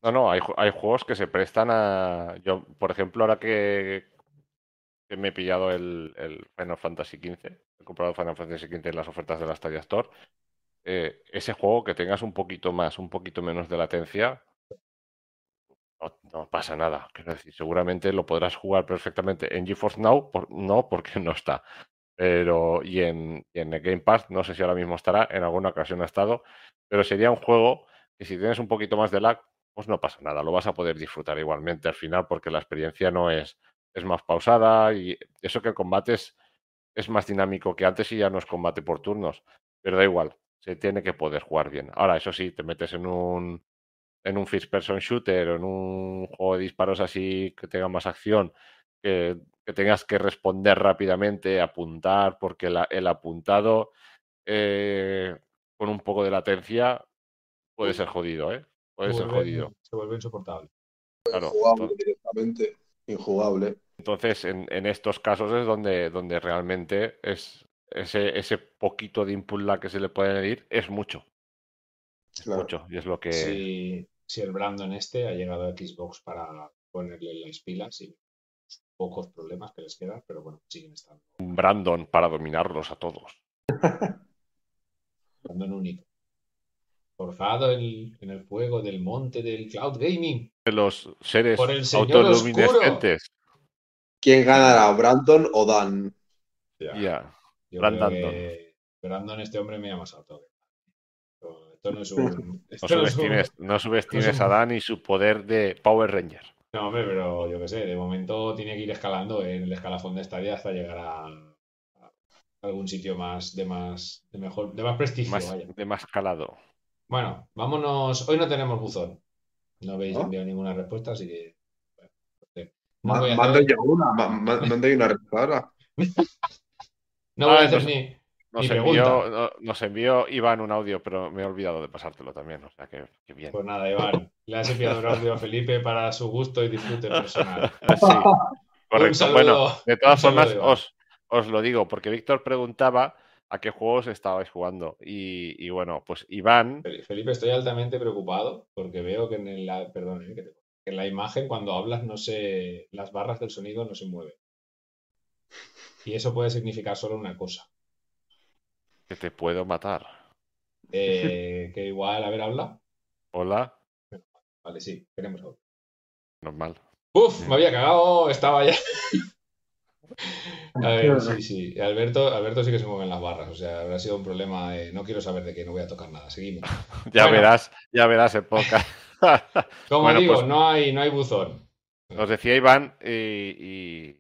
No, no, hay, hay, juegos que se prestan a. Yo, por ejemplo, ahora que, que me he pillado el, el, Final Fantasy XV, he comprado Final Fantasy XV en las ofertas de la Stadia Store, eh, ese juego que tengas un poquito más, un poquito menos de latencia, no, pasa nada. Quiero decir, seguramente lo podrás jugar perfectamente en GeForce Now, no porque no está. Pero, y en, en el Game Pass, no sé si ahora mismo estará, en alguna ocasión ha estado, pero sería un juego que si tienes un poquito más de lag, pues no pasa nada, lo vas a poder disfrutar igualmente al final porque la experiencia no es, es más pausada y eso que el combate es, es más dinámico que antes y ya no es combate por turnos, pero da igual, se tiene que poder jugar bien. Ahora, eso sí, te metes en un, en un first person shooter o en un juego de disparos así que tenga más acción, que, tengas que responder rápidamente, apuntar, porque el apuntado eh, con un poco de latencia puede ser jodido, ¿eh? Puede ser jodido. Se vuelve insoportable. Claro, injugable directamente, injugable. Entonces, en, en, estos casos es donde, donde realmente es, ese, ese poquito de input lag que se le puede añadir es mucho. Mucho. Y es lo que. Si, si el Brandon este ha llegado a Xbox para ponerle las pilas y pocos problemas que les quedan, pero bueno, siguen estando. Un Brandon para dominarlos a todos. Brandon único. Forzado en, en, el fuego del monte del cloud gaming. De los seres autoluminescentes. ¿Quién ganará, Brandon o Dan? Ya. Brandon. Brandon, este hombre me llama salto. Esto no es un. no, subestimes, a Dan y su poder de Power Ranger. No, hombre, pero yo qué sé, de momento tiene que ir escalando en el escalafón de estadia hasta llegar a, algún sitio más de más de mejor, de más prestigio. De más calado. Bueno, vámonos. Hoy no tenemos buzón. No habéis enviado ninguna respuesta, así que. mando yo una, mando una respuesta No voy a hacer ni, nos, envió, nos envió Iván un audio, pero me he olvidado de pasártelo también. O sea que, bien. Pues nada, Iván, le has enviado un audio a Felipe para su gusto y disfrute personal. Sí, correcto. bueno, de todas formas, os, os lo digo, porque Víctor preguntaba a qué juegos estabais jugando. Y, bueno, pues Iván. Felipe, estoy altamente preocupado porque veo que en la, perdón, eh, en la imagen cuando hablas no se, las barras del sonido no se mueven. Y eso puede significar solo una cosa. Que te puedo matar. Eh, que igual, a ver, habla. Hola. Vale, sí, tenemos audio. Normal. Uf, me había cagado, estaba ya. A ver, sí, sí. Alberto, Alberto sí que se mueven las barras. O sea, habrá sido un problema. no quiero saber de qué, no voy a tocar nada. Seguimos. ya verás, ya verás en poca. Como digo, pues no, hay, no hay buzón. Nos decía Iván y,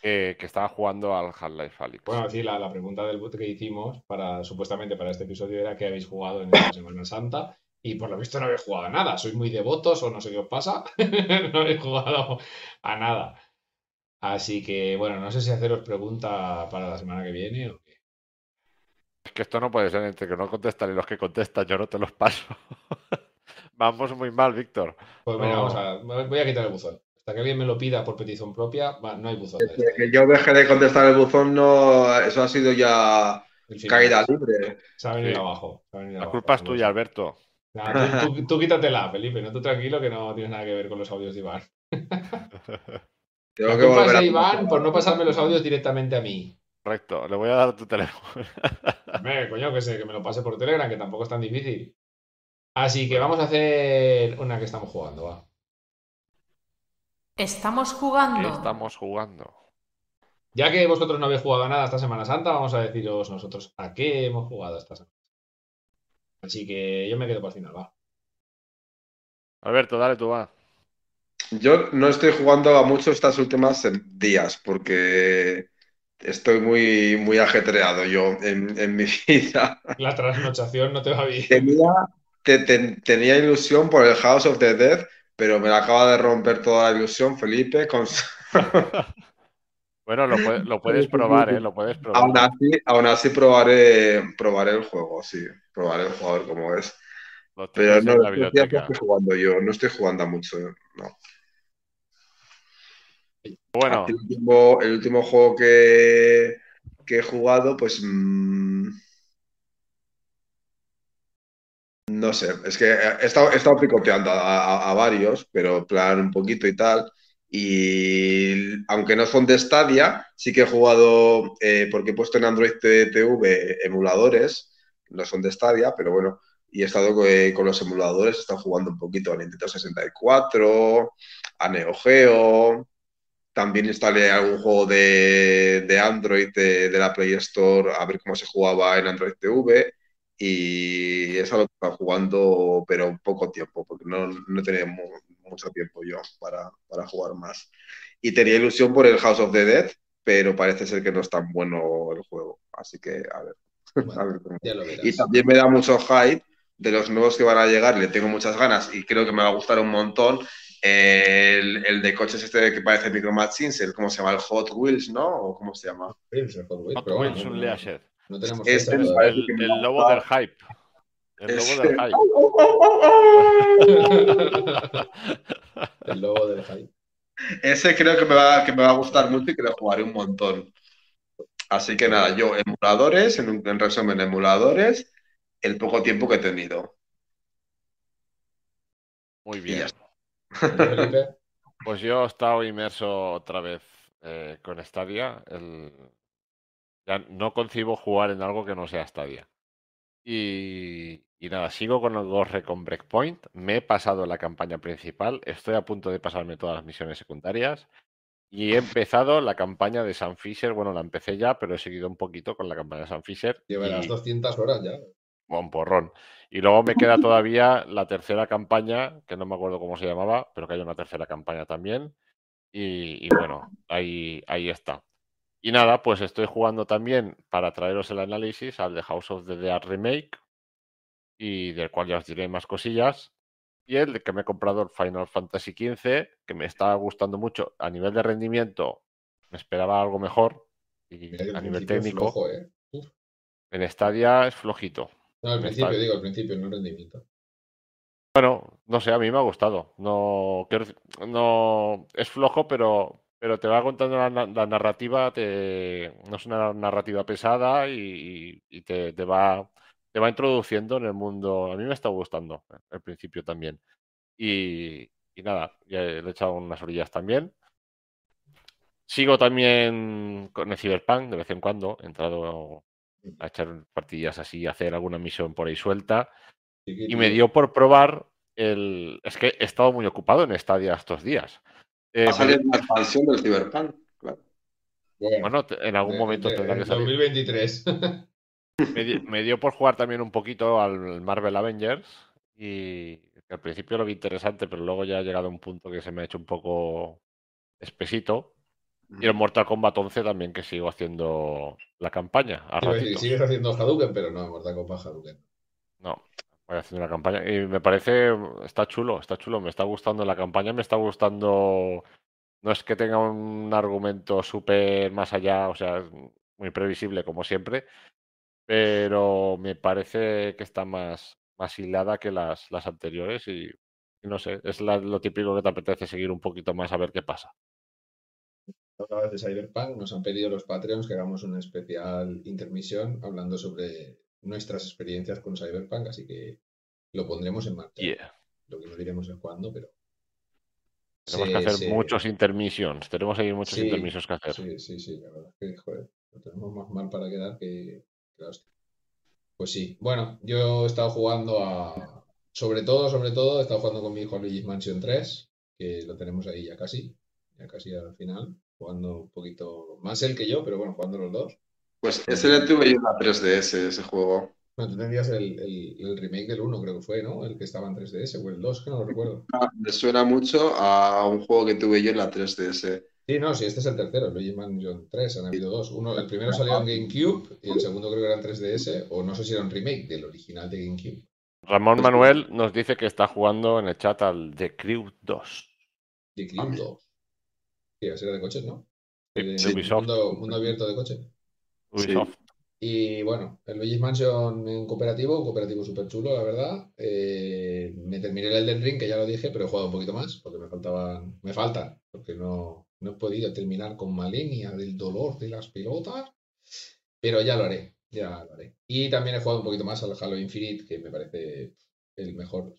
que estaba jugando al Half-Life Alyx. Bueno, sí, la, pregunta del boot que hicimos para supuestamente para este episodio era qué habéis jugado en esta Semana Santa. Y por lo visto no habéis jugado a nada. Sois muy devotos o no sé qué os pasa. no habéis jugado a nada. Así que, bueno, no sé si haceros pregunta para la semana que viene o qué. Es que esto no puede ser entre que no contestan y los que contestan, yo no te los paso. vamos muy mal, Víctor. Pues venga, vamos a. Voy a quitar el buzón. Hasta que alguien me lo pida por petición propia, no hay buzón. Desde que yo dejé de contestar el buzón, no, eso ha sido ya caída libre. Se ha venido abajo. la culpa es tuya, Alberto. tú, tú, quítatela, Felipe, no tú tranquilo que no tienes nada que ver con los audios de Iván. Tengo que volver a Iván por no pasarme los audios directamente a mí. Correcto, le voy a dar tu teléfono. coño, que sé, que me lo pase por Telegram, que tampoco es tan difícil. Así que vamos a hacer una que estamos jugando, va. Estamos jugando. Estamos jugando. Ya que vosotros no habéis jugado nada esta Semana Santa, vamos a deciros nosotros a qué hemos jugado esta semana. Así que yo me quedo por el final, va. Alberto, dale tú, va. Yo no estoy jugando a mucho estas últimas días porque estoy muy, muy ajetreado yo en, mi vida. La trasnochación no te va bien. Tenía, ilusión por el House of the Dead, pero me acaba de romper toda la ilusión, Felipe. Con... bueno, lo, puedes probar, ¿eh? Lo puedes probar. Aún así, aún así probaré, probaré el juego, sí. Probaré el jugador como es. Pero no, estoy jugando yo, no estoy jugando mucho, no. Bueno. El último, juego que, he jugado, pues. Mm, no sé, es que he estado, picoteando a, varios, pero plan un poquito y tal. Y aunque no son de Stadia, sí que he jugado, eh, porque he puesto en Android TV emuladores, no son de Stadia, pero bueno, y he estado eh, con, los emuladores, he estado jugando un poquito a Nintendo 64, a Neo Geo, también instalé algún juego de, Android de, la Play Store a ver cómo se jugaba en Android TV y es algo que estaba jugando, pero poco tiempo, porque no, no tenía mucho tiempo yo para, jugar más. Y tenía ilusión por el House of the Dead, pero parece ser que no es tan bueno el juego. Así que, a ver. y también me da mucho hype de los nuevos que van a llegar, le tengo muchas ganas y creo que me va a gustar un montón el, el, de coches este que parece Micro Machines, el, ¿cómo se llama? El Hot Wheels, ¿no? ¿O cómo se llama? Hot Wheels, un Leasher. No tenemos este el, el, lobo del hype. El lobo del hype. el lobo del hype. Ese creo que me, va, que me va a gustar mucho y que lo jugaré un montón. Así que nada, yo emuladores, en, en resumen, emuladores, el poco tiempo que he tenido. Muy bien. Pues yo he estado inmerso otra vez eh, con Stadia. No concibo jugar en algo que no sea Stadia. Y, nada, sigo con el gorre con Breakpoint. Me he pasado la campaña principal. Estoy a punto de pasarme todas las misiones secundarias. Y he empezado la campaña de San Fisher. Bueno, la empecé ya, pero he seguido un poquito con la campaña de San Fisher. Llevarás 200 horas ya. Buen porrón. Y luego me queda todavía la tercera campaña, que no me acuerdo cómo se llamaba, pero que hay una tercera campaña también. Y, bueno, ahí, ahí está. Y nada, pues estoy jugando también para traeros el análisis al de House of the Dead Remake, y del cual ya os diré más cosillas. Y el de que me he comprado el Final Fantasy XV, que me está gustando mucho. A nivel de rendimiento, me esperaba algo mejor. Y a nivel técnico, ¿eh? en Stadia es flojito. No, al principio, digo, al principio, no rendimiento. Bueno, no sé, a mí me ha gustado. No, no es flojo, pero pero te va contando la, narrativa, no es una narrativa pesada y, te, va, te va introduciendo en el mundo. A mí me está gustando al principio también. Y, nada, ya le he echado unas orillas también. Sigo también con el Cyberpunk de vez en cuando. He entrado a echar partidas así, a hacer alguna misión por ahí suelta. Y me dio por probar el. Es que he estado muy ocupado en Stadia estos días. Eh, Va a salir una expansión del Cyberpunk, claro. Bueno, en algún momento tendrá que salir. 2023. me, dio por jugar también un poquito al Marvel Avengers y al principio lo vi interesante, pero luego ya ha llegado a un punto que se me ha hecho un poco espesito. Y el Mortal Kombat 11 también, que sigo haciendo la campaña. sigues haciendo Hadouken, pero no, Mortal Kombat Hadouken. No, voy haciendo la campaña. Y me parece, está chulo, está chulo. Me está gustando la campaña, me está gustando. No es que tenga un argumento súper más allá, o sea, muy previsible como siempre, pero me parece que está más, más hilada que las, las anteriores y, no sé, es lo típico que te apetece seguir un poquito más a ver qué pasa. de Cyberpunk, nos han pedido los Patreons que hagamos una especial intermisión hablando sobre nuestras experiencias con Cyberpunk, así que lo pondremos en marcha. Lo que no diremos es cuándo, pero. Tenemos que hacer muchos intermissions. Tenemos ahí muchos intermissions que hacer. Sí, sí, sí. La verdad es que, joder, lo tenemos más mal para quedar que, pues sí. Bueno, yo he estado jugando a. Sobre todo, sobre todo, he estado jugando con mi hijo a Luigi's Mansion 3, que lo tenemos ahí ya casi. Ya casi al final. Jugando un poquito más él que yo, pero bueno, jugando los dos. Pues ese le tuve yo en la 3DS, ese juego. No, tú tenías el, el, remake del 1, creo que fue, ¿no? El que estaba en 3DS, o el 2, que no lo recuerdo. Ah, me suena mucho a un juego que tuve yo en la 3DS. Sí, no, sí, este es el tercero, Luigi Mansion 3, han habido dos. Uno, el primero salió en GameCube y el segundo creo que era en 3DS, o no sé si era un remake del original de GameCube. Ramón Manuel nos dice que está jugando en el chat al The Crew 2. The Crew 2. Sí, así era de coches, ¿no? Sí, Mundo, mundo, abierto de coche. Ubisoft. Y bueno, el Luigi's Mansion en cooperativo, un cooperativo súper chulo, la verdad. Eh, me terminé el Elden Ring, que ya lo dije, pero he jugado un poquito más, porque me faltaban, me faltan, porque no, no he podido terminar con Malenia del dolor de las pelotas, pero ya lo haré, ya lo haré. Y también he jugado un poquito más al Halo Infinite, que me parece el mejor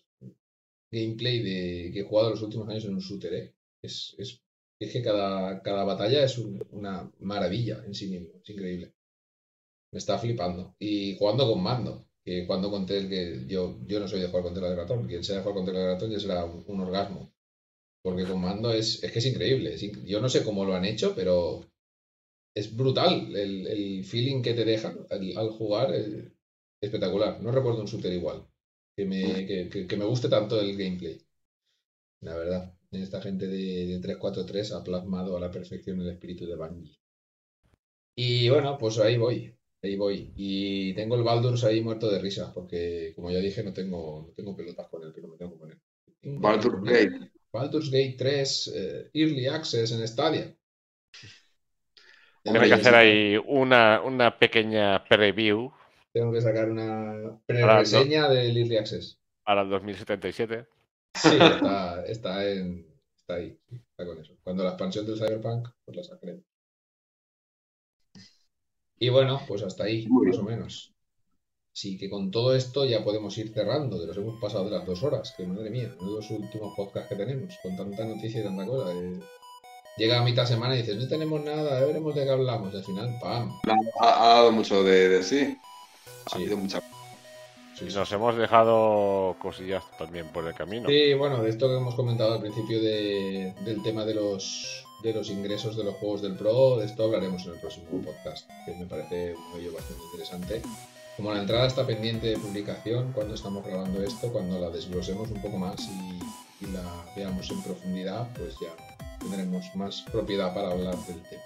gameplay de, que he jugado en los últimos años en un shooter. ¿eh? Es, es, es, que cada, cada batalla es una maravilla en sí mismo, es increíble. Me está flipando. Y jugando con mando, que cuando conté que yo, yo no soy de jugar con tela de ratón, quien sea de jugar con tela de ratón ya será un orgasmo. Porque con mando es, es que es increíble. yo no sé cómo lo han hecho, pero es brutal el, el feeling que te dejan al, jugar. Es espectacular. No recuerdo un shooter igual. Que me, que, me guste tanto el gameplay. La verdad. Esta gente de, de 343 ha plasmado a la perfección el espíritu de Bungie. Y bueno, pues ahí voy. Ahí voy. Y tengo el Baldur's ahí muerto de risa, porque como ya dije, no tengo, no tengo pelotas con él, que no me tengo que poner. Baldur's Gate. Baldur's Gate 3 eh, Early Access en Stadia. Tengo que hacer ahí una, una pequeña preview. Tengo que sacar una pre-reseña del Early Access. Para el 2077. Sí, está, está, en, está ahí. Está con eso. Cuando la expansión del Cyberpunk, pues la sacaré. Y bueno, pues hasta ahí, más o menos. Así que con todo esto ya podemos ir cerrando, que nos hemos pasado de las dos horas, que madre mía, uno de los últimos podcasts que tenemos, con tanta noticia y tanta cosa. llega a mitad de semana y dices, no tenemos nada, ya veremos de qué hablamos. Y al final, ¡pam! Ha, dado mucho de, sí. Ha habido mucha y nos hemos dejado cosillas también por el camino. Sí, bueno, de esto que hemos comentado al principio del tema de los, de los ingresos de los juegos del Pro, de esto hablaremos en el próximo podcast, que me parece un medio bastante interesante. Como la entrada está pendiente de publicación cuando estamos grabando esto, cuando la desglosemos un poco más y, la veamos en profundidad, pues ya tendremos más propiedad para hablar del tema.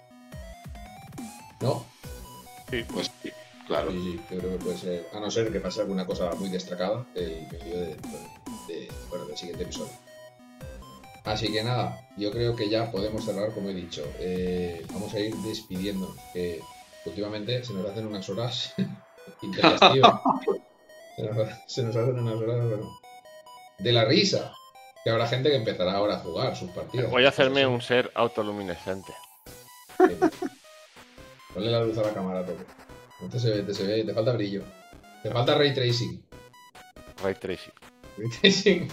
¿No? Sí, pues sí, claro. Sí, yo creo que puede ser, a no ser que pase alguna cosa muy destacada, el medio de, del siguiente episodio. Así que nada, yo creo que ya podemos cerrar, como he dicho. Eh, vamos a ir despidiendo, que últimamente se nos hacen unas horas se, nos, hacen unas horas, bueno, de la risa. Que habrá gente que empezará ahora a jugar sus partidas. Voy a hacerme un ser autoluminescente. Ponle la luz a la cámara, toque. No te se ve, te se ve, te falta brillo. Te falta ray tracing. Ray tracing. Ray tracing.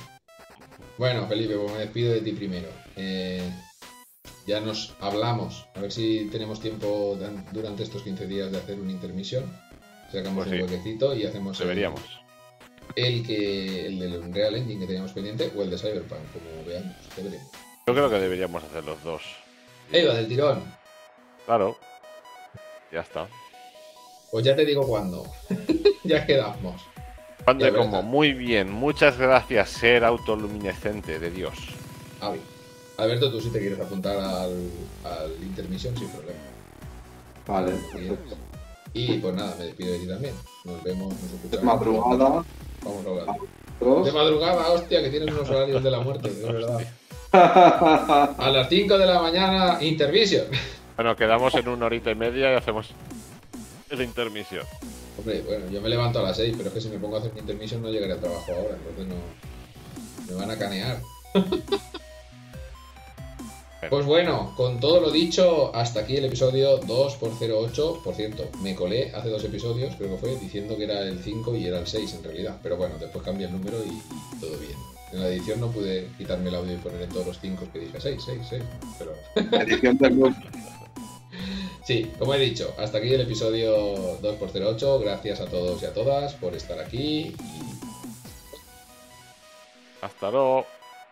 Bueno, Felipe, pues me despido de ti primero. Eh, ya nos hablamos. A ver si tenemos tiempo durante estos 15 días de hacer una intermisión. Sacamos pues un huequecito y hacemos. Deberíamos el que el del Unreal Engine que teníamos pendiente o el de Cyberpunk, como veamos. Yo creo que deberíamos hacer los dos. ¡Ey, va del tirón! Claro. Ya está. Pues ya te digo cuándo. ya quedamos. Cuando y como. Muy bien. Muchas gracias, ser autoluminescente de Dios. Avi. Alberto, tú si te quieres apuntar al, al intermisión sin problema. Vale. Y pues nada, me despido de ti también. Nos vemos, nos escuchamos. madrugada. Vamos a hablar. De madrugada, hostia, que tienes unos horarios de la muerte, de verdad. A las 5 de la mañana, intermisión. Bueno, quedamos en una horita y media y hacemos la intermisión. Hombre, bueno, yo me levanto a las 6, pero es que si me pongo a hacer mi intermisión no llegaré al trabajo ahora, entonces no. Me van a canear. Pues bueno, con todo lo dicho, hasta aquí el episodio 2x08. Por cierto, me colé hace dos episodios, creo que fue, diciendo que era el 5 y era el 6 en realidad. Pero bueno, después cambié el número y, todo bien. En la edición no pude quitarme el audio y poner en todos los 5 que dije 6, 6, 6. Pero. Edición del Sí, como he dicho, hasta aquí el episodio 2x08. Gracias a todos y a todas por estar aquí. Hasta luego.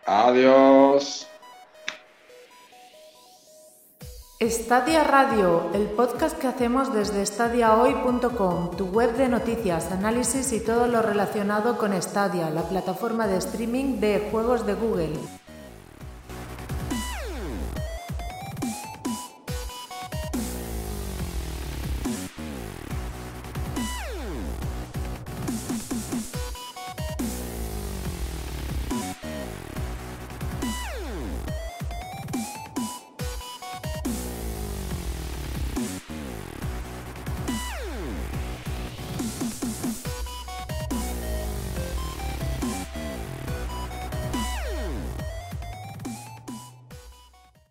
Adiós. Stadia Radio, el podcast que hacemos desde stadiahoy.com, tu web de noticias, análisis y todo lo relacionado con Stadia, la plataforma de streaming de juegos de Google.